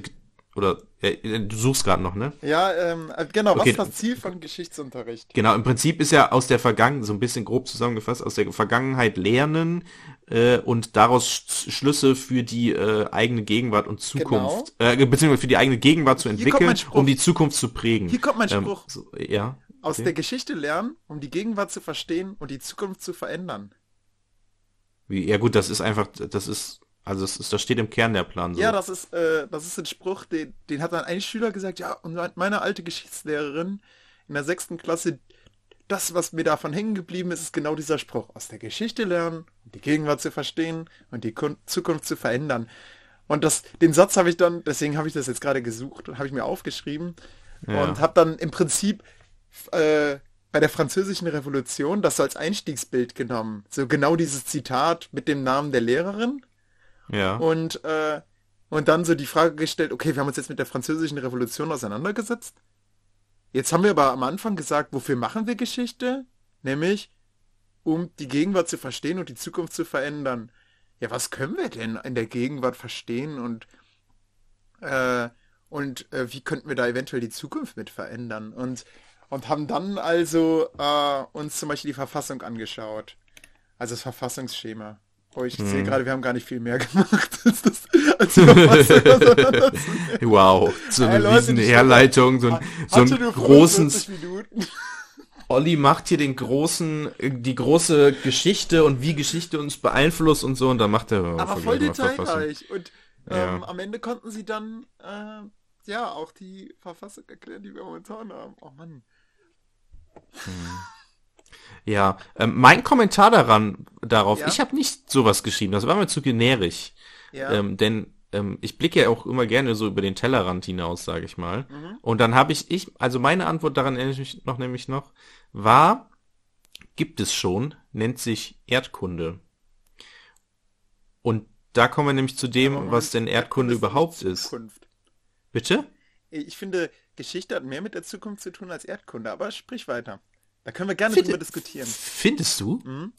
oder, äh, du suchst gerade noch, ne? Ja, ähm, äh, genau, was Okay. ist das Ziel von Geschichtsunterricht? Genau, im Prinzip ist ja aus der Vergangenheit, so ein bisschen grob zusammengefasst, aus der Vergangenheit lernen äh, und daraus Sch Schlüsse für die äh, eigene Gegenwart und Zukunft, äh, beziehungsweise für die eigene Gegenwart zu entwickeln, um die Zukunft zu prägen. Hier kommt mein Ähm, Spruch. so, ja. Aus okay. der Geschichte lernen, um die Gegenwart zu verstehen und die Zukunft zu verändern. Wie, ja gut, das ist einfach, das ist, also das, ist, das steht im Kern der Plan. So. Ja, das ist, äh, das ist ein Spruch, den, den hat dann ein Schüler gesagt, ja, und meine alte Geschichtslehrerin in der sechsten Klasse, das, was mir davon hängen geblieben ist, ist genau dieser Spruch. Aus der Geschichte lernen, um die Gegenwart zu verstehen und die Kun Zukunft zu verändern. Und das, den Satz habe ich dann, deswegen habe ich das jetzt gerade gesucht und habe ich mir aufgeschrieben Ja. und habe dann im Prinzip äh, bei der französischen Revolution das so als Einstiegsbild genommen. So genau dieses Zitat mit dem Namen der Lehrerin ja. und, äh, und dann so die Frage gestellt, okay, wir haben uns jetzt mit der französischen Revolution auseinandergesetzt. Jetzt haben wir aber am Anfang gesagt, wofür machen wir Geschichte? Nämlich, um die Gegenwart zu verstehen und die Zukunft zu verändern. Ja, was können wir denn in der Gegenwart verstehen und, äh, und äh, wie könnten wir da eventuell die Zukunft mit verändern? Und, und haben dann also äh, uns zum Beispiel die Verfassung angeschaut. Also das Verfassungsschema. Oh, ich sehe gerade, wir haben gar nicht viel mehr gemacht, als, das, als. Wow, so eine Leute, riesen Herleitung, so ein, so einen großen, 45 Minuten. Olli macht hier den großen, die große Geschichte und wie Geschichte uns beeinflusst und so und dann macht er aber voll detailreich. Und ähm, Ja. am Ende konnten sie dann äh, ja auch die Verfassung erklären, die wir momentan haben. Oh Mann. Ja, ähm, mein Kommentar daran, darauf, Ja? ich habe nicht sowas geschrieben, das war mir zu generisch. Ja. Ähm, denn ähm, ich blicke ja auch immer gerne so über den Tellerrand hinaus, sage ich mal. Mhm. Und dann habe ich, ich, also meine Antwort daran erinnere ich mich noch nämlich noch, war, gibt es schon, nennt sich Erdkunde. Und da kommen wir nämlich zu dem, was denn Erdkunde überhaupt ist. Bitte? Ich finde, Geschichte hat mehr mit der Zukunft zu tun als Erdkunde, aber sprich weiter. Da können wir gerne Finde- drüber diskutieren. Findest du? Mhm.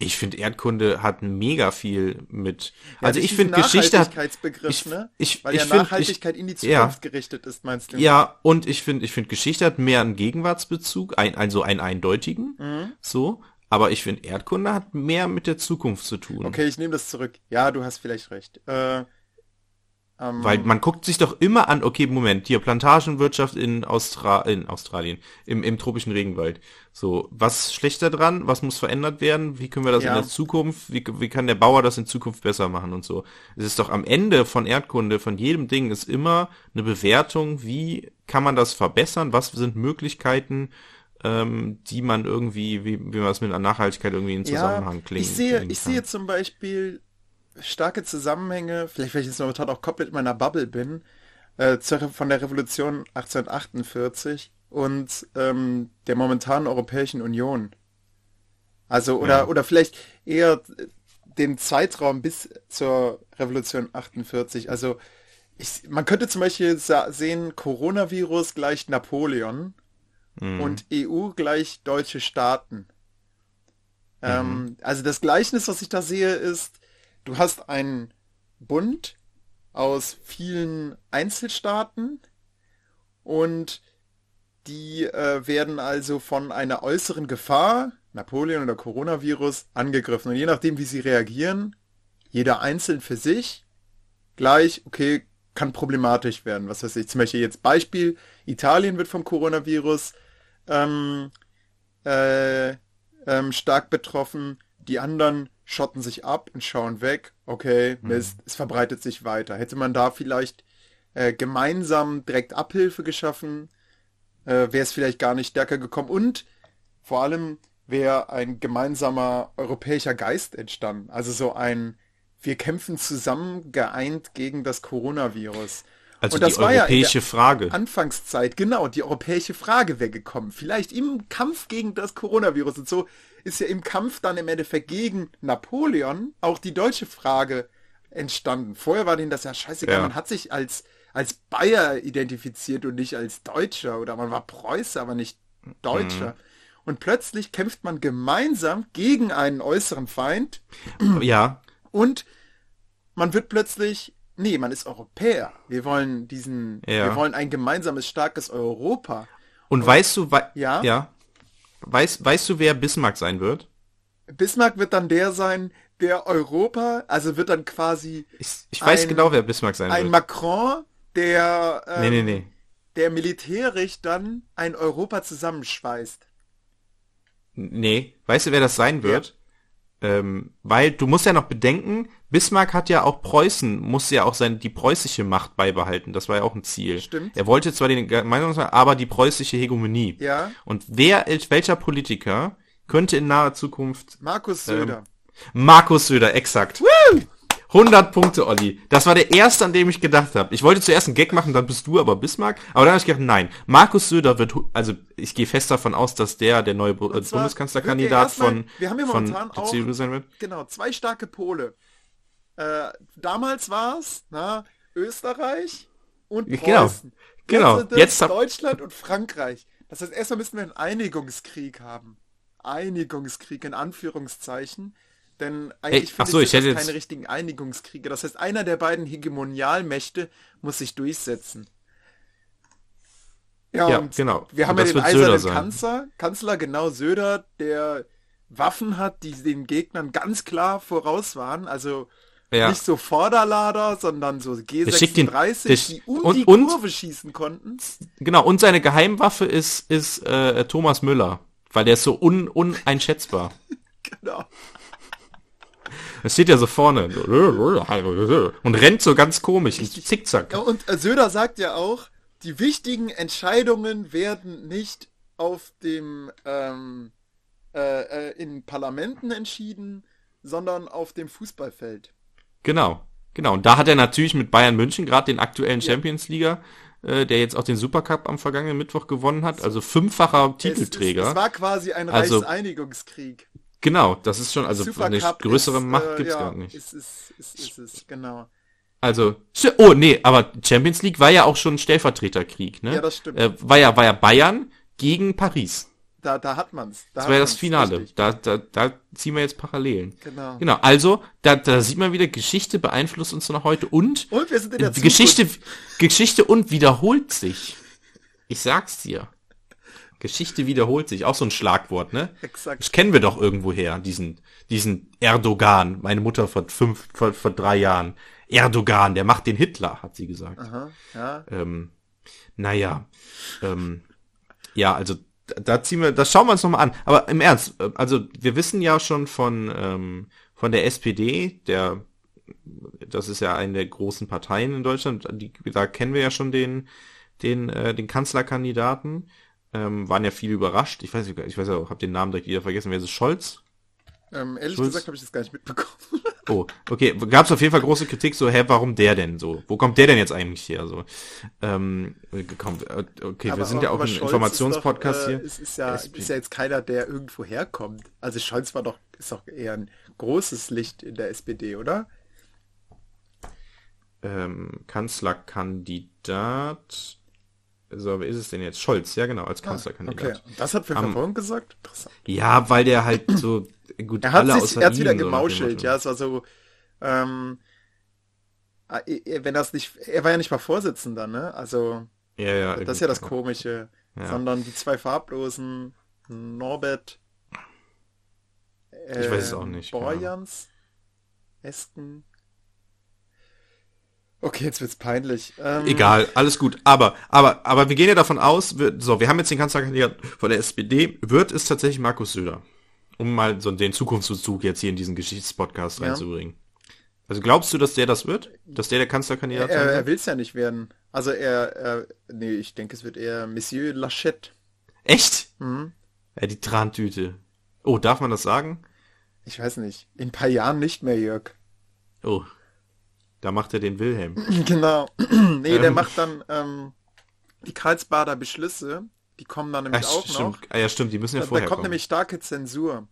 Ich finde Erdkunde hat mega viel mit. Ja, also ich finde Geschichte hat. Nachhaltigkeitsbegriff, ich- ne? ich- Weil ich ja find- Nachhaltigkeit in die ja. Zukunft gerichtet ist, meinst du? Ja, und ich finde, ich finde Geschichte hat mehr einen Gegenwartsbezug, ein, also einen eindeutigen, Mhm. so. Aber ich finde Erdkunde hat mehr mit der Zukunft zu tun. Okay, ich nehme das zurück. Ja, du hast vielleicht recht. Äh, Weil man guckt sich doch immer an, okay, Moment, hier Plantagenwirtschaft in, Austra in Australien, im, im tropischen Regenwald. So, was ist schlechter dran? Was muss verändert werden? Wie können wir das Ja. in der Zukunft, wie, wie kann der Bauer das in Zukunft besser machen und so? Es ist doch am Ende von Erdkunde, von jedem Ding, ist immer eine Bewertung, wie kann man das verbessern? Was sind Möglichkeiten, ähm, die man irgendwie, wie, wie man das mit einer Nachhaltigkeit irgendwie in Zusammenhang klingt? ich sehe, ich sehe zum Beispiel starke Zusammenhänge, vielleicht weil ich jetzt momentan auch komplett in meiner Bubble bin, äh, von der Revolution 1848 und ähm, der momentanen Europäischen Union. Also, oder, Ja. oder vielleicht eher den Zeitraum bis zur Revolution 48. Also, ich, man könnte zum Beispiel sehen, Coronavirus gleich Napoleon Mhm. und EU gleich deutsche Staaten. Ähm, also das Gleichnis, was ich da sehe, ist, du hast einen Bund aus vielen Einzelstaaten und die äh, werden also von einer äußeren Gefahr, Napoleon oder Coronavirus, angegriffen. Und je nachdem, wie sie reagieren, jeder einzeln für sich, gleich, okay, kann problematisch werden. Was weiß ich, zum Beispiel jetzt Beispiel, Italien wird vom Coronavirus ähm, äh, ähm, stark betroffen, die anderen schotten sich ab und schauen weg, okay, Mist, es verbreitet sich weiter. Hätte man da vielleicht äh, gemeinsam direkt Abhilfe geschaffen, äh, wäre es vielleicht gar nicht stärker gekommen und vor allem wäre ein gemeinsamer europäischer Geist entstanden. Also so ein, wir kämpfen zusammen geeint gegen das Coronavirus. Also Und das die war ja in der europäische Frage. Anfangszeit, genau, die europäische Frage wäre gekommen. Vielleicht im Kampf gegen das Coronavirus und so ist ja im Kampf dann im Endeffekt gegen Napoleon auch die deutsche Frage entstanden. Vorher war denen das ja scheißegal, Ja. man hat sich als, als Bayer identifiziert und nicht als Deutscher oder man war Preußer, aber nicht Deutscher. Und plötzlich kämpft man gemeinsam gegen einen äußeren Feind Ja, und man wird plötzlich, nee, man ist Europäer. Wir wollen diesen, Ja. wir wollen ein gemeinsames, starkes Europa. und weißt du, wei Ja? ja, weißt, weißt du, wer Bismarck sein wird? Bismarck wird dann der sein, der Europa, also wird dann quasi Ich, ich weiß Ein- genau, wer Bismarck sein ein wird. Macron, der, ähm, nee, nee, nee. der militärisch dann ein Europa zusammenschweißt. Nee, weißt du, wer das sein wird? Ähm, weil du musst ja noch bedenken, Bismarck hat ja auch Preußen, musste ja auch sein, die preußische Macht beibehalten. Das war ja auch ein Ziel. Stimmt. Er wollte zwar den Gemeinsamen, aber die preußische Hegemonie. Ja. Und wer, welcher Politiker könnte in naher Zukunft Markus Söder. Markus Söder, exakt. 100 Punkte, Olli. Das war der erste, an dem ich gedacht habe. Ich wollte zuerst einen Gag machen, dann bist du aber Bismark. Aber dann habe ich gedacht, nein. Markus Söder wird, also ich gehe fest davon aus, dass der der neue äh, Bundeskanzlerkandidat er von, wir haben ja von momentan der auch- CDU sein wird. Genau, zwei starke Pole. Äh, damals war es, na, Österreich und Preußen. Genau. Genau. Jetzt, Deutschland und Frankreich. Das heißt, erstmal müssen wir einen Einigungskrieg haben. Einigungskrieg in Anführungszeichen. Denn eigentlich finde so, ich, sind keine richtigen Einigungskriege. Das heißt, einer der beiden Hegemonialmächte muss sich durchsetzen. Ja, Ja, und genau. wir haben Und ja den eisernen. Kanzler, Kanzler genau Söder, der Waffen hat, die den Gegnern ganz klar voraus waren. Also Ja. nicht so Vorderlader, sondern so schickt den- G36, der- die um und- die und- Kurve schießen konnten. Genau, und seine Geheimwaffe ist, ist äh, Thomas Müller. Weil der ist so un, uneinschätzbar. Genau. Das steht ja so vorne. Und rennt so ganz komisch. Zickzack. Ja, und äh, Söder sagt ja auch, die wichtigen Entscheidungen werden nicht auf dem ähm, äh, äh, in Parlamenten entschieden, sondern auf dem Fußballfeld. Genau, genau. Und da hat er natürlich mit Bayern München gerade den aktuellen Champions Liga, äh, der jetzt auch den Supercup am vergangenen Mittwoch gewonnen hat, also fünffacher Es, Titelträger. es, es war quasi ein Also- Reichseinigungskrieg. Genau, das ist schon, also eine Supercup größere ist, Macht äh, gibt's ja, gar nicht. Ist, ist, ist, ist es, genau. Also, oh nee, aber Champions League war ja auch schon ein Stellvertreterkrieg, ne? Ja, das stimmt. Äh, war ja, war ja Bayern gegen Paris. Da, da hat man's. Da Das hat war ja das Finale. richtig. Da, da, da ziehen wir jetzt Parallelen. Genau. Genau, also, da, da sieht man wieder, Geschichte beeinflusst uns noch heute und Und wir sind in der Die Geschichte, Zukunft. Geschichte und wiederholt sich. Ich sag's dir. Geschichte wiederholt sich, auch so ein Schlagwort, ne? Exakt. Das kennen wir doch irgendwo her, diesen, diesen Erdogan, meine Mutter vor fünf, vor, vor drei Jahren. Erdogan, der macht den Hitler, hat sie gesagt. Aha, ja. Ähm, naja, ähm, ja, also da- da ziehen wir, das schauen wir uns nochmal an. Aber im Ernst, äh, also wir wissen ja schon von, ähm, von der SPD, der, das ist ja eine der großen Parteien in Deutschland, die, da kennen wir ja schon den, den, äh, den Kanzlerkandidaten, ähm, waren ja viele überrascht. Ich weiß, ich weiß ja, hab den Namen direkt wieder vergessen. Wer ist es? Scholz? Ähm, ehrlich Schulz? gesagt habe ich das gar nicht mitbekommen. Oh, okay. Gab es auf jeden Fall große Kritik, so, hä, warum der denn so? Wo kommt der denn jetzt eigentlich her? So, ähm, kommt, äh, okay, wir Aber- sind ja auch aber ein Informationspodcast äh, hier. Es ist ja, SP. ist ja jetzt keiner, der irgendwo herkommt. Also Scholz war doch, ist doch eher ein großes Licht in der SPD, oder? ähm, Kanzlerkandidat. So, wer ist es denn jetzt? Scholz, ja genau, als Okay, Kanzlerkandidat. und das hat Phil Am- Verborgen gesagt? Interessant. Ja, weil der halt so gut Er hat alle sich, er ihm wieder gemauschelt, ja, es war so, ähm, ah, eh, wenn das nicht, er war ja nicht mal Vorsitzender, ne? Also, Ja, ja. das ist ja das. Komische. Ja. Sondern die zwei Farblosen, Norbert, Ich weiß es äh, auch nicht, Borjans, Esken. Okay, jetzt wird's peinlich. Ähm, Egal, alles gut. Aber, aber, aber wir gehen ja davon aus, wir, so, wir haben jetzt den Kanzlerkandidaten von der SPD, wird es tatsächlich Markus Söder. Um mal so den Zukunftsbezug jetzt hier in diesen Geschichtspodcast Ja. reinzubringen. Also glaubst du, dass der das wird? Dass der der Kanzlerkandidat Er, er wird? will's ja nicht werden. Also er, er, nee, ich denke, es wird eher Monsieur Lachette. Echt? Mhm. Ja, die Trantüte. Oh, darf man das sagen? Ich weiß nicht. In ein paar Jahren nicht mehr, Jörg. Oh. Da macht er den Wilhelm. Genau. nee, der Ähm. macht dann ähm, die Karlsbader Beschlüsse. Die kommen dann nämlich Ah, auch stimmt. noch. Ah, ja, stimmt, die müssen ja Da, da vorher kommt kommen. nämlich starke Zensur.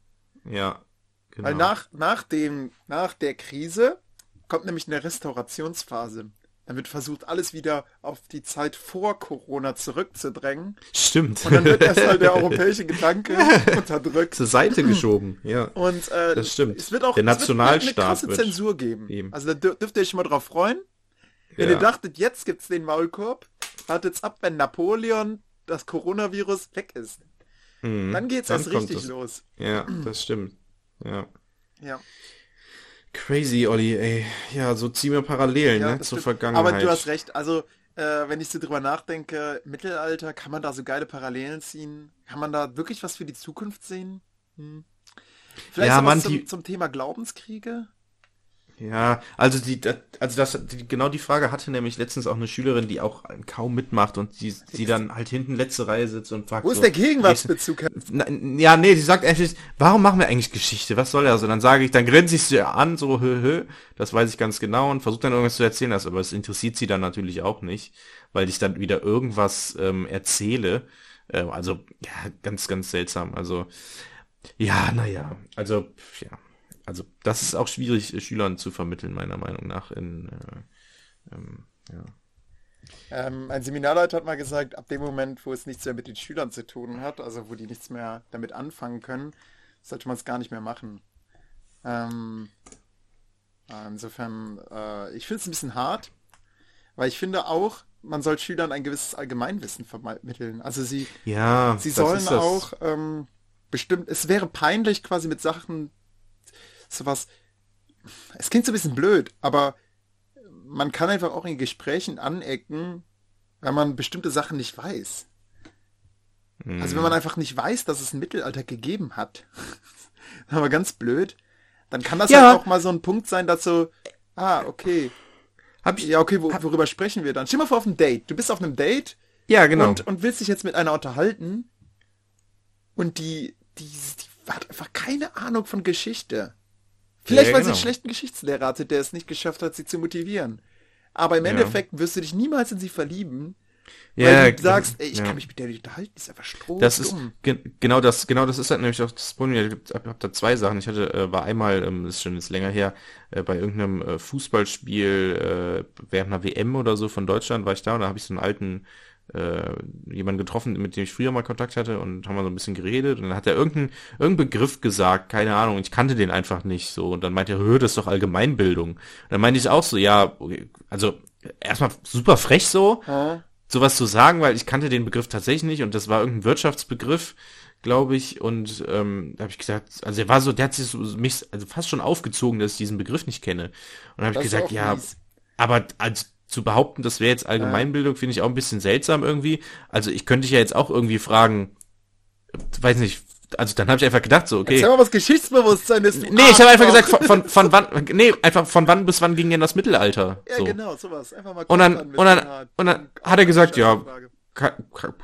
ja, genau. Weil nach, nach, dem, nach der Krise kommt nämlich eine Restaurationsphase. Dann wird versucht, alles wieder auf die Zeit vor Corona zurückzudrängen. Stimmt. Und dann wird erstmal der europäische Gedanke unterdrückt. Zur Seite geschoben, ja. Und äh, Das stimmt. es wird auch Der es wird Nationalstaat eine krasse wird Zensur geben. eben. Also da dür- dürft ihr euch mal drauf freuen. Wenn Ja. ihr dachtet, jetzt gibt's den Maulkorb, wartet's ab, wenn Napoleon das Coronavirus weg ist. Mhm. Dann geht's Dann erst richtig das. los. Ja, das stimmt. Ja. Ja, Crazy, Olli, ey. Ja, so ziehen wir Parallelen, ja ne, zur stimmt. Vergangenheit. Aber du hast recht. Also äh, wenn ich so drüber nachdenke, Mittelalter, kann man da so geile Parallelen ziehen? Kann man da wirklich was für die Zukunft sehen? Hm. Vielleicht Ja, Mann, zum, die- zum Thema Glaubenskriege? Ja, also die, das- also das, die, genau die Frage hatte nämlich letztens auch eine Schülerin, die auch kaum mitmacht und die, die dann halt hinten letzte Reihe sitzt und fragt Wo ist so, der Gegenwartsbezug? Na, ja, nee, sie sagt eigentlich, warum machen wir eigentlich Geschichte? Was soll das? Und dann sage ich, dann grinse ich sie an, so, hö, hö, das weiß ich ganz genau und versuche dann irgendwas zu erzählen, das, aber es interessiert sie dann natürlich auch nicht, weil ich dann wieder irgendwas ähm, erzähle. Ähm, also, ja, ganz, ganz seltsam. Also, ja, naja, also, ja. Also, das ist auch schwierig, äh, Schülern zu vermitteln, meiner Meinung nach. In, äh, ähm, ja. Ähm, ein Seminarleiter hat mal gesagt, ab dem Moment, wo es nichts mehr mit den Schülern zu tun hat, also wo die nichts mehr damit anfangen können, sollte man es gar nicht mehr machen. Ähm, äh, insofern, äh, ich finde es ein bisschen hart, weil ich finde auch, man soll Schülern ein gewisses Allgemeinwissen vermitteln. Also sie, Ja, sie sollen auch ähm, bestimmt, es wäre peinlich quasi mit Sachen sowas, es klingt so ein bisschen blöd, aber man kann einfach auch in Gesprächen anecken, wenn man bestimmte Sachen nicht weiß. Also wenn man Mhm. einfach nicht weiß, dass es ein Mittelalter gegeben hat, aber ganz blöd, dann kann das Ja. halt auch mal so ein Punkt sein, dass so, ah, okay, Hab ich, ja, okay, wo, worüber sprechen wir dann? Stell mal vor auf einem Date. Du bist auf einem Date ja, genau. und, und willst dich jetzt mit einer unterhalten und die, die, die hat einfach keine Ahnung von Geschichte. Vielleicht, Ja, weil sie genau. einen schlechten Geschichtslehrer hatte, der es nicht geschafft hat, sie zu motivieren. Aber im Ja. Endeffekt wirst du dich niemals in sie verlieben, ja, weil du ge- sagst, ey, ich ja. kann mich mit der nicht unterhalten, die ist einfach stroh Das ist ge genau das, genau das ist halt nämlich auch das Problem. Ich habe hab da zwei Sachen. Ich hatte, äh, war einmal, ähm, das ist schon jetzt länger her, äh, bei irgendeinem äh, Fußballspiel äh, während einer WM oder so von Deutschland war ich da und da habe ich so einen alten äh, jemanden getroffen, mit dem ich früher mal Kontakt hatte und haben wir so ein bisschen geredet und dann hat er irgendeinen irgendeinen Begriff gesagt, keine Ahnung, ich kannte den einfach nicht so und dann meinte er, hör, das ist doch Allgemeinbildung. Und dann meinte ich auch so, ja, okay, also erstmal super frech so, Ja. sowas zu sagen, weil ich kannte den Begriff tatsächlich nicht und das war irgendein Wirtschaftsbegriff, glaube ich. Und ähm, da habe ich gesagt, also er war so, der hat sich so, mich also fast schon aufgezogen, dass ich diesen Begriff nicht kenne. Und habe ich gesagt, ja, mies. aber als zu behaupten, das wäre jetzt Allgemeinbildung, finde ich auch ein bisschen seltsam irgendwie. Also ich könnte dich ja jetzt auch irgendwie fragen, weiß nicht, also dann habe ich einfach gedacht so, okay. Sag mal, was Geschichtsbewusstsein ist. Nee, ich habe einfach gesagt, von, von, von wann, nee, einfach von wann bis wann ging denn das Mittelalter? Ja, so. genau, sowas. Einfach mal Und dann, und dann, und dann hat er gesagt, ja, Frage.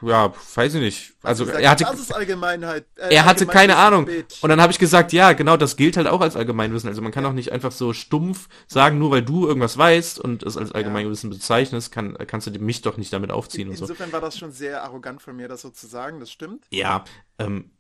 Ja, weiß ich nicht. Also Gesagt, er hatte, das ist Allgemeinheit. äh, er hatte keine Ahnung. Und dann habe ich gesagt, ja, genau, das gilt halt auch als Allgemeinwissen. Also man kann auch nicht einfach so stumpf sagen, nur weil du irgendwas weißt und es als Allgemeinwissen bezeichnest, kann, kannst du mich doch nicht damit aufziehen und so. Insofern war das schon sehr arrogant von mir, das so zu sagen, das stimmt. Ja, ähm,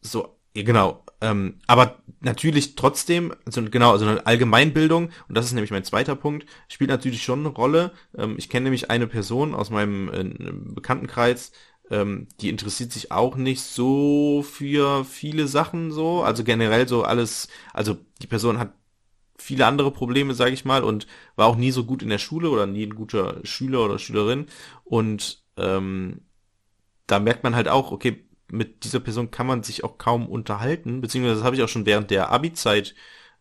so, ja, genau. Ähm, aber natürlich trotzdem, also genau, also eine Allgemeinbildung, und das ist nämlich mein zweiter Punkt, spielt natürlich schon eine Rolle. Ähm, ich kenne nämlich eine Person aus meinem äh, Bekanntenkreis, ähm, die interessiert sich auch nicht so für viele Sachen so, also generell so alles, also die Person hat viele andere Probleme, sage ich mal, und war auch nie so gut in der Schule oder nie ein guter Schüler oder Schülerin. Und ähm, da merkt man halt auch, okay, mit dieser Person kann man sich auch kaum unterhalten, beziehungsweise das habe ich auch schon während der Abi-Zeit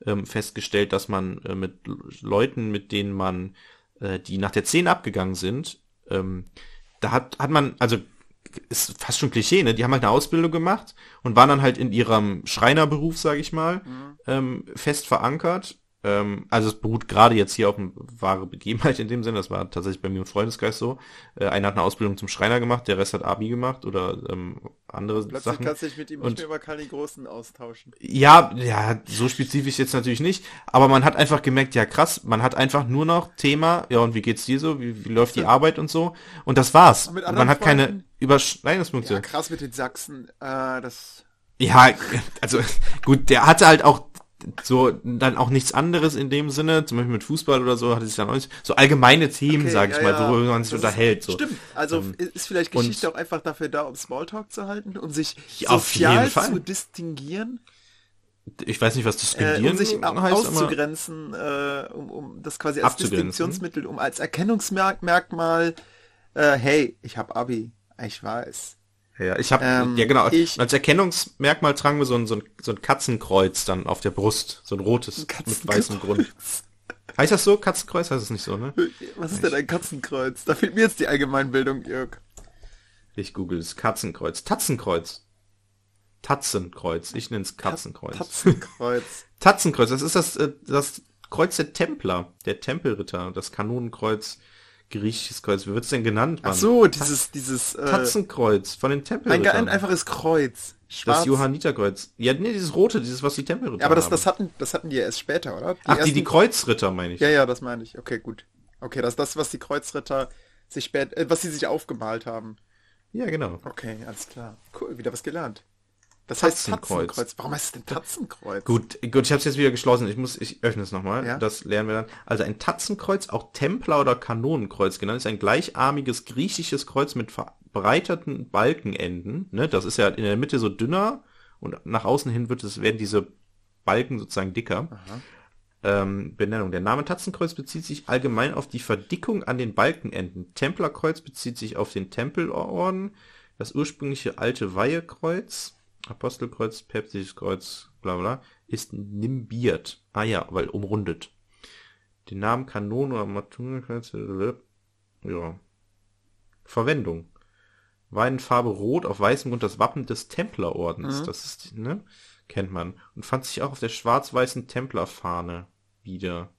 ähm, festgestellt, dass man äh, mit Leuten, mit denen man, äh, die nach der 10 abgegangen sind, ähm, da hat, hat man, also ist fast schon Klischee, ne? Die haben halt eine Ausbildung gemacht und waren dann halt in ihrem Schreinerberuf, sage ich mal, ähm, fest verankert. Ähm, also es beruht gerade jetzt hier auf eine wahre Begebenheit in dem Sinne. Das war tatsächlich bei mir im Freundeskreis so. Äh, einer hat eine Ausbildung zum Schreiner gemacht, der Rest hat Abi gemacht oder ähm, andere Plötzlich Sachen. kannst du dich mit ihm Und- nicht mehr über Kali Großen austauschen. Ja, ja, so spezifisch jetzt natürlich nicht, aber man hat einfach gemerkt, ja krass, man hat einfach nur noch Thema, ja und wie geht's dir so, wie, wie läuft die Arbeit und so und das war's. Und man hat keine Freunden? Überschneidungspunkte. Ja, krass mit den Sachsen. Äh, das. Ja, also gut, der hatte halt auch so dann auch nichts anderes in dem Sinne, zum Beispiel mit Fußball oder so, hatte sich dann auch nicht, so allgemeine Themen, Okay, sag ich ja, mal, worüber man sich unterhält. So. Stimmt. Also Ähm, ist vielleicht und- Geschichte auch einfach dafür da, um Smalltalk zu halten, um sich sozial jeden Fall. zu distinguieren, Ich weiß nicht, was äh, distinguieren um sich heißt, auszugrenzen, äh, um, um das quasi als. Distinktionsmittel, um als Erkennungsmerkmal, äh, hey, ich habe Abi, ich weiß. Ja, ich habe Ähm, ja genau. ich- als Erkennungsmerkmal tragen wir so ein, so, ein, so ein Katzenkreuz dann auf der Brust, so ein rotes mit weißem Grund. Heißt das so? Katzenkreuz heißt es nicht so, ne? Was ist denn ein Katzenkreuz? Da fehlt mir jetzt die Allgemeinbildung, Jörg. Ich google es. Katzenkreuz. Tatzenkreuz. Tatzenkreuz. Ich nenne es Katzenkreuz. Katzenkreuz. Tatzenkreuz. Das ist das, äh, das Kreuz der Templer, der Tempelritter, das Kanonenkreuz, griechisches Kreuz. Wie wird's denn genannt, Mann? Ach so, dieses, dieses, äh, Tatzenkreuz von den ein, Tempelrittern. ein einfaches Kreuz. Schwarz. das Johanniterkreuz. Ja, nee, dieses rote, dieses, was die Tempelritter Ja, aber das, haben. das hatten, das hatten die ja erst später, oder? Ach, die, ersten- die Kreuzritter, meine ich. Ja, ja, das meine ich. Okay, gut. Okay, das ist das, was die Kreuzritter sich spät, äh, was sie sich aufgemalt haben. ja genau. Okay, alles klar. Cool, wieder was gelernt. Das heißt Tatzenkreuz. Tatzenkreuz. Warum heißt es denn Tatzenkreuz? Gut, gut, ich habe es jetzt wieder geschlossen. Ich muss, ich öffne es nochmal. Ja. Das lernen wir dann. Also ein Tatzenkreuz, auch Templer oder Kanonenkreuz genannt, ist ein gleicharmiges griechisches Kreuz mit verbreiterten Balkenenden. Ne? Das ist ja in der Mitte so dünner und nach außen hin wird es, werden diese Balken sozusagen dicker. Ähm, Benennung. Der Name Tatzenkreuz bezieht sich allgemein auf die Verdickung an den Balkenenden. Templerkreuz bezieht sich auf den Tempelorden. Das ursprüngliche alte Weihekreuz, Apostelkreuz, päpstliches Kreuz, bla bla, ist nimbiert. Ah ja, weil umrundet. Den Namen Kanon oder Matunenkreuz, äh, ja. Verwendung. War in Farbe Rot auf weißem Grund das Wappen des Templerordens. Das ist, ne? Kennt man. Und fand sich auch auf der schwarz-weißen Templerfahne wieder.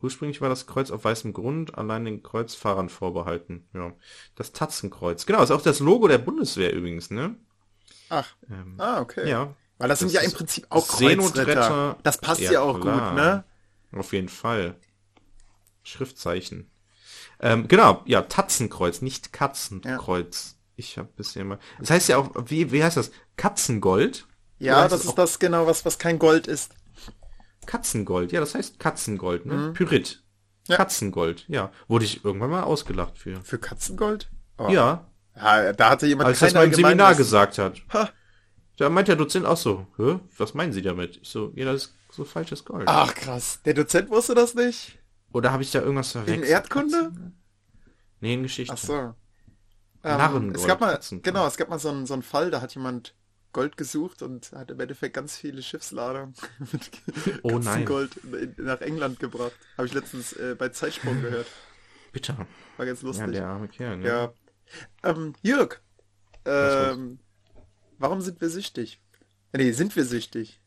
Ursprünglich war das Kreuz auf weißem Grund, allein den Kreuzfahrern vorbehalten. Ja. Das Tatzenkreuz. Genau, ist auch das Logo der Bundeswehr übrigens, ne? Ach, Ähm, ah, okay. Ja. Weil das, sind Das ja im Prinzip auch. Kreuzritter. Das passt ja, auch klar. gut, ne? Auf jeden Fall. Schriftzeichen. Ähm, genau, ja, Tatzenkreuz, nicht Katzenkreuz. Ich habe bisschen mal. Das heißt ja auch, wie, wie heißt das? Katzengold? Ja, das ist das genau, was, was kein Gold ist. Katzengold, ja, das heißt Katzengold, ne? Pyrit. Mhm. Ja. Katzengold, ja. Wurde ich irgendwann mal ausgelacht für. Für Katzengold? Oh. Ja, ja. Da hatte jemand als das kein mal im Seminar gesagt hat. Ha. Da meint der Dozent auch so, Hä? was meinen Sie damit? Ich so, ja, das ist so falsches Gold. Ach krass, der Dozent wusste das nicht? Oder habe ich da irgendwas verwechselt? In Erdkunde? Nee, in Geschichte. Ach so. Ähm, Narrengold, es gab mal, genau, es gab mal so einen, so einen Fall, da hat jemand Gold gesucht und hat im Endeffekt ganz viele Schiffsladungen mit Oh nein. Gold nach England gebracht. Habe ich letztens äh, bei Zeitsprung gehört. Bitter. War ganz Ja, lustig. der arme Kerl. Ne? Ja. Ähm, Jörg, ähm, warum sind wir süchtig? Nee, sind wir süchtig?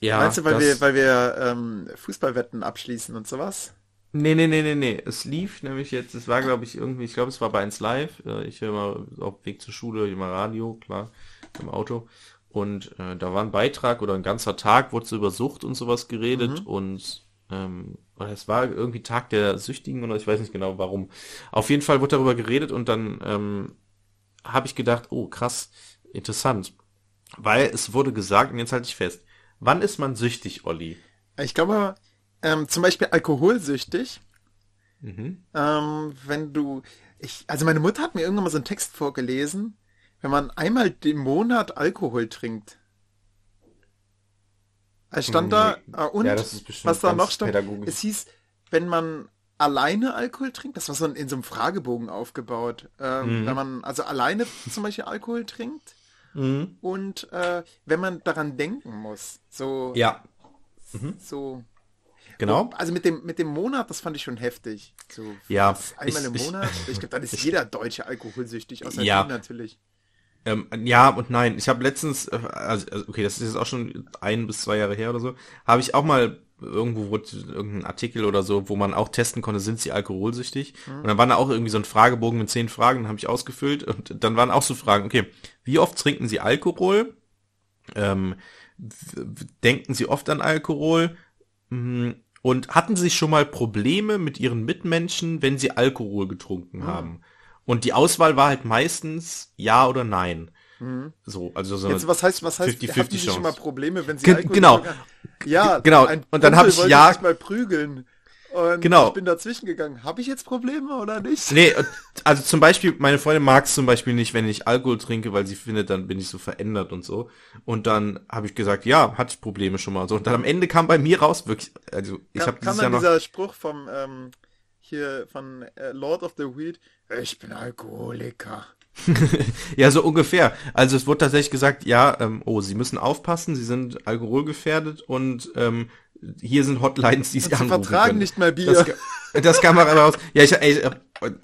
ja Meinst du, weil das- wir, weil wir ähm, Fußballwetten abschließen und sowas? Nee, nee, nee, nee, nee. Es lief nämlich jetzt, es war glaube ich irgendwie, ich glaube es war bei 1 Live. Äh, Ich höre mal auf Weg zur Schule immer Radio, klar, im Auto. Und äh, da war ein Beitrag oder ein ganzer Tag, wurde so über Sucht und sowas geredet und ähm, oder es war irgendwie Tag der Süchtigen oder ich weiß nicht genau warum. Auf jeden Fall wurde darüber geredet und dann ähm, habe ich gedacht, oh krass, interessant. Weil es wurde gesagt, und jetzt halte ich fest, wann ist man süchtig, Olli? Ich glaube, ähm, zum Beispiel alkoholsüchtig, Mhm. ähm, wenn du, ich, also meine Mutter hat mir irgendwann mal so einen Text vorgelesen, wenn man einmal den Monat Alkohol trinkt. Es stand da, äh, und Ja, was da noch stand, pädagogisch. es hieß, wenn man alleine Alkohol trinkt, das war so in, so einem Fragebogen aufgebaut, ähm, Mhm. wenn man also alleine zum Beispiel Alkohol trinkt Mhm. und äh, wenn man daran denken muss, so, Ja, so genau. Also mit dem, mit dem Monat, das fand ich schon heftig. So Ja, einmal ich- im ich- Monat. Ich glaube, dann ist jeder Deutsche alkoholsüchtig, außer Ja. natürlich. Ähm, ja und nein. Ich habe letztens, äh, also, also, okay, das ist jetzt auch schon ein bis zwei Jahre her oder so, habe ich auch mal irgendwo wurde irgendein Artikel oder so, wo man auch testen konnte, sind sie alkoholsüchtig? Und dann war da auch irgendwie so ein Fragebogen mit zehn Fragen, den habe ich ausgefüllt und dann waren auch so Fragen, okay, wie oft trinken sie Alkohol? Ähm, denken sie oft an Alkohol? Mm, Und hatten sie schon mal Probleme mit ihren Mitmenschen, wenn sie Alkohol getrunken haben? Und die Auswahl war halt meistens ja oder nein. So, also so Jetzt, was heißt, was heißt, 50-50 hatten Sie schon mal Probleme, wenn Sie Ge- Alkohol genau. haben? Ja, Genau. Und dann hab Kumpel ich ja- mal prügeln. Und Genau. ich bin dazwischen gegangen. Habe ich jetzt Probleme oder nicht? Nee, also zum Beispiel, meine Freundin mag es zum Beispiel nicht, wenn ich Alkohol trinke, weil sie findet, dann bin ich so verändert und so. Und dann habe ich gesagt, ja, hatte ich Probleme schon mal. So, und dann am Ende kam bei mir raus, wirklich, also ich habe dieses Jahr dann noch, dieser Spruch vom, ähm, hier, von äh, Lord of the Weed. Ich bin Alkoholiker. ja, so ungefähr. Also es wurde tatsächlich gesagt, ja, ähm, oh, sie müssen aufpassen, sie sind alkoholgefährdet und ähm, hier sind Hotlines, die sie Und sie anrufen vertragen können. nicht mehr Bier. Das, das kam auch raus. Ja, ich, ey,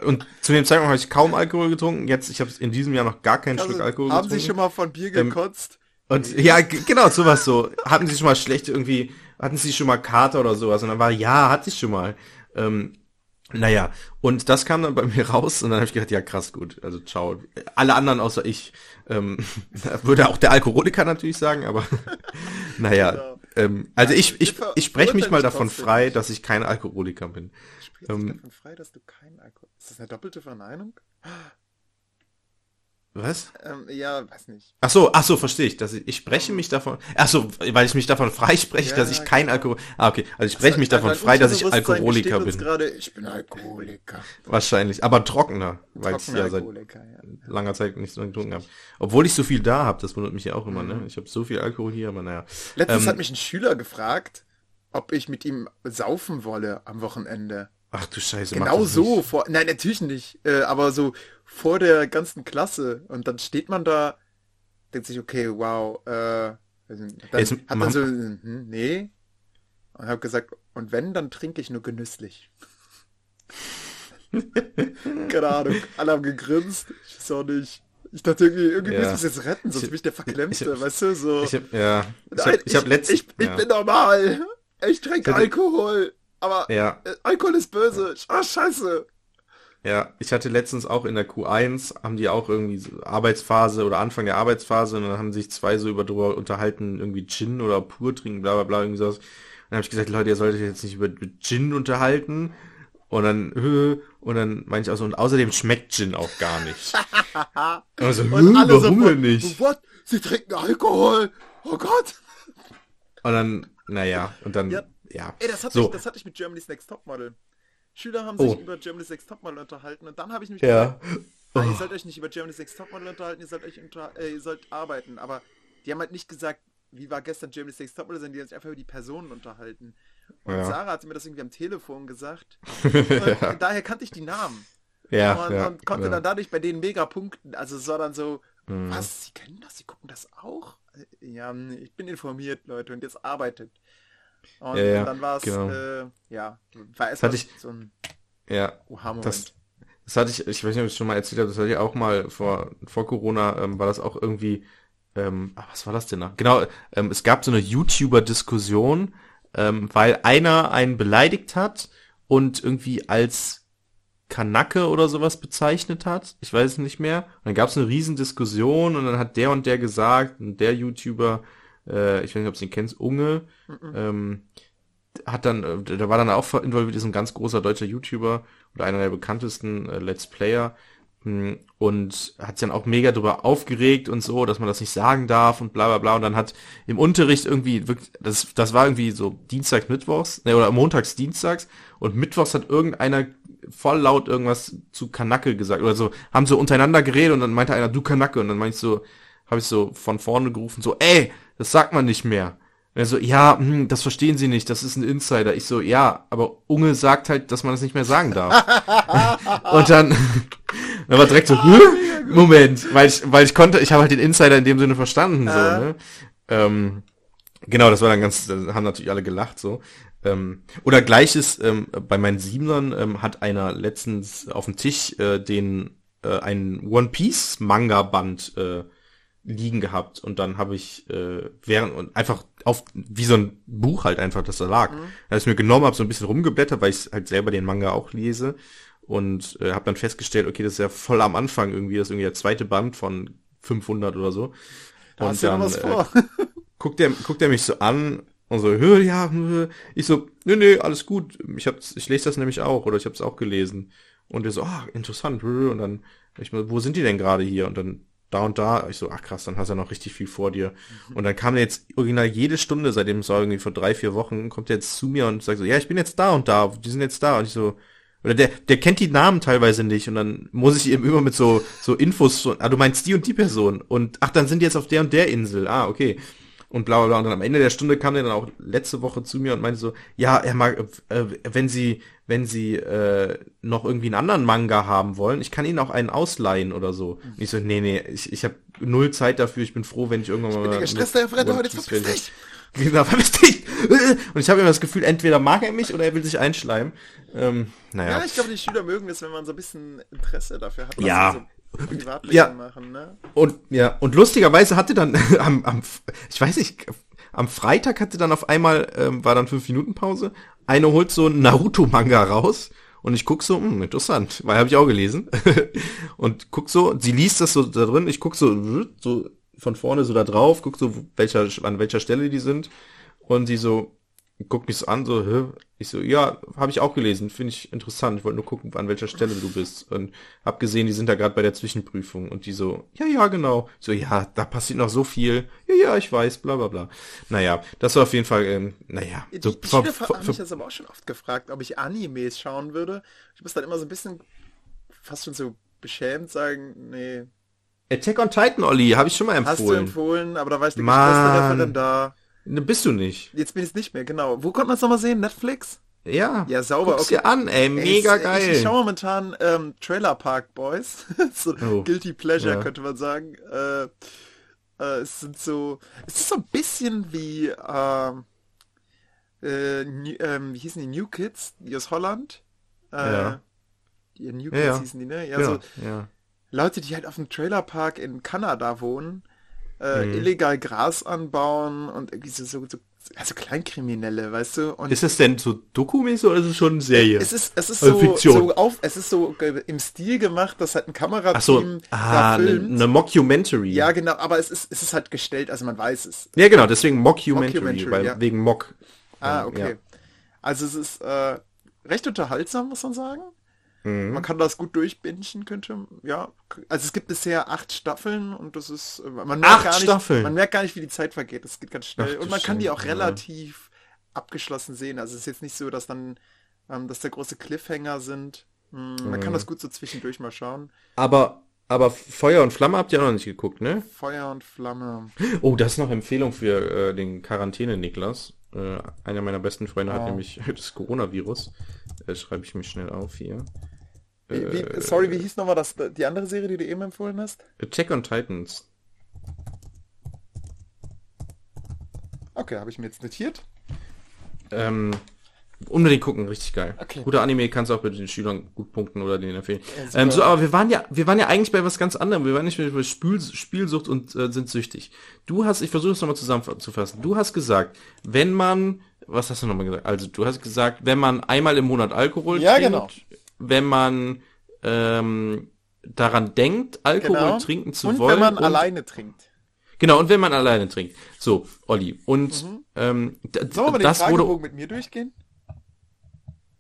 und zu dem Zeitpunkt habe ich kaum Alkohol getrunken. Jetzt, ich habe in diesem Jahr noch gar keinen Also, Stück Alkohol haben getrunken. Sie schon mal von Bier Ähm, gekotzt? Und ja, genau, sowas so. Hatten Sie schon mal schlecht irgendwie, hatten Sie schon mal Kater oder sowas? Und dann war, ja, hatte ich schon mal. Ähm, naja, und das kam dann bei mir raus und dann habe ich gedacht, ja krass, gut, also ciao. Alle anderen außer ich, ähm, würde auch der Alkoholiker natürlich sagen, aber naja, Genau. ähm, also ich, ich, ver- ich spreche mich mal davon frei, dass ich kein Alkoholiker bin. Sprichst ähm, davon frei, dass du keinen Alkohol... Ist das eine doppelte Verneinung? Was? Ähm, ja, weiß nicht. Ach so, ach so, verstehe ich. Dass ich, ich spreche mich davon, ach so, weil ich mich davon frei spreche, Ja, dass ich kein genau. Alkohol, ah, okay, also ich spreche mich Dein- davon frei, dass ich Alkoholiker bin. Gerade, ich bin Alkoholiker. Wahrscheinlich, aber trockener, weil ich ja seit ja. langer Zeit nichts mehr getrunken habe. Obwohl ich so viel da habe, das wundert mich ja auch immer, ne? Ich habe so viel Alkohol hier, aber naja. Letztens Ähm, hat mich ein Schüler gefragt, ob ich mit ihm saufen wolle am Wochenende. Ach du Scheiße, Genau so, nicht. vor, nein, natürlich nicht, äh, aber so vor der ganzen Klasse. Und dann steht man da, denkt sich, okay, wow, äh, also dann Jetzt hat man so, hm, nee. Und habe gesagt, und wenn, dann trinke ich nur genüsslich. Keine Ahnung, alle haben gegrinst, ich weiß auch nicht. Ich dachte irgendwie, irgendwie Ja. müssen wir es jetzt retten, sonst Ich- bin ich der Verklemmte, ich- weißt du, so. Ich hab, ja, ich Nein, hab, ich hab letzt, ich, ja. bin normal. Ich trinke Alkohol. Aber ja, äh, Alkohol ist böse. Oh, scheiße. ja, ich hatte letztens auch in der Q1, haben die auch irgendwie so Arbeitsphase oder Anfang der Arbeitsphase und dann haben sich zwei so über drüber unterhalten, irgendwie Gin oder pur trinken, bla bla bla, irgendwie sowas. Und dann habe ich gesagt, Leute, ihr solltet jetzt nicht über Gin unterhalten. Und dann, und dann meinte ich auch so, und außerdem schmeckt Gin auch gar nicht. also, Und alle so, warum denn nicht? What? Sie trinken Alkohol. Oh Gott. Und dann, naja, und dann, Ja. Ja. Ey, das hatte, so, ich, das hatte ich mit Germany's Next Topmodel. Schüler haben Oh. sich über Germany's Next Topmodel unterhalten und dann habe ich mich ja. gesagt, ah, ihr sollt euch nicht über Germany's Next Topmodel unterhalten, ihr sollt euch unter, äh, ihr sollt arbeiten. Aber die haben halt nicht gesagt, wie war gestern Germany's Next Topmodel, sondern die haben sich einfach über die Personen unterhalten. Und Ja. Sarah hatte mir das irgendwie am Telefon gesagt. Und daher kannte ich die Namen. Ja, und, ja, und konnte ja. dann dadurch bei denen mega punkten. Also es war dann so, Mhm. was, sie kennen das, sie gucken das auch? Äh, Ja, ich bin informiert, Leute, und jetzt arbeitet. Und Ja, ja, dann war es, genau. äh, ja, war es hatte ich- so ein Ja, das, das hatte ich, ich weiß nicht, ob ich es schon mal erzählt habe, das hatte ich auch mal vor, vor Corona, ähm, war das auch irgendwie, ähm, ah, was war das denn noch? Genau, ähm, es gab so eine YouTuber-Diskussion, ähm, weil einer einen beleidigt hat und irgendwie als Kanacke oder sowas bezeichnet hat. Ich weiß es nicht mehr. Und dann gab es eine riesen Diskussion und dann hat der und der gesagt, und der YouTuber, äh, ich weiß nicht, ob du ihn kennst, Unge, ähm, hat dann, äh, da war dann auch involviert, ist ein ganz großer deutscher YouTuber oder einer der bekanntesten äh, Let's Player mh, und hat sich dann auch mega drüber aufgeregt und so, dass man das nicht sagen darf und bla bla bla. Und dann hat im Unterricht irgendwie wirklich, das, das war irgendwie so Dienstags, Mittwochs, ne, oder montags, Dienstags. Und Mittwochs hat irgendeiner voll laut irgendwas zu Kanacke gesagt oder so, haben so untereinander geredet und dann meinte einer, du Kanacke und dann meinte ich so, habe ich so von vorne gerufen, so, ey, das sagt man nicht mehr. Und er so, ja, hm, das verstehen Sie nicht, das ist ein Insider. Ich so, ja, aber Unge sagt halt, dass man das nicht mehr sagen darf. und dann, dann war direkt so, Hä? Moment, weil ich, weil ich konnte, ich habe halt den Insider in dem Sinne verstanden, so, ne? Ähm, genau, das war dann ganz, da haben natürlich alle gelacht, so. Ähm, oder gleiches, ähm, bei meinen Siebenern ähm, hat einer letztens auf dem Tisch äh, den, äh, einen One Piece Manga Band äh, liegen gehabt und dann habe ich äh, während und einfach auf wie so ein Buch halt einfach, das da lag. Mhm. Da ich mir genommen, habe so ein bisschen rumgeblättert, weil ich halt selber den Manga auch lese und äh, habe dann festgestellt, okay, das ist ja voll am Anfang irgendwie, das ist irgendwie der zweite Band von 500 oder so. Da und hast du noch dann äh, guckt er guckt er mich so an und so, ja, ich so, nee, nee, alles gut. Ich hab's, ich lese das nämlich auch oder ich habe es auch gelesen. Und er so, ah, interessant. Und dann, ich mal, wo sind die denn gerade hier? Und dann da und da. Ich so, ach krass, dann hast du ja noch richtig viel vor dir. Und dann kam er jetzt original jede Stunde, seitdem es war irgendwie vor drei, vier Wochen, kommt er jetzt zu mir und sagt so, ja, ich bin jetzt da und da, die sind jetzt da. Und ich so, oder der, der kennt die Namen teilweise nicht und dann muss ich ihm immer mit so, so Infos, so, ah, du meinst die und die Person und ach, dann sind die jetzt auf der und der Insel. Ah, okay und bla bla bla. Und dann am Ende der Stunde kam der dann auch letzte Woche zu mir und meinte so, ja, er mag, äh, wenn Sie, wenn Sie äh, noch irgendwie einen anderen Manga haben wollen, ich kann Ihnen auch einen ausleihen oder so. Und ich so, nee, nee, ich, ich habe null Zeit dafür, ich bin froh, wenn ich irgendwann mal. bin der gestresste Herr Fredder, heute verpiss dich. Genau, verpiss dich! Und ich habe immer das Gefühl, entweder mag er mich oder er will sich einschleimen. Ähm, naja. Ja, ich glaube, die Schüler mögen es, wenn man so ein bisschen Interesse dafür hat, Ja. so Privatleben Ja. machen, ne? Und ja, und lustigerweise hatte dann am, am ich weiß nicht, am Freitag hatte dann auf einmal, ähm, war dann fünf Minuten Pause, eine holt so ein Naruto-Manga raus und ich guck so, hm, interessant, weil habe ich auch gelesen. und guck so, sie liest das so da drin, ich guck so, so von vorne so da drauf, guck so, welcher, an welcher Stelle die sind. Und sie so, guckt mich so an, so, Hä? ich so, ja, habe ich auch gelesen, finde ich interessant. Ich wollte nur gucken, an welcher Stelle du bist. Und hab gesehen, die sind da gerade bei der Zwischenprüfung. Und die so, ja, ja, genau. Ich so, ja, da passiert noch so viel. Ja, ja, ich weiß, bla bla bla. Naja, das war auf jeden Fall, ähm, naja. Die, So, die Schüler ver- haben mich das aber auch schon oft gefragt, ob ich Animes schauen würde. Ich muss dann immer so ein bisschen fast schon so beschämt sagen, nee, Attack on Titan, Olli, habe ich schon mal hast du empfohlen. empfohlen, aber da war ich der Mann. gestresste Referent da. Ne, bist du nicht. Jetzt bin ich es nicht mehr, genau. Wo konnte man es nochmal sehen? Netflix? Ja. Ja, sauber, Guck's okay. dir an, ey, mega ich, geil. Ich, ich schaue momentan ähm, Trailer Park Boys. so Oh. Guilty Pleasure, Ja. könnte man sagen. Äh, äh, es sind so. Es ist so ein bisschen wie ähm, äh, ähm, wie hießen die New Kids, die aus Holland? Äh, Ja. Die New Ja, Kids ja. hießen die, ne? Ja, ja, so ja. Leute, die halt auf dem Trailerpark in Kanada wohnen, äh, Mhm. illegal Gras anbauen und irgendwie so, so, so also Kleinkriminelle, weißt du? Und Ist das denn so dokumäßig oder ist es schon eine Serie? es ist, es ist Also so, Fiktion. so auf, es ist so ge- im Stil gemacht, dass halt ein Kamerateam Ach so, ah, eine ne Mockumentary. ja, genau, aber es ist, es ist halt gestellt, also man weiß es. Ja, genau, deswegen Mockumentary, Mockumentary, weil, ja. wegen Mock. Ah, Ähm, okay. Also es ist äh, recht unterhaltsam, muss man sagen. Mhm. Man kann das gut durchbingen, könnte, ja. Also es gibt bisher acht Staffeln und das ist, man merkt Acht gar nicht, Staffeln? man merkt gar nicht, wie die Zeit vergeht. Das geht ganz schnell. Ach und man kann die auch Scheiße, ja. relativ abgeschlossen sehen. Also es ist jetzt nicht so, dass dann, ähm, dass da große Cliffhanger sind. Hm, Man kann Mhm. das gut so zwischendurch mal schauen. Aber, aber Feuer und Flamme habt ihr auch noch nicht geguckt, ne? Feuer und Flamme. Oh, das ist noch Empfehlung für äh, den Quarantäne-Niklas. Äh, einer meiner besten Freunde hat Oh. nämlich das Coronavirus. Äh, Schreibe ich mich schnell auf hier. Wie, wie, sorry, wie hieß nochmal das, die andere Serie, die du eben empfohlen hast? Attack on Titans. Okay, habe ich mir jetzt notiert. Ähm, unbedingt gucken, richtig geil. Okay. Guter Anime kannst du auch bei den Schülern gut punkten oder denen empfehlen. Ja, ähm, so, aber wir waren ja, wir waren ja eigentlich bei was ganz anderem. Wir waren nicht mehr bei Spiel, Spielsucht und äh, sind süchtig. Du hast, ich versuche es nochmal zusammenzufassen. Du hast gesagt, wenn man, was hast du nochmal gesagt? Also du hast gesagt, wenn man einmal im Monat Alkohol Ja, trinkt, genau. Wenn man ähm, daran denkt, Alkohol Genau. trinken zu Und wollen. wenn man und, alleine trinkt. Genau, und wenn man alleine trinkt. So, Olli. Und ähm, Mhm. Sollen wir den das wurde Fragebogen mit mir durchgehen?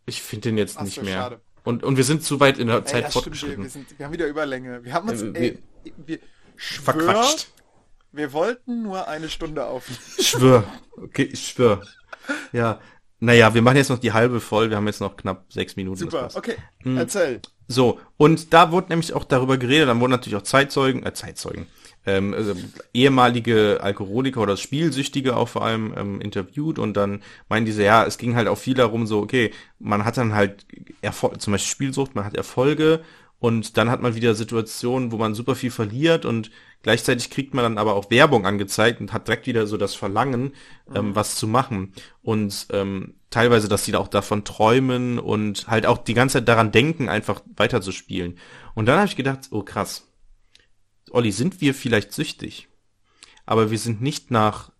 Ich finde den jetzt Ach so, nicht mehr. schade. Und, und wir sind zu weit in der Ey, Zeit fortgeschritten. wir, sind, wir haben wieder Überlänge. Wir haben uns, Äh, ey, wir, schwör, Verquatscht. wir wollten nur eine Stunde aufnehmen. Schwör. Okay, ich schwör. Ja. Naja, wir machen jetzt noch die halbe voll. Wir haben jetzt noch knapp sechs Minuten. Super, okay, Hm. erzähl. So, und da wurde nämlich auch darüber geredet, dann wurden natürlich auch Zeitzeugen, äh, Zeitzeugen, ähm, also ehemalige Alkoholiker oder Spielsüchtige auch vor allem ähm, interviewt und dann meinen diese, ja, es ging halt auch viel darum, so, okay, man hat dann halt Erfolg, zum Beispiel Spielsucht, man hat Erfolge und dann hat man wieder Situationen, wo man super viel verliert und gleichzeitig kriegt man dann aber auch Werbung angezeigt und hat direkt wieder so das Verlangen, ähm, was zu machen. Und ähm, teilweise, dass die da auch davon träumen und halt auch die ganze Zeit daran denken, einfach weiterzuspielen. Und dann habe ich gedacht, oh krass, Olli, sind wir vielleicht süchtig? Aber wir sind nicht nach,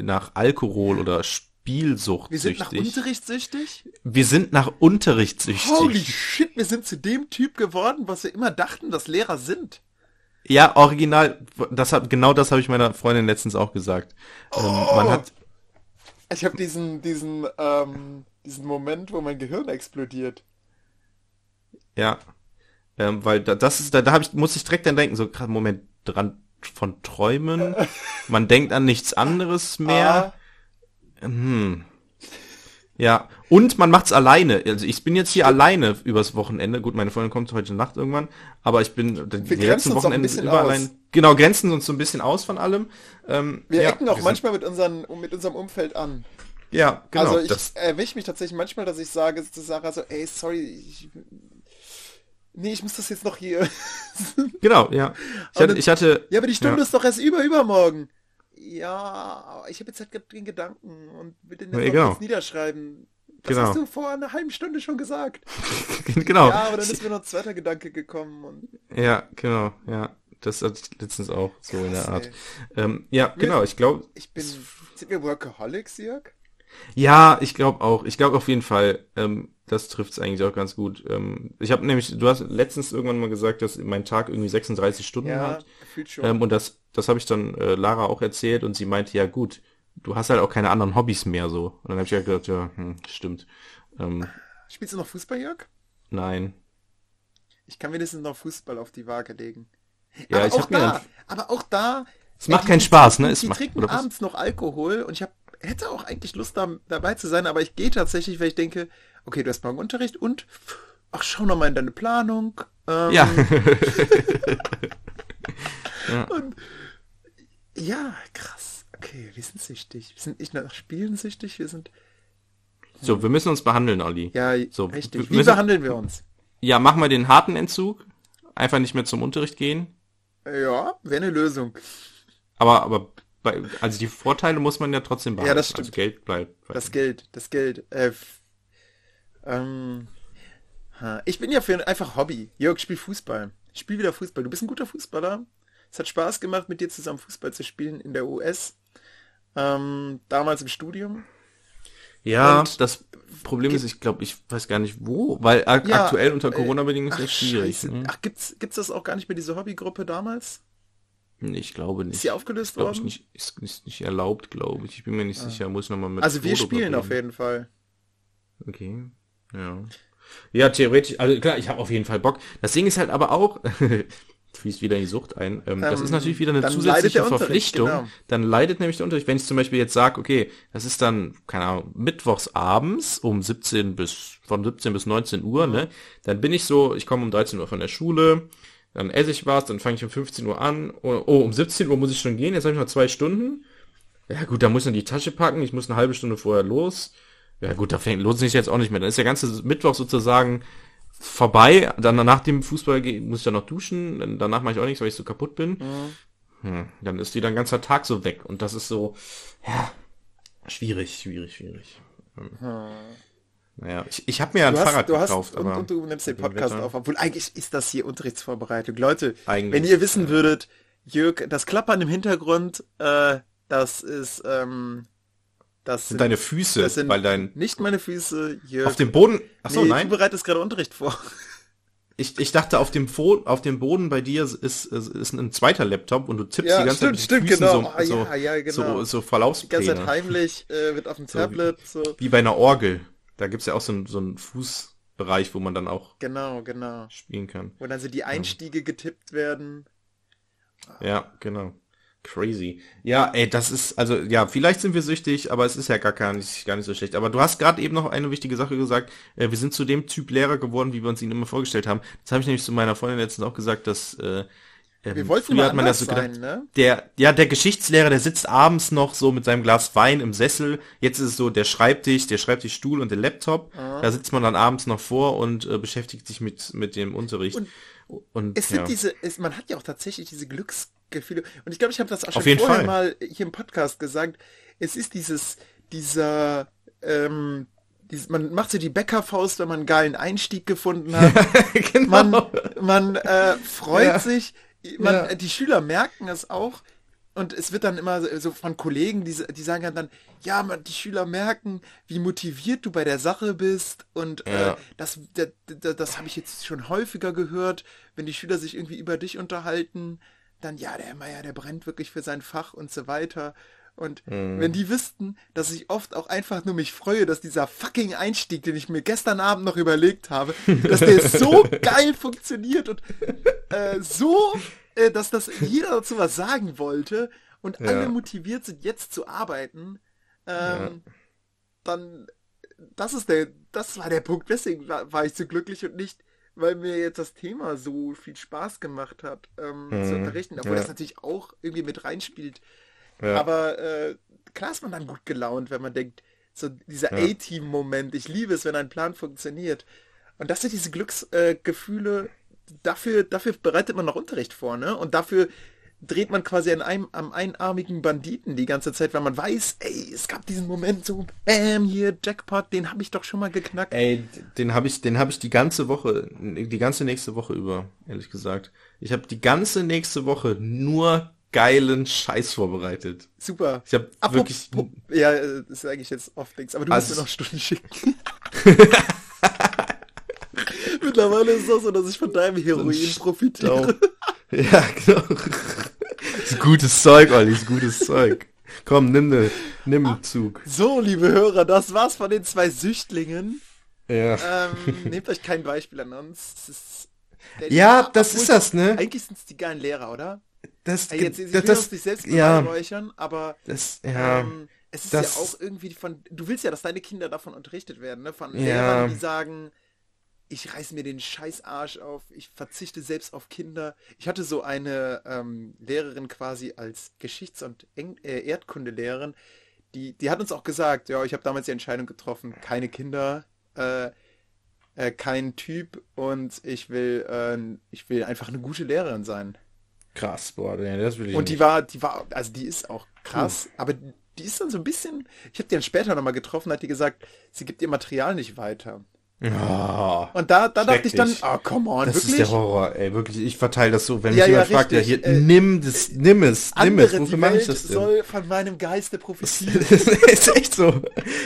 nach Alkohol oder Spielsucht Wir sind nach süchtig. Unterricht süchtig? wir sind nach Unterricht süchtig. Holy shit, wir sind zu dem Typ geworden, was wir immer dachten, dass Lehrer sind. Ja, original, das hab, genau das habe ich meiner Freundin letztens auch gesagt. Ähm, man Oh. hat, Ich habe diesen, diesen, ähm, diesen Moment, wo mein Gehirn explodiert. ja, ähm, weil da, das ist, da, da hab ich, muss ich direkt dann denken, so, gerade Moment, dran von Träumen, man denkt an nichts anderes mehr. Ah, Hm. Ja, und man macht's alleine. Also ich bin jetzt hier alleine übers Wochenende. Gut, meine Freundin kommt heute Nacht irgendwann, aber ich bin die grenzen letzten uns auch ein Wochenende bisschen über aus. allein. Genau, grenzen uns so ein bisschen aus von allem. Ähm, wir ja, ecken auch wir manchmal mit, unseren, mit unserem Umfeld an. Ja, genau. also ich das, erwische mich tatsächlich manchmal, dass ich sage zu Sarah so, ey, sorry, ich, nee, ich muss das jetzt noch hier. genau, ja. Ich hatte, ich hatte ja, aber die Stunde Ja. ist doch erst über, übermorgen. Ja, ich habe jetzt halt den Gedanken und will den jetzt noch genau. niederschreiben. Das Genau. hast du vor einer halben Stunde schon gesagt. genau. Ja, aber dann ist mir noch ein zweiter Gedanke gekommen und Ja, genau, ja. Das ich letztens auch so in der Krass, Art. Ähm, ja, genau, ich glaube, ich bin. Sind wir Workaholics, Jörg? Ja, ich glaube auch. Ich glaube auf jeden Fall, ähm, das trifft's eigentlich auch ganz gut. Ähm, ich habe nämlich, du hast letztens irgendwann mal gesagt, dass mein Tag irgendwie 36 Stunden Ja, hat. Ähm, und das, das habe ich dann äh, Lara auch erzählt und sie meinte, ja gut, du hast halt auch keine anderen Hobbys mehr so. Und dann habe ich halt gedacht, ja, hm, stimmt. Ähm, Spielst du noch Fußball, Jörg? nein. Ich kann wenigstens noch Fußball auf die Waage legen. Ja, aber ich auch da, aber auch da. Es macht die- keinen Spaß, ne? Es die macht- trinken abends noch Alkohol und ich hab, hätte auch eigentlich Lust da, dabei zu sein, aber ich gehe tatsächlich, weil ich denke, okay, du hast morgen Unterricht und ach, schau noch mal in deine Planung. Ähm, Ja. Ja, krass. Okay, wir sind süchtig. Wir sind nicht nach Spielen süchtig, wir sind. so, wir müssen uns behandeln, Olli. Ja, So, richtig. wir Wie müssen- behandeln wir uns? Ja, mach mal den harten Entzug. Einfach nicht mehr zum Unterricht gehen. Ja, wäre eine Lösung. Aber, aber, also die Vorteile muss man ja trotzdem behalten. Ja, das stimmt. Also Geld bleibt. Das Geld, das Geld. Äh, ähm, ich bin ja für einfach Hobby. Jörg, spiel Fußball. Ich spiel wieder Fußball. Du bist ein guter Fußballer. Es hat Spaß gemacht, mit dir zusammen Fußball zu spielen in der US. Ähm, damals im Studium. ja, Und- das Problem ist, ich glaube, ich weiß gar nicht wo, weil Ja, aktuell unter äh, Corona-Bedingungen ist das schwierig. ne? Ach, gibt's, gibt's das auch gar nicht mehr, diese Hobbygruppe damals? Ich glaube nicht. Ist sie aufgelöst Glaub ich worden? nicht, ist, ist nicht erlaubt, glaube ich. Ich bin mir nicht sicher, muss nochmal mit Also wir Frodo spielen auf jeden Fall. Okay, ja. Ja, theoretisch, also klar, ich habe auf jeden Fall Bock. Das Ding ist halt aber auch, fließt wieder in die Sucht ein, ähm, das Ähm, ist natürlich wieder eine zusätzliche Verpflichtung. genau. Dann leidet nämlich der Unterricht. Wenn ich zum Beispiel jetzt sage, okay, das ist dann, keine Ahnung, mittwochs abends um 17 bis, von 17 bis 19 Uhr, Mhm. ne, dann bin ich so, ich komme um 13 Uhr von der Schule, dann esse ich was, dann fange ich um 15 Uhr an, oh, oh, um 17 Uhr muss ich schon gehen, jetzt habe ich noch zwei Stunden. Ja gut, da muss ich noch die Tasche packen, ich muss eine halbe Stunde vorher los. Ja gut, da fängt lohnt sich jetzt auch nicht mehr. Dann ist der ganze Mittwoch sozusagen vorbei. Dann nach dem Fußball muss ich dann noch duschen. Danach mache ich auch nichts, weil ich so kaputt bin. Hm, dann ist wieder ein ganzer Tag so weg. Und das ist so, ja, schwierig, schwierig, schwierig. Ähm, Naja, ich, ich habe mir ja ein hast, Fahrrad du hast gekauft, und, und du nimmst den mit Podcast Wetter- auf, obwohl eigentlich ist das hier Unterrichtsvorbereitung. Leute, Eigentlich, wenn ihr wissen würdet, Jörg, das Klappern im Hintergrund, äh, das ist, ähm, das sind deine Füße, das sind weil dein nicht meine Füße, Jörg. auf dem Boden. Achso, nee, nein. du bereitest gerade Unterricht vor. Ich, ich dachte, auf dem, Fo auf dem Boden bei dir ist, ist, ein zweiter Laptop und du tippst Ja, die ganze stimmt, Zeit stimmt, mit den genau. Füßen Ah, so, ja, ja, genau. so, so Die ganze Zeit Verlaufspläne. heimlich, äh, wird auf dem Tablet, so. Wie bei einer Orgel. Da gibt's ja auch so einen, so einen Fußbereich, wo man dann auch Genau, genau. spielen kann. Wo dann so die Einstiege getippt werden. Ja, genau. Crazy. Ja, ey, das ist, also, ja, vielleicht sind wir süchtig, aber es ist ja gar, gar, nicht, gar nicht so schlecht. Aber du hast gerade eben noch eine wichtige Sache gesagt. Äh, wir sind zu dem Typ Lehrer geworden, wie wir uns ihn immer vorgestellt haben. Das habe ich nämlich zu meiner Freundin letztens auch gesagt, dass äh, ähm, Wir wollten früher hat man das so gedacht, sein, ne? der, ja, der Geschichtslehrer, der sitzt abends noch so mit seinem Glas Wein im Sessel. Jetzt ist es so der Schreibtisch, der Schreibtischstuhl und der Laptop. Da sitzt man dann abends noch vor und äh, beschäftigt sich mit, mit dem Unterricht. Und Und, Es sind ja. diese, es, man hat ja auch tatsächlich diese Glücksgefühle. Und ich glaube, ich habe das auch schon vorher Fall. mal hier im Podcast gesagt. Es ist dieses, dieser, ähm, dieses, man macht so die Bäckerfaust, wenn man einen geilen Einstieg gefunden hat. genau. Man, man äh, freut Ja. sich, man, Ja. die Schüler merken es auch. Und es wird dann immer so- von Kollegen, die, die sagen dann, ja, man, die Schüler merken, wie motiviert du bei der Sache bist. Und äh, Ja. das, das, das, das habe ich jetzt schon häufiger gehört, wenn die Schüler sich irgendwie über dich unterhalten, dann, ja, der Meier, der brennt wirklich für sein Fach und so weiter. Und Mhm. wenn die wüssten, dass ich oft auch einfach nur mich freue, dass dieser fucking Einstieg, den ich mir gestern Abend noch überlegt habe, dass der so geil funktioniert und äh, so, äh, dass das jeder dazu was sagen wollte und alle Ja. motiviert sind, jetzt zu arbeiten, ähm, dann, das ist der, das war der Punkt, deswegen war, war ich so glücklich und nicht, weil mir jetzt das Thema so viel Spaß gemacht hat, ähm, zu unterrichten, obwohl Mhm. ja. das natürlich auch irgendwie mit reinspielt. Ja. Aber äh, klar ist man dann gut gelaunt, wenn man denkt, so dieser A-Team-Moment, ich liebe es, wenn ein Plan funktioniert. Und das sind diese Glücksgefühle, äh, dafür, dafür bereitet man noch Unterricht vor, ne? Und dafür dreht man quasi an einem, am einarmigen Banditen die ganze Zeit, weil man weiß, ey, es gab diesen Moment so, bam, hier, Jackpot, den habe ich doch schon mal geknackt. Ey, den habe ich, den habe ich die ganze Woche, die ganze nächste Woche über, ehrlich gesagt. Ich habe die ganze nächste Woche nur geilen Scheiß vorbereitet. Super. Ich habe wirklich, Ja, das ist eigentlich jetzt oft nichts, aber du musst Also- mir noch Stunden schicken. Mittlerweile ist es auch so, dass ich von deinem Heroin profitiere. ja, genau. ist gutes Zeug, Olli, ist gutes Zeug. Komm, nimm ne, nimm einen Zug. So, liebe Hörer, das war's von den zwei Süchtlingen. Ja. Ähm, nehmt euch kein Beispiel an uns. Das Ja, das obwohl ist das, ne? Eigentlich sind es die geilen Lehrer, oder? Das, Ey, jetzt, sie das, will das, nicht selbst ja, beweihräuchern, aber das, ja, ähm, es ist das- ja auch irgendwie von, du willst ja, dass deine Kinder davon unterrichtet werden, ne? Von Ja. Lehrern, die sagen, ich reiß mir den Scheißarsch auf, ich verzichte selbst auf Kinder. Ich hatte so eine ähm, Lehrerin quasi als Geschichts- und Eng äh, Erdkundelehrerin, die, die hat uns auch gesagt, ja, ich habe damals die Entscheidung getroffen, keine Kinder, äh, äh, kein Typ und ich will, äh, ich will einfach eine gute Lehrerin sein. Krass, boah, nee, das will ich Und die nicht. war, die war, also die ist auch krass, aber die ist dann so ein bisschen, ich habe die dann später nochmal getroffen, hat die gesagt, sie gibt ihr Material nicht weiter. Oh, Und da, da dachte ich dann, ah, come on, das wirklich? ist der Horror, ey, wirklich, ich verteile das so, wenn Ja, mich ja, jemand fragt, ja, hier, äh, nimm das, nimm es, nimm es, wofür mache ich das denn? soll von meinem Geiste profitieren. das ist echt so.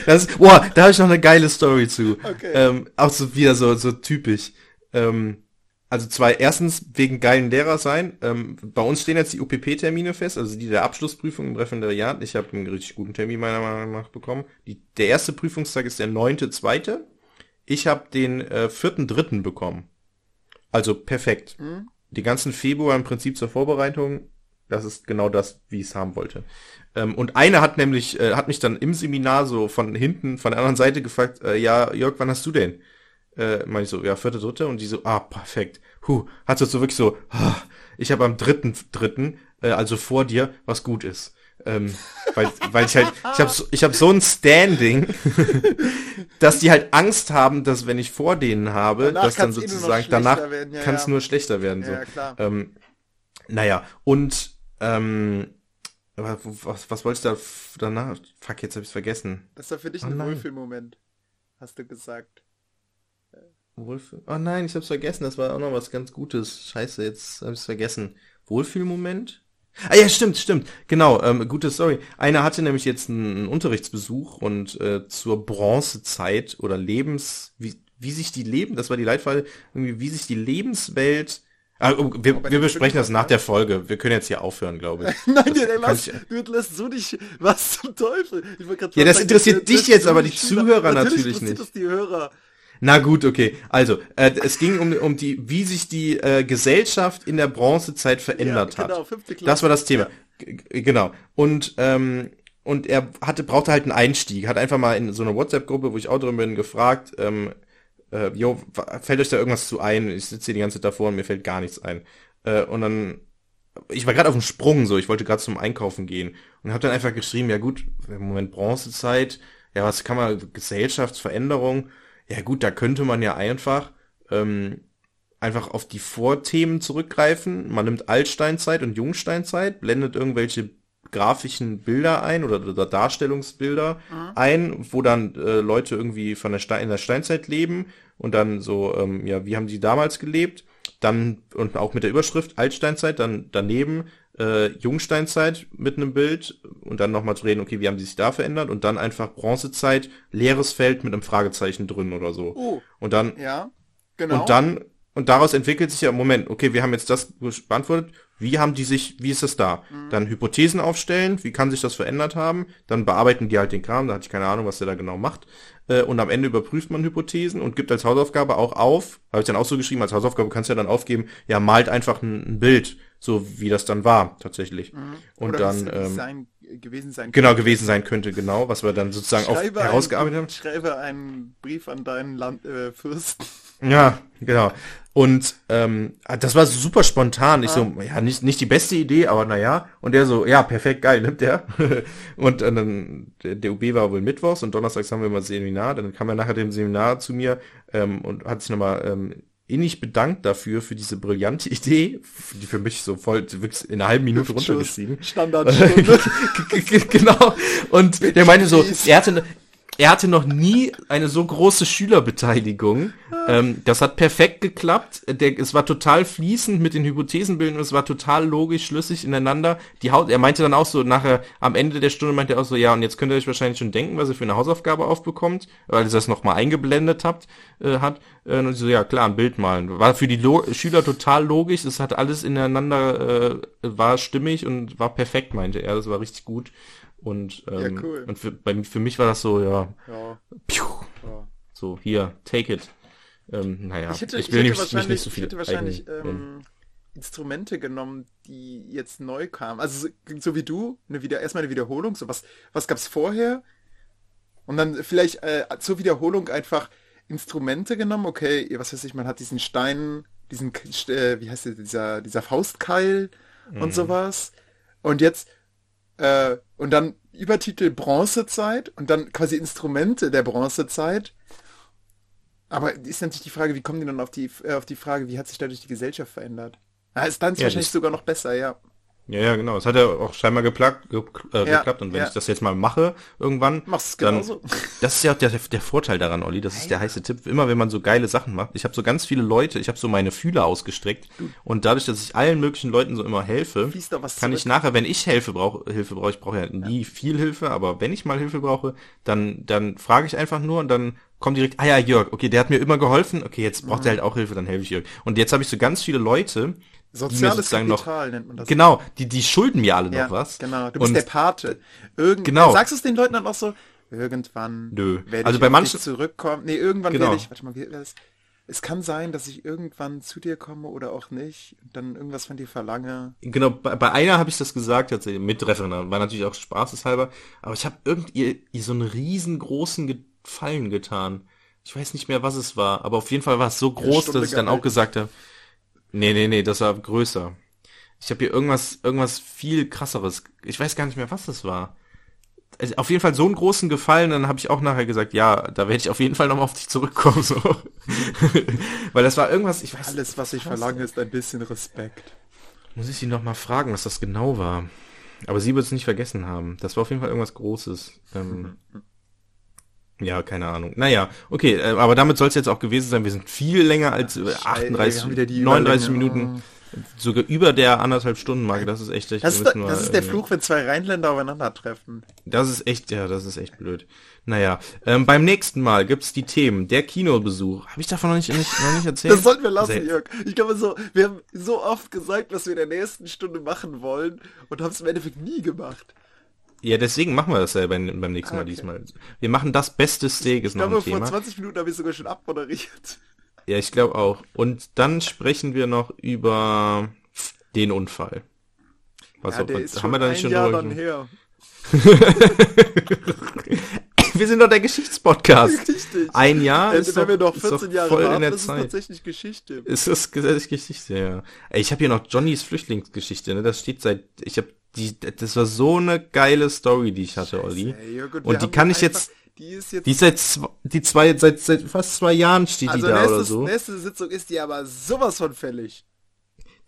Das, boah, da habe ich noch eine geile Story zu. Okay. Ähm, auch so wieder so, so typisch. Ähm, also zwei, erstens wegen geilen Lehrer sein. Ähm, bei uns stehen jetzt die UPP-Termine fest, also die der Abschlussprüfung im Referendariat. Ich habe einen richtig guten Termin meiner Meinung nach bekommen. Die, der erste Prüfungstag ist der neunte, zweite. Ich habe den äh, vierten, dritten bekommen. Also perfekt. Die ganzen Februar im Prinzip zur Vorbereitung. Das ist genau das, wie ich es haben wollte. Ähm, und eine hat nämlich, äh, hat mich dann im Seminar so von hinten, von der anderen Seite gefragt, äh, ja, Jörg, wann hast du denn? Äh, meine ich so, ja, vierte, dritte. Und die so, ah, perfekt. Huh, hat so wirklich so, ah, ich habe am dritten, dritten, äh, also vor dir, was gut ist. Ähm, weil, weil ich halt, ich habe so, ich hab so ein Standing, dass die halt Angst haben, dass wenn ich vor denen habe, Danach dass dann eh sozusagen danach ja, kann es ja. nur schlechter werden. So. Ja, klar. Ähm, naja, und ähm, was, was wolltest du da danach? Fuck, jetzt habe ich vergessen. Das war für dich Oh ein. Wohlfühlmoment, hast du gesagt. Wohlfühl oh nein, ich hab's vergessen, das war auch noch was ganz Gutes. Scheiße, jetzt habe ich's vergessen. Wohlfühlmoment? Ah ja, stimmt, stimmt. Genau, ähm, gute Story. Einer hatte nämlich jetzt einen, Unterrichtsbesuch und äh, zur Bronzezeit oder Lebens, wie, wie sich die Leben, das war die Leitfrage, irgendwie, wie sich die Lebenswelt. Ah, oh, wir, wir besprechen das nach der Folge. Wir können jetzt hier aufhören, glaube ich. Nein, Das kann lass, ich- du lässt so dich, was zum Teufel? Ja, das sagen, interessiert dich jetzt, aber die Schüler- Zuhörer natürlich interessiert nicht. Das die Hörer. Na gut, okay. Also, äh, es ging um, um die, wie sich die äh, Gesellschaft in der Bronzezeit verändert Ja, genau, hat. fünfte Klasse. Das war das Thema. Ja. Genau. Und ähm, und er hatte brauchte halt einen Einstieg. Hat einfach mal in so einer WhatsApp-Gruppe, wo ich auch drin bin, gefragt, ähm, äh, jo, fällt euch da irgendwas zu ein? Ich sitze hier die ganze Zeit davor und mir fällt gar nichts ein. Äh, und dann ich war gerade auf dem Sprung so, ich wollte gerade zum Einkaufen gehen und habe dann einfach geschrieben, ja gut, im Moment Bronzezeit, ja was kann man, Gesellschaftsveränderung, ja gut, da könnte man ja einfach ähm, einfach auf die Vorthemen zurückgreifen. Man nimmt Altsteinzeit und Jungsteinzeit, blendet irgendwelche grafischen Bilder ein oder, oder Darstellungsbilder ein, wo dann äh, Leute irgendwie von der Stein, in der Steinzeit leben und dann so, ähm, ja, wie haben die damals gelebt? Dann und auch mit der Überschrift Altsteinzeit, dann daneben äh, Jungsteinzeit mit einem Bild und dann nochmal zu reden, okay, wie haben die sich da verändert und dann einfach Bronzezeit, leeres Feld mit einem Fragezeichen drin oder so. Oh, Und dann ja, genau. und dann, und daraus entwickelt sich ja, Moment, okay, wir haben jetzt das beantwortet, wie haben die sich, wie ist das da? Mhm. Dann Hypothesen aufstellen, wie kann sich das verändert haben? Dann bearbeiten die halt den Kram, da hatte ich keine Ahnung, was der da genau macht. Äh, Und am Ende überprüft man Hypothesen und gibt als Hausaufgabe auch auf, habe ich dann auch so geschrieben, als Hausaufgabe kannst du ja dann aufgeben, ja, malt einfach ein, ein Bild, so wie das dann war, tatsächlich. Und Mhm. Oder dann, ähm, sein, gewesen sein genau könnte. gewesen sein könnte, genau, was wir dann sozusagen auch herausgearbeitet haben. einen, Schreibe einen Brief an deinen Land, äh, Fürsten. Ja, genau. Und ähm, das war super spontan. Ich so, ja, nicht, nicht die beste Idee, aber naja. Und der so, ja, perfekt, geil, nimmt der. und dann, der, der UB war wohl mittwochs und donnerstags haben wir mal Seminar. Dann kam er nachher dem Seminar zu mir ähm, und hat sich nochmal ähm, innig bedankt dafür, für diese brillante Idee, die für mich so voll wirklich in einer halben Minute runtergeschrieben. Standardstunde. genau. Und der meinte so, er hatte, er hatte noch nie eine so große Schülerbeteiligung. Ähm, das hat perfekt geklappt. Der, es war total fließend mit den Hypothesenbildern. Es war total logisch, schlüssig ineinander. Die Haut, er meinte dann auch so, nachher, am Ende der Stunde meinte er auch so, ja, und jetzt könnt ihr euch wahrscheinlich schon denken, was ihr für eine Hausaufgabe aufbekommt, weil ihr das nochmal eingeblendet habt, äh, hat. Äh, und so, ja, klar, ein Bild malen. War für die Lo Schüler total logisch. Es hat alles ineinander, äh, war stimmig und war perfekt, meinte er. Das war richtig gut. Und, ähm, cool. und für, bei, für mich war das so, ja, ja, piu, ja. so, hier, take it. Ähm, naja, Ich hätte, ich ich will hätte nicht, wahrscheinlich, nicht so ich viel hätte wahrscheinlich ähm, Instrumente genommen, die jetzt neu kamen. Also so, so wie du, eine wieder erstmal eine Wiederholung. So was, was gab's vorher? Und dann vielleicht äh, zur Wiederholung einfach Instrumente genommen. Okay, was weiß ich, man hat diesen Stein, diesen, äh, wie heißt der, dieser, dieser Faustkeil und Mhm. sowas. Und jetzt äh, und dann Übertitel Bronzezeit und dann quasi Instrumente der Bronzezeit. Aber ist natürlich die Frage, wie kommen die dann auf die, äh, auf die Frage, wie hat sich dadurch die Gesellschaft verändert? Ja, ist dann Ja, wahrscheinlich sogar noch besser, ja. Ja, ja, genau. Es hat ja auch scheinbar geplagt, ge äh, Ja, geklappt. Und wenn ja. ich das jetzt mal mache, irgendwann, Machst dann, genauso. das ist ja auch der, der Vorteil daran, Olli. Das ist der heiße Tipp. Immer wenn man so geile Sachen macht. Ich habe so ganz viele Leute, ich habe so meine Fühler ausgestreckt. Und dadurch, dass ich allen möglichen Leuten so immer helfe, kann ich nachher, wenn ich Hilfe brauche, Hilfe brauche, ich brauche ja nie viel Hilfe, aber wenn ich mal Hilfe brauche, dann, dann frage ich einfach nur und dann kommt direkt, ah ja, Jörg, okay, der hat mir immer geholfen, okay, jetzt braucht er halt auch Hilfe, dann helfe ich Jörg. Und jetzt habe ich so ganz viele Leute, Soziales sozusagen noch, Kapital nennt man das. genau, die, die schulden mir alle ja, noch was. Genau, du bist und der Pate. Irgend Genau. Sagst du es den Leuten dann auch so? Irgendwann Nö. werde Also ich bei manchen- zurückkommen. Nee, irgendwann Genau. werde ich, warte mal, wie das? Es kann sein, dass ich irgendwann zu dir komme oder auch nicht und dann irgendwas von dir verlange. Genau, bei, bei einer habe ich das gesagt, tatsächlich, mit Referendar, war natürlich auch spaßeshalber, aber ich habe irgend ihr, ihr so einen riesengroßen Gefallen getan. Ich weiß nicht mehr, was es war, aber auf jeden Fall war es so groß, dass ich dann auch gesagt habe, nee, nee, nee, das war größer. Ich habe hier irgendwas, irgendwas viel krasseres. Ich weiß gar nicht mehr, was das war. Also auf jeden Fall so einen großen Gefallen, dann habe ich auch nachher gesagt, ja, da werde ich auf jeden Fall nochmal auf dich zurückkommen. So. Weil das war irgendwas, ich weiß Alles, was ich verlange, ist ein bisschen Respekt. Muss ich sie noch mal fragen, was das genau war. Aber sie wird es nicht vergessen haben. Das war auf jeden Fall irgendwas Großes. Ähm, ja, keine Ahnung. Naja, okay, äh, aber damit soll es jetzt auch gewesen sein. Wir sind viel länger als wir 38, haben wieder die 39 Überlänge. Minuten. Sogar über der anderthalb Stunden Marke. Das ist echt, echt Das, ist, müssen das ist der äh, Fluch, wenn zwei Rheinländer aufeinandertreffen. Das ist echt, ja, das ist echt blöd. Naja, ähm, beim nächsten Mal gibt's die Themen. Der Kinobesuch. Habe ich davon noch nicht, nicht, noch nicht erzählt? Das sollten wir lassen, Sehr- Jörg. Ich glaube so, wir haben so oft gesagt, was wir in der nächsten Stunde machen wollen und haben es im Endeffekt nie gemacht. Ja, deswegen machen wir das ja beim, beim nächsten Mal Ah, okay. diesmal. Wir machen das beste Steak, ist Ich noch glaube, ein vor Thema. 20 Minuten habe ich sogar schon abmoderiert. Ja, ich glaube auch. Und dann sprechen wir noch über den Unfall. Was, ja, der was- ist haben wir da ein schon Jahr dann her. Wir sind doch der Geschichtspodcast. Richtig. Ein Jahr Äh, ist doch, noch ist 14 doch Jahre voll warten, in der das ist Zeit. tatsächlich Geschichte. Ist das gesetzliche Geschichte, ja. Ich habe hier noch Johnnys Flüchtlingsgeschichte, ne? Das steht seit, ich habe die, das war so eine geile Story, die ich hatte, Olli. Ey, Jörg, wir Und die kann ich jetzt, Die ist jetzt... die ist seit, die zwei, seit, seit fast zwei Jahren steht also die da oder nächstes, so. nächste Sitzung ist die aber sowas von fällig.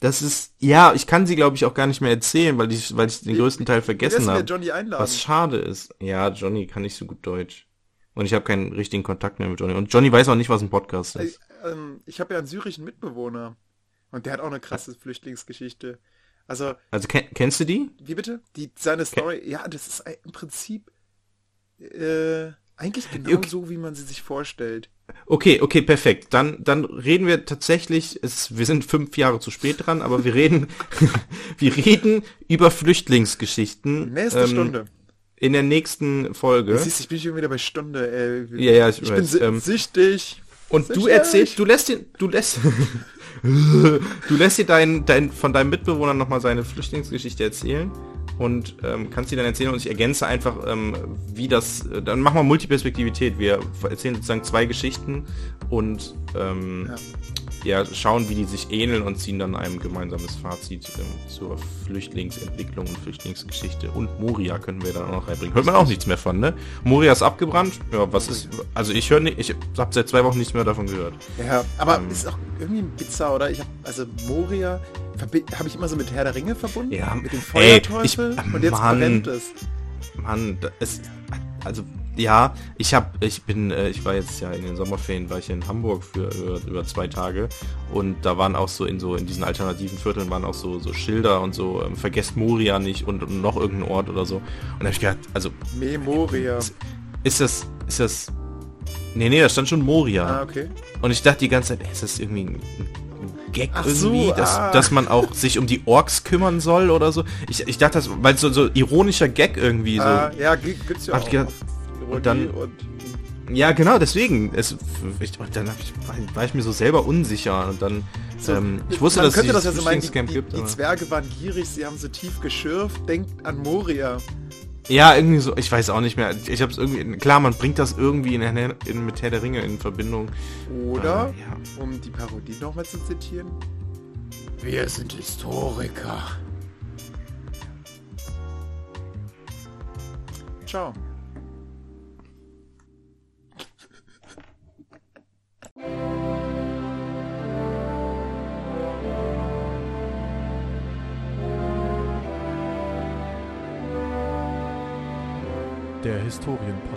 Das ist, ja, ich kann sie, glaube ich, auch gar nicht mehr erzählen, weil ich, weil ich den größten Teil vergessen habe. Was schade ist. Ja, Johnny kann nicht so gut Deutsch. Und ich habe keinen richtigen Kontakt mehr mit Johnny. Und Johnny weiß auch nicht, was ein Podcast ist. ähm, ich habe ja einen syrischen Mitbewohner. Und der hat auch eine krasse Flüchtlingsgeschichte. Also, Also ken kennst du die? wie bitte? Die, seine Story, ja, das ist im Prinzip äh, eigentlich genau Okay. so, wie man sie sich vorstellt. Okay, okay, perfekt. Dann, dann reden wir tatsächlich, es, wir sind fünf Jahre zu spät dran, aber wir reden, wir reden über Flüchtlingsgeschichten. Nächste ähm, Stunde. In der nächsten Folge. Siehst, du, ich bin schon wieder bei Stunde. Ey. Ja, ja, ich ich weiß, bin ähm, süchtig. Und du Sicher erzählst, du lässt dir, du lässt, du lässt dir dein, dein, von deinem Mitbewohner nochmal seine Flüchtlingsgeschichte erzählen und ähm, kannst dir dann erzählen und ich ergänze einfach, ähm, wie das, äh, dann machen wir Multiperspektivität. Wir erzählen sozusagen zwei Geschichten und ähm, ja. Schauen, wie die sich ähneln und ziehen dann ein gemeinsames Fazit ähm, zur Flüchtlingsentwicklung und Flüchtlingsgeschichte. Und Moria können wir dann auch noch reinbringen. Hört man auch nichts mehr von, ne? Moria ist abgebrannt. Ja, was ist, also ich höre nicht, ich habe seit zwei Wochen nichts mehr davon gehört. Ja, aber Ähm. ist auch irgendwie ein Bizarr, oder? Ich hab, also Moria habe ich immer so mit Herr der Ringe verbunden. Ja, mit dem ey, Feuerteufel. ich- und jetzt Mann. brennt es. Mann, ist also ja, ich habe ich bin äh, ich war jetzt ja in den Sommerferien war ich in Hamburg für über, über zwei Tage und da waren auch so in so in diesen alternativen Vierteln waren auch so so Schilder und so ähm, vergesst Moria nicht und, und noch irgendein Ort oder so und da habe ich gedacht, also Memoria. ist das ist das Nee, nee, da stand schon Moria. Ah, okay. Und ich dachte die ganze Zeit, ist das irgendwie ein, ein Gag Ach so, irgendwie, dass, ah. dass man auch sich um die Orks kümmern soll oder so. Ich, ich dachte das, weil so, so ironischer Gag irgendwie so. Ah, ja, gi- gibt's ja auch. gedacht, Und dann- und Ja, genau, deswegen. Es, ich, dann ich, war, ich mir so selber unsicher und dann, so, ähm, ich wusste, dass könnte es das ja so meinen, die, die, gibt. die Zwerge waren gierig, sie haben so tief geschürft, denkt an Moria. Ja, irgendwie so, ich weiß auch nicht mehr. Ich hab's irgendwie, klar, man bringt das irgendwie in, in, mit Herr der Ringe in Verbindung. Oder, Ähm, ja. um die Parodie nochmal zu zitieren, wir sind Historiker. Ciao. Der Historienpodcast.